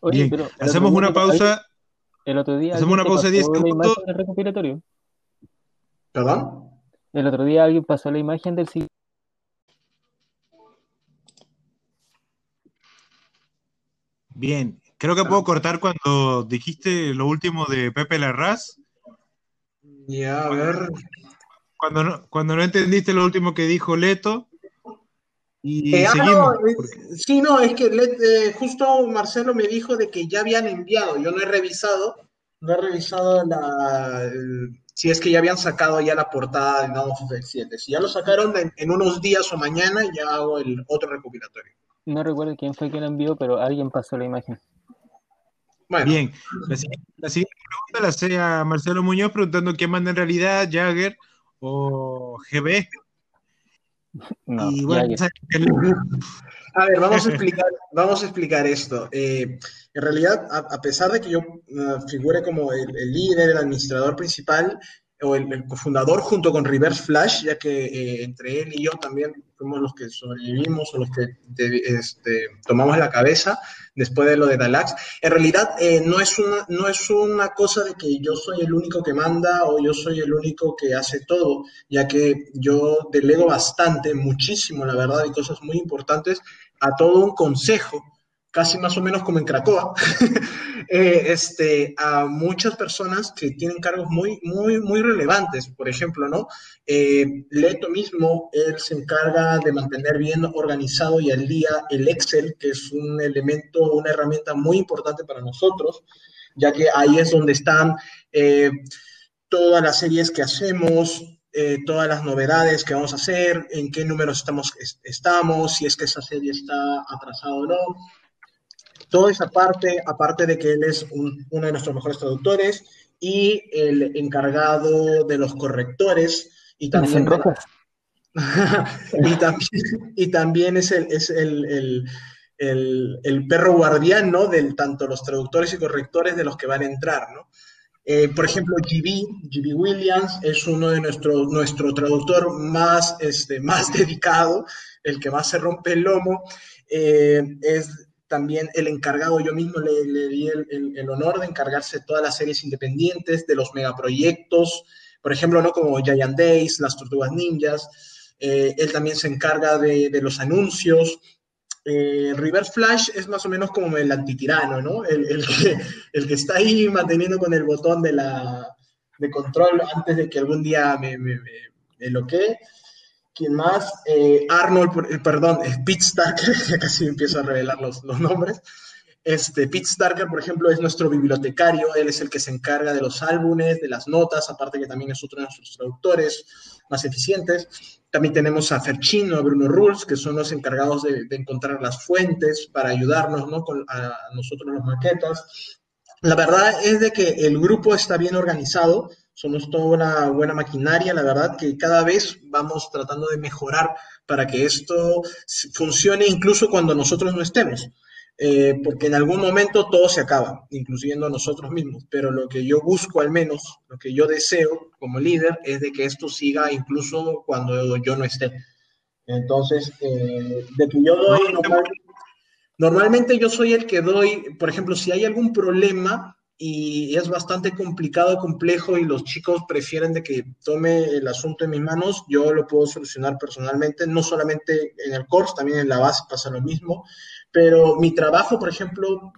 Oye, Bien, pero hacemos una pausa. El otro día hacemos una pausa de 10 pasó la segundos. imagen del recopilatorio. ¿Perdón? El otro día alguien pasó la imagen del siguiente. Bien, creo que puedo cortar cuando dijiste lo último de Pepe Larraz. Ya, a ver. Cuando no, cuando no entendiste lo último que dijo Leto. Y Eh, ah, no, eh, porque- sí, no, es que eh, justo Marcelo me dijo de que ya habían enviado, yo no he revisado, no he revisado la, el- si es que ya habían sacado ya la portada de Dawn of X 7. Si ya lo sacaron en, en unos días o mañana, ya hago el otro recopilatorio. No recuerdo quién fue quien la envió, pero alguien pasó la imagen. Bueno, Bien, la, si- la siguiente pregunta la hace a Marcelo Muñoz preguntando quién manda en realidad, Jagger o GB. No, y bueno, A ver, vamos a explicar, vamos a explicar esto. Eh, en realidad, a, a pesar de que yo uh, figure como el, el líder, el administrador principal o el, cofundador junto con Reverse Flash, ya que eh, entre él y yo también fuimos los que sobrevivimos o los que de- este, tomamos la cabeza después de lo de Dalax, en realidad eh, no, es una, no es una cosa de que yo soy el único que manda o yo soy el único que hace todo, ya que yo delego bastante, muchísimo, la verdad, y cosas muy importantes a todo un consejo, casi más o menos como en Cracoa, eh, este, a muchas personas que tienen cargos muy, muy, muy relevantes. Por ejemplo, ¿no? Eh, Leto mismo, él se encarga de mantener bien organizado y al día el Excel, que es un elemento, una herramienta muy importante para nosotros, ya que ahí es donde están eh, todas las series que hacemos, todas las novedades que vamos a hacer, en qué números estamos, es- estamos, si es que esa serie está atrasada o no. Toda esa parte, aparte de que él es un- uno de nuestros mejores traductores y el encargado de los correctores y también y, también, y también es el, es el, el, el, perro guardián, ¿no? De tanto los traductores y correctores de los que van a entrar, ¿no? Eh, por ejemplo, GB, GB Williams es uno de nuestros, nuestro traductor más, este, más dedicado, el que más se rompe el lomo. Eh, es también el encargado, yo mismo le, le di el, el, honor de encargarse de todas las series independientes, de los megaproyectos, por ejemplo, ¿no? como Giant Days, las Tortugas Ninjas. Eh, él también se encarga de, de los anuncios, eh, Reverse Flash es más o menos como el antitirano, ¿no? El, el, que, el, que, está ahí manteniendo con el botón de, la, de control antes de que algún día me, me, me, me bloquee. ¿Quién más? Eh, Arnold, eh, perdón, Pete Starker, ya casi empiezo a revelar los, nombres. Este, Pete Starker, por ejemplo, es nuestro bibliotecario, él es el que se encarga de los álbumes, de las notas, aparte que también es otro de nuestros traductores más eficientes. También tenemos a Ferchino, a Bruno Rules, que son los encargados de, de encontrar las fuentes para ayudarnos ¿no? Con, a nosotros los maquetas. La verdad es de que el grupo está bien organizado, somos toda una buena maquinaria, la verdad que cada vez vamos tratando de mejorar para que esto funcione incluso cuando nosotros no estemos eh, porque en algún momento todo se acaba, incluyendo nosotros mismos, pero lo que yo busco al menos, lo que yo deseo como líder es de que esto siga incluso cuando yo no esté. Entonces, eh, de que yo doy, normalmente, normalmente yo soy el que doy, por ejemplo, si hay algún problema, y es bastante complicado, complejo y los chicos prefieren de que tome el asunto en mis manos, yo lo puedo solucionar personalmente, no solamente en el course, también en la base pasa lo mismo, pero mi trabajo, por ejemplo,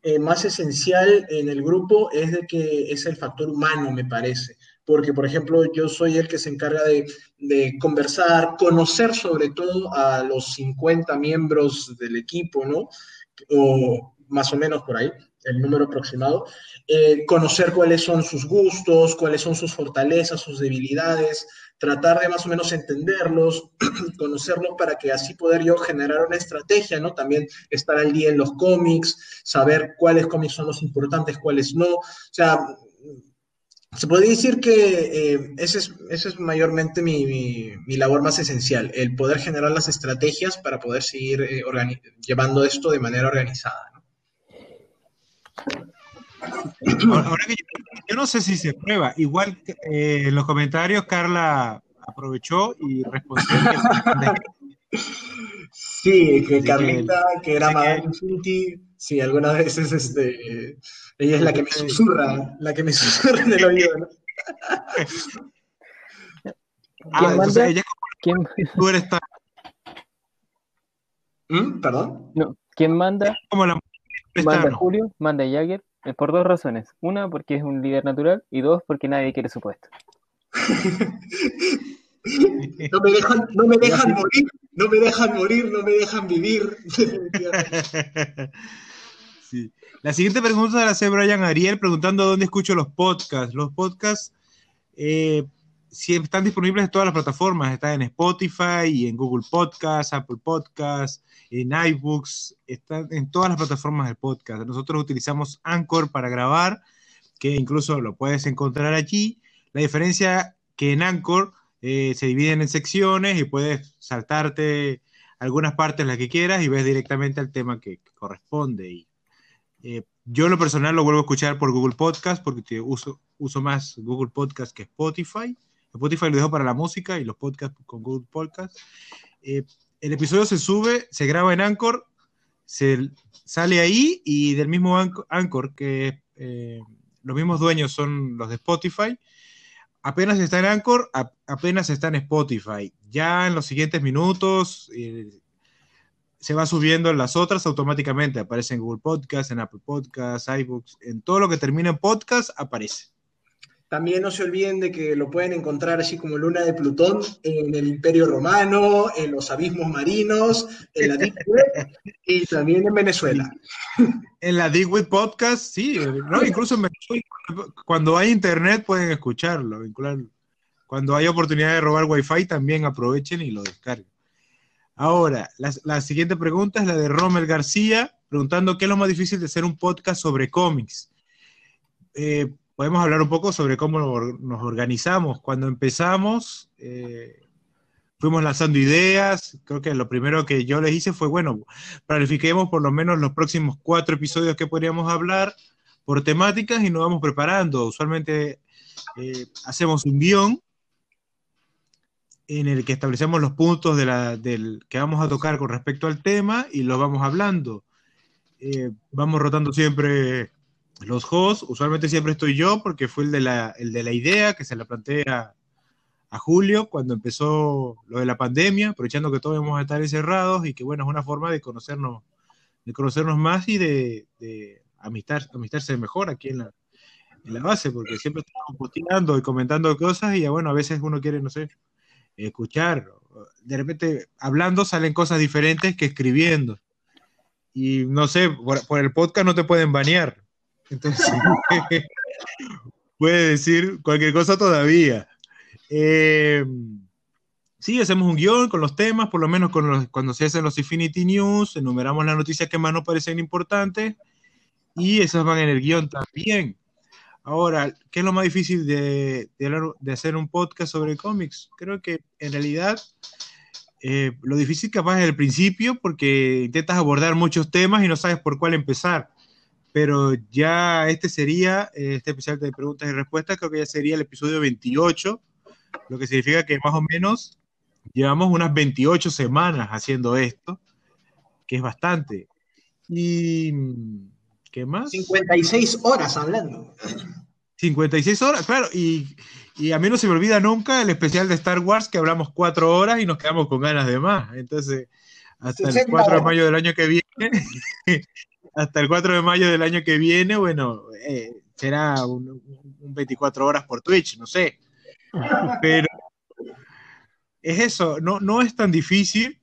eh, más esencial en el grupo es de que es el factor humano, me parece, porque, por ejemplo, yo soy el que se encarga de, conversar, conocer sobre todo a los 50 miembros del equipo, ¿no? O más o menos por ahí el número aproximado, eh, conocer cuáles son sus gustos, cuáles son sus fortalezas, sus debilidades, tratar de más o menos entenderlos, conocerlos para que así poder yo generar una estrategia, ¿no? También estar al día en los cómics, saber cuáles cómics son los importantes, cuáles no. O sea, se puede decir que eh, ese, es, ese es mayormente mi, mi, labor más esencial, el poder generar las estrategias para poder seguir eh, llevando esto de manera organizada. Ahora que yo, yo, no sé si se prueba. Igual eh, en los comentarios Carla aprovechó y respondió. Que... sí, que Carlita, que, que era Madame Infinity, sí, algunas veces este, ella es la que me susurra, la que me susurra en el oído. ¿no? ¿Quién manda? Ella ¿Quién? Tú eres tan... ¿Mm? ¿Perdón? No. ¿Quién manda? Como la Manda Julio, manda Jagger, eh, por dos razones. Una, porque es un líder natural, y dos, porque nadie quiere su puesto. no, me dejan, no me dejan morir, no me dejan morir, no me dejan vivir. sí. La siguiente pregunta la hace Brian Ariel preguntando dónde escucho los podcasts. Los podcasts eh, si están disponibles en todas las plataformas, están en Spotify y en Google Podcasts, Apple Podcasts, en iBooks, están en todas las plataformas de podcast. Nosotros utilizamos Anchor para grabar, que incluso lo puedes encontrar allí. La diferencia que en Anchor eh, se dividen en secciones y puedes saltarte algunas partes las que quieras y ves directamente al tema que, corresponde. Eh, yo en lo personal lo vuelvo a escuchar por Google Podcast porque uso más Google Podcast que Spotify. Spotify lo dejo para la música y los podcasts con Google Podcast. Eh, el episodio se sube, se graba en Anchor, se sale ahí y del mismo Anchor, que eh, los mismos dueños son los de Spotify, apenas está en Anchor, apenas está en Spotify. Ya en los siguientes minutos eh, se va subiendo en las otras automáticamente. Aparece en Google Podcast, en Apple Podcast, iBooks, en todo lo que termina en podcast aparece. También no se olviden de que lo pueden encontrar así como Luna de Plutón en el Imperio Romano, en los abismos marinos, en la Deep Web y también en Venezuela. En la Deep Web Podcast, sí, ¿no? incluso en Venezuela, cuando hay internet pueden escucharlo. Cuando hay oportunidad de robar Wi-Fi también aprovechen y lo descarguen. Ahora, la, la siguiente pregunta es la de Rommel García, preguntando qué es lo más difícil de hacer un podcast sobre cómics. Eh, podemos hablar un poco sobre cómo nos organizamos. Cuando empezamos, eh, fuimos lanzando ideas. Creo que lo primero que yo les hice fue, bueno, planifiquemos por lo menos los próximos cuatro episodios que podríamos hablar por temáticas y nos vamos preparando. Usualmente eh, hacemos un guion en el que establecemos los puntos de la, del, que vamos a tocar con respecto al tema y los vamos hablando. Eh, vamos rotando siempre los hosts, usualmente siempre estoy yo porque fue el de la, el de la idea que se la plantea a Julio cuando empezó lo de la pandemia, aprovechando que todos vamos a estar encerrados y que bueno, es una forma de conocernos, de conocernos más y de, de amistar, amistarse mejor aquí en la, en la base, porque siempre estamos posteando y comentando cosas y bueno, a veces uno quiere, no sé, escuchar. De repente, hablando salen cosas diferentes que escribiendo. Y no sé, por, el podcast no te pueden banear. Entonces, puede decir cualquier cosa todavía. Eh, sí, hacemos un guion con los temas, por lo menos con cuando se hacen los Infinity News, enumeramos las noticias que más nos parecen importantes y esas van en el guion también. Ahora, ¿qué es lo más difícil de, de, hacer un podcast sobre cómics? Creo que en realidad eh, lo difícil capaz es el principio porque intentas abordar muchos temas y no sabes por cuál empezar. Pero ya este sería, eh, este especial de preguntas y respuestas, creo que ya sería el episodio 28, lo que significa que más o menos llevamos unas 28 semanas haciendo esto, que es bastante. Y ¿Qué más? 56 horas hablando. 56 horas, claro, y, a mí no se me olvida nunca el especial de Star Wars que hablamos cuatro horas y nos quedamos con ganas de más. Entonces, hasta el 4 de mayo del año que viene, hasta el 4 de mayo del año que viene, bueno, eh, será un, 24 horas por Twitch, no sé. Pero es eso, no, no es tan difícil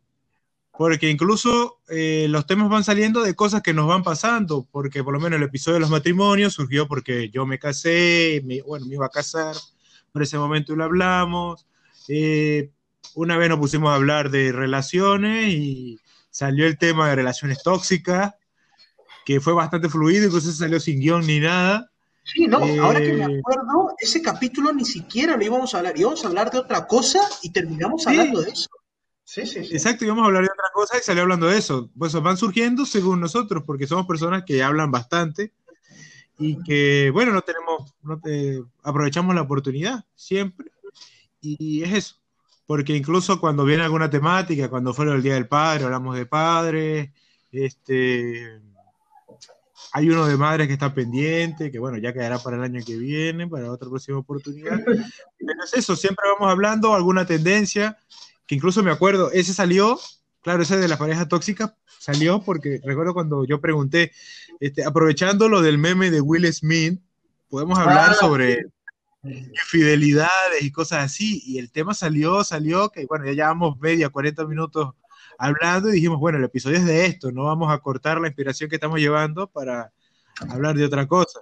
porque incluso eh, los temas van saliendo de cosas que nos van pasando, porque por lo menos el episodio de los matrimonios surgió porque yo me casé, bueno, me iba a casar, por ese momento lo hablamos, eh, una vez nos pusimos a hablar de relaciones y salió el tema de relaciones tóxicas, que fue bastante fluido, incluso salió sin guion ni nada. Sí, no, ahora que me eh, acuerdo, ese capítulo ni siquiera lo íbamos a hablar, íbamos a hablar de otra cosa y terminamos hablando de eso. Sí, sí, Exacto, íbamos a hablar de otra cosa y salió hablando de eso. Pues van surgiendo según nosotros, porque somos personas que hablan bastante y que, bueno, no tenemos, no te, aprovechamos la oportunidad siempre. Y es eso, porque incluso cuando viene alguna temática, cuando fue el Día del Padre, hablamos de padres, este, hay uno de madres que está pendiente, que bueno, ya quedará para el año que viene, para otra próxima oportunidad. Pero es eso, siempre vamos hablando alguna tendencia que incluso me acuerdo, ese salió, claro, ese de la pareja tóxica salió porque recuerdo cuando yo pregunté, este, aprovechando lo del meme de Will Smith, podemos hablar sobre fidelidades y cosas así, y el tema salió, salió, que bueno, ya llevamos media, 40 minutos hablando y dijimos, bueno, el episodio es de esto, no vamos a cortar la inspiración que estamos llevando para hablar de otra cosa.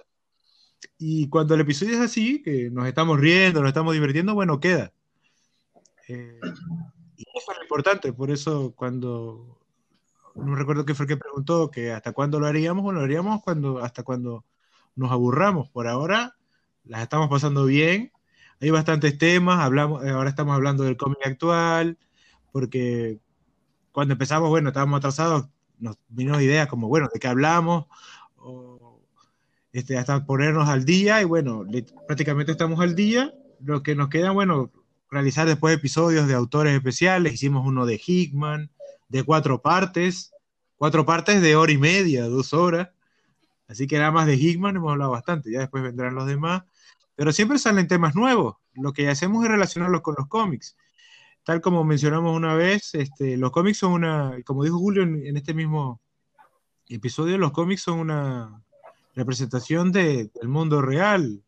Y cuando el episodio es así, que nos estamos riendo, nos estamos divirtiendo, bueno, queda. Eh, y eso es lo importante, por eso cuando, no recuerdo qué fue el que preguntó, que hasta cuándo lo haríamos, bueno, lo haríamos cuando, hasta cuando nos aburramos. Por ahora las estamos pasando bien, hay bastantes temas, hablamos, eh, ahora estamos hablando del cómic actual, porque cuando empezamos, bueno, estábamos atrasados, nos vino ideas como, bueno, ¿de qué hablamos? O, este, hasta ponernos al día, y bueno, prácticamente estamos al día. Lo que nos queda, bueno, realizar después episodios de autores especiales. Hicimos uno de Hickman, de cuatro partes, cuatro partes de hora y media, dos horas. Así que nada más de Hickman hemos hablado bastante, ya después vendrán los demás. Pero siempre salen temas nuevos. Lo que hacemos es relacionarlos con los cómics. Tal como mencionamos una vez, este, los cómics son una, como dijo Julio en, este mismo episodio, los cómics son una representación del mundo real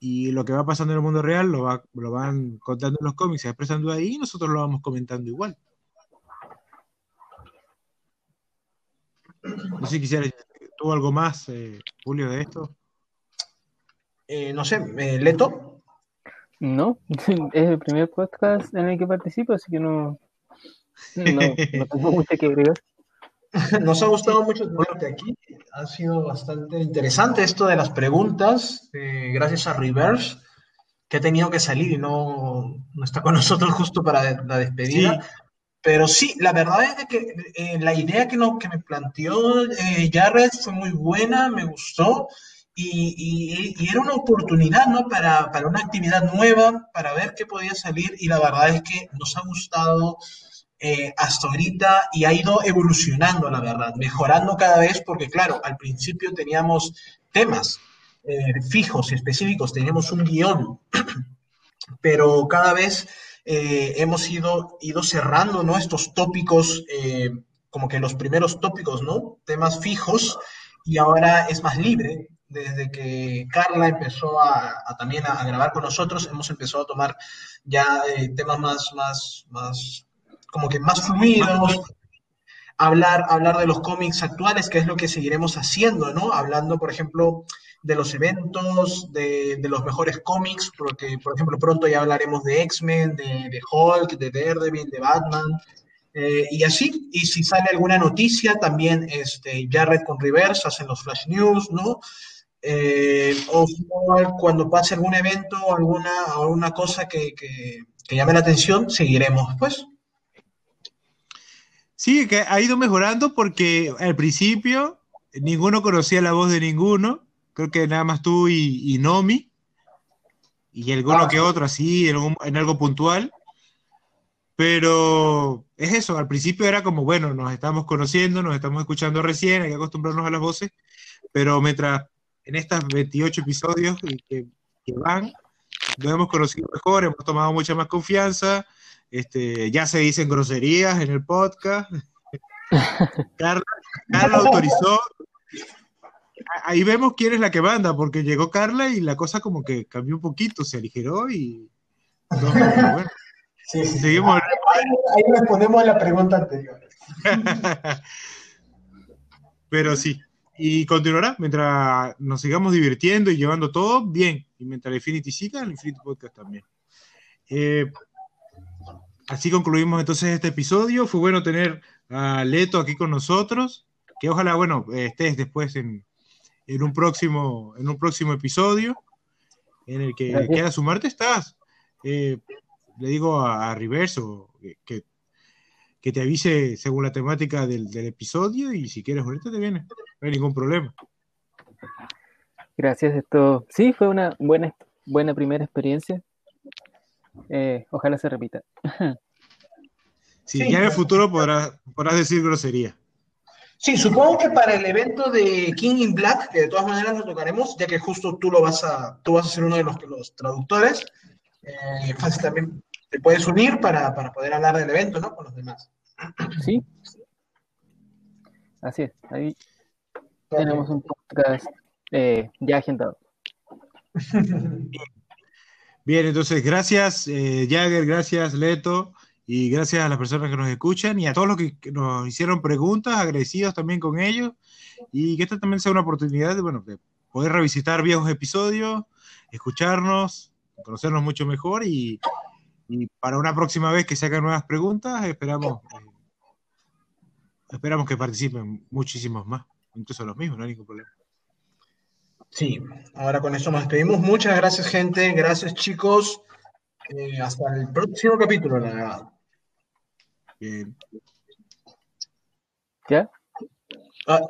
y lo que va pasando en el mundo real lo, va, lo van contando los cómics, expresando ahí y nosotros lo vamos comentando igual. No sé si quisiera, ¿tuvo algo más, eh, Julio, de esto? Eh, no sé, eh, ¿Leto? No, es el primer podcast en el que participo, así que no, no, no tengo mucho que agregar. Nos ha gustado mucho tenerte aquí. Ha sido bastante interesante esto de las preguntas, eh, gracias a Reverse, que ha tenido que salir y no, no está con nosotros justo para la despedida. Pero sí, la verdad es que eh, la idea que, no, que me planteó eh, Jared fue muy buena, me gustó y, y, era una oportunidad ¿no? para, para, una actividad nueva, para ver qué podía salir y la verdad es que nos ha gustado eh, hasta ahorita y ha ido evolucionando, la verdad, mejorando cada vez porque claro, al principio teníamos temas eh, fijos, específicos, teníamos un guion, pero cada vez eh, hemos ido, ido cerrando ¿no? estos tópicos, eh, como que los primeros tópicos, ¿no? Temas fijos, y ahora es más libre. Desde que Carla empezó a, también a, grabar con nosotros, hemos empezado a tomar ya eh, temas más, más, más, como que más fluidos, hablar, hablar de los cómics actuales, que es lo que seguiremos haciendo, ¿no? Hablando, por ejemplo, de los eventos, de, de, los mejores cómics, porque, por ejemplo, pronto ya hablaremos de X-Men, de, de, Hulk, de Daredevil, de Batman, eh, y así. Y si sale alguna noticia, también este, Jared con Reverse hacen los flash news, ¿no? Eh, o cuando pase algún evento o alguna, alguna cosa que, que, que llame la atención, seguiremos, pues. Sí, que ha ido mejorando porque al principio ninguno conocía la voz de ninguno creo que nada más tú y, Nomi, y alguno ah, que otro así, en, algo puntual. Pero es eso, al principio era como, bueno, nos estamos conociendo, nos estamos escuchando recién, hay que acostumbrarnos a las voces, pero mientras en estos 28 episodios que, que van, nos hemos conocido mejor, hemos tomado mucha más confianza, este, ya se dicen groserías en el podcast. Carla, Carla autorizó ahí vemos quién es la que manda, porque llegó Carla y la cosa como que cambió un poquito, se aligeró y... bueno, sí, sí, seguimos. Ahí, respondemos a la pregunta anterior. Pero sí, y continuará mientras nos sigamos divirtiendo y llevando todo bien. Y mientras Infinity siga, el Infinity Podcast también. Eh, así concluimos entonces este episodio. Fue bueno tener a Leto aquí con nosotros. Que ojalá, bueno, estés después en, en un próximo, en un próximo episodio en el que Gracias. queda sumarte estás. Eh, le digo a, a Riverso que, que, te avise según la temática del, del episodio y si quieres ahorita te viene, no hay ningún problema. Gracias, esto sí fue una buena, buena primera experiencia. Eh, ojalá se repita. sí, sí, ya en el futuro podrás, podrás decir grosería. Sí, supongo que para el evento de King in Black, que de todas maneras lo tocaremos, ya que justo tú lo vas a, tú vas a ser uno de los, los traductores, eh, fácil también te puedes unir para, para, poder hablar del evento, ¿no? Con los demás. Sí. Así es, ahí tenemos un podcast eh, ya agendado. Bien, entonces gracias eh, Jagger, gracias Leto. Y gracias a las personas que nos escuchan y a todos los que nos hicieron preguntas, agradecidos también con ellos. Y que esta también sea una oportunidad de, bueno, de poder revisitar viejos episodios, escucharnos, conocernos mucho mejor y, y para una próxima vez que se hagan nuevas preguntas, esperamos, eh, esperamos que participen muchísimos más, incluso los mismos, no hay ningún problema. Sí, ahora con eso nos despedimos. Muchas gracias, gente. Gracias, chicos. Eh, hasta el próximo capítulo, la verdad. Bien. ¿Ya? Ah.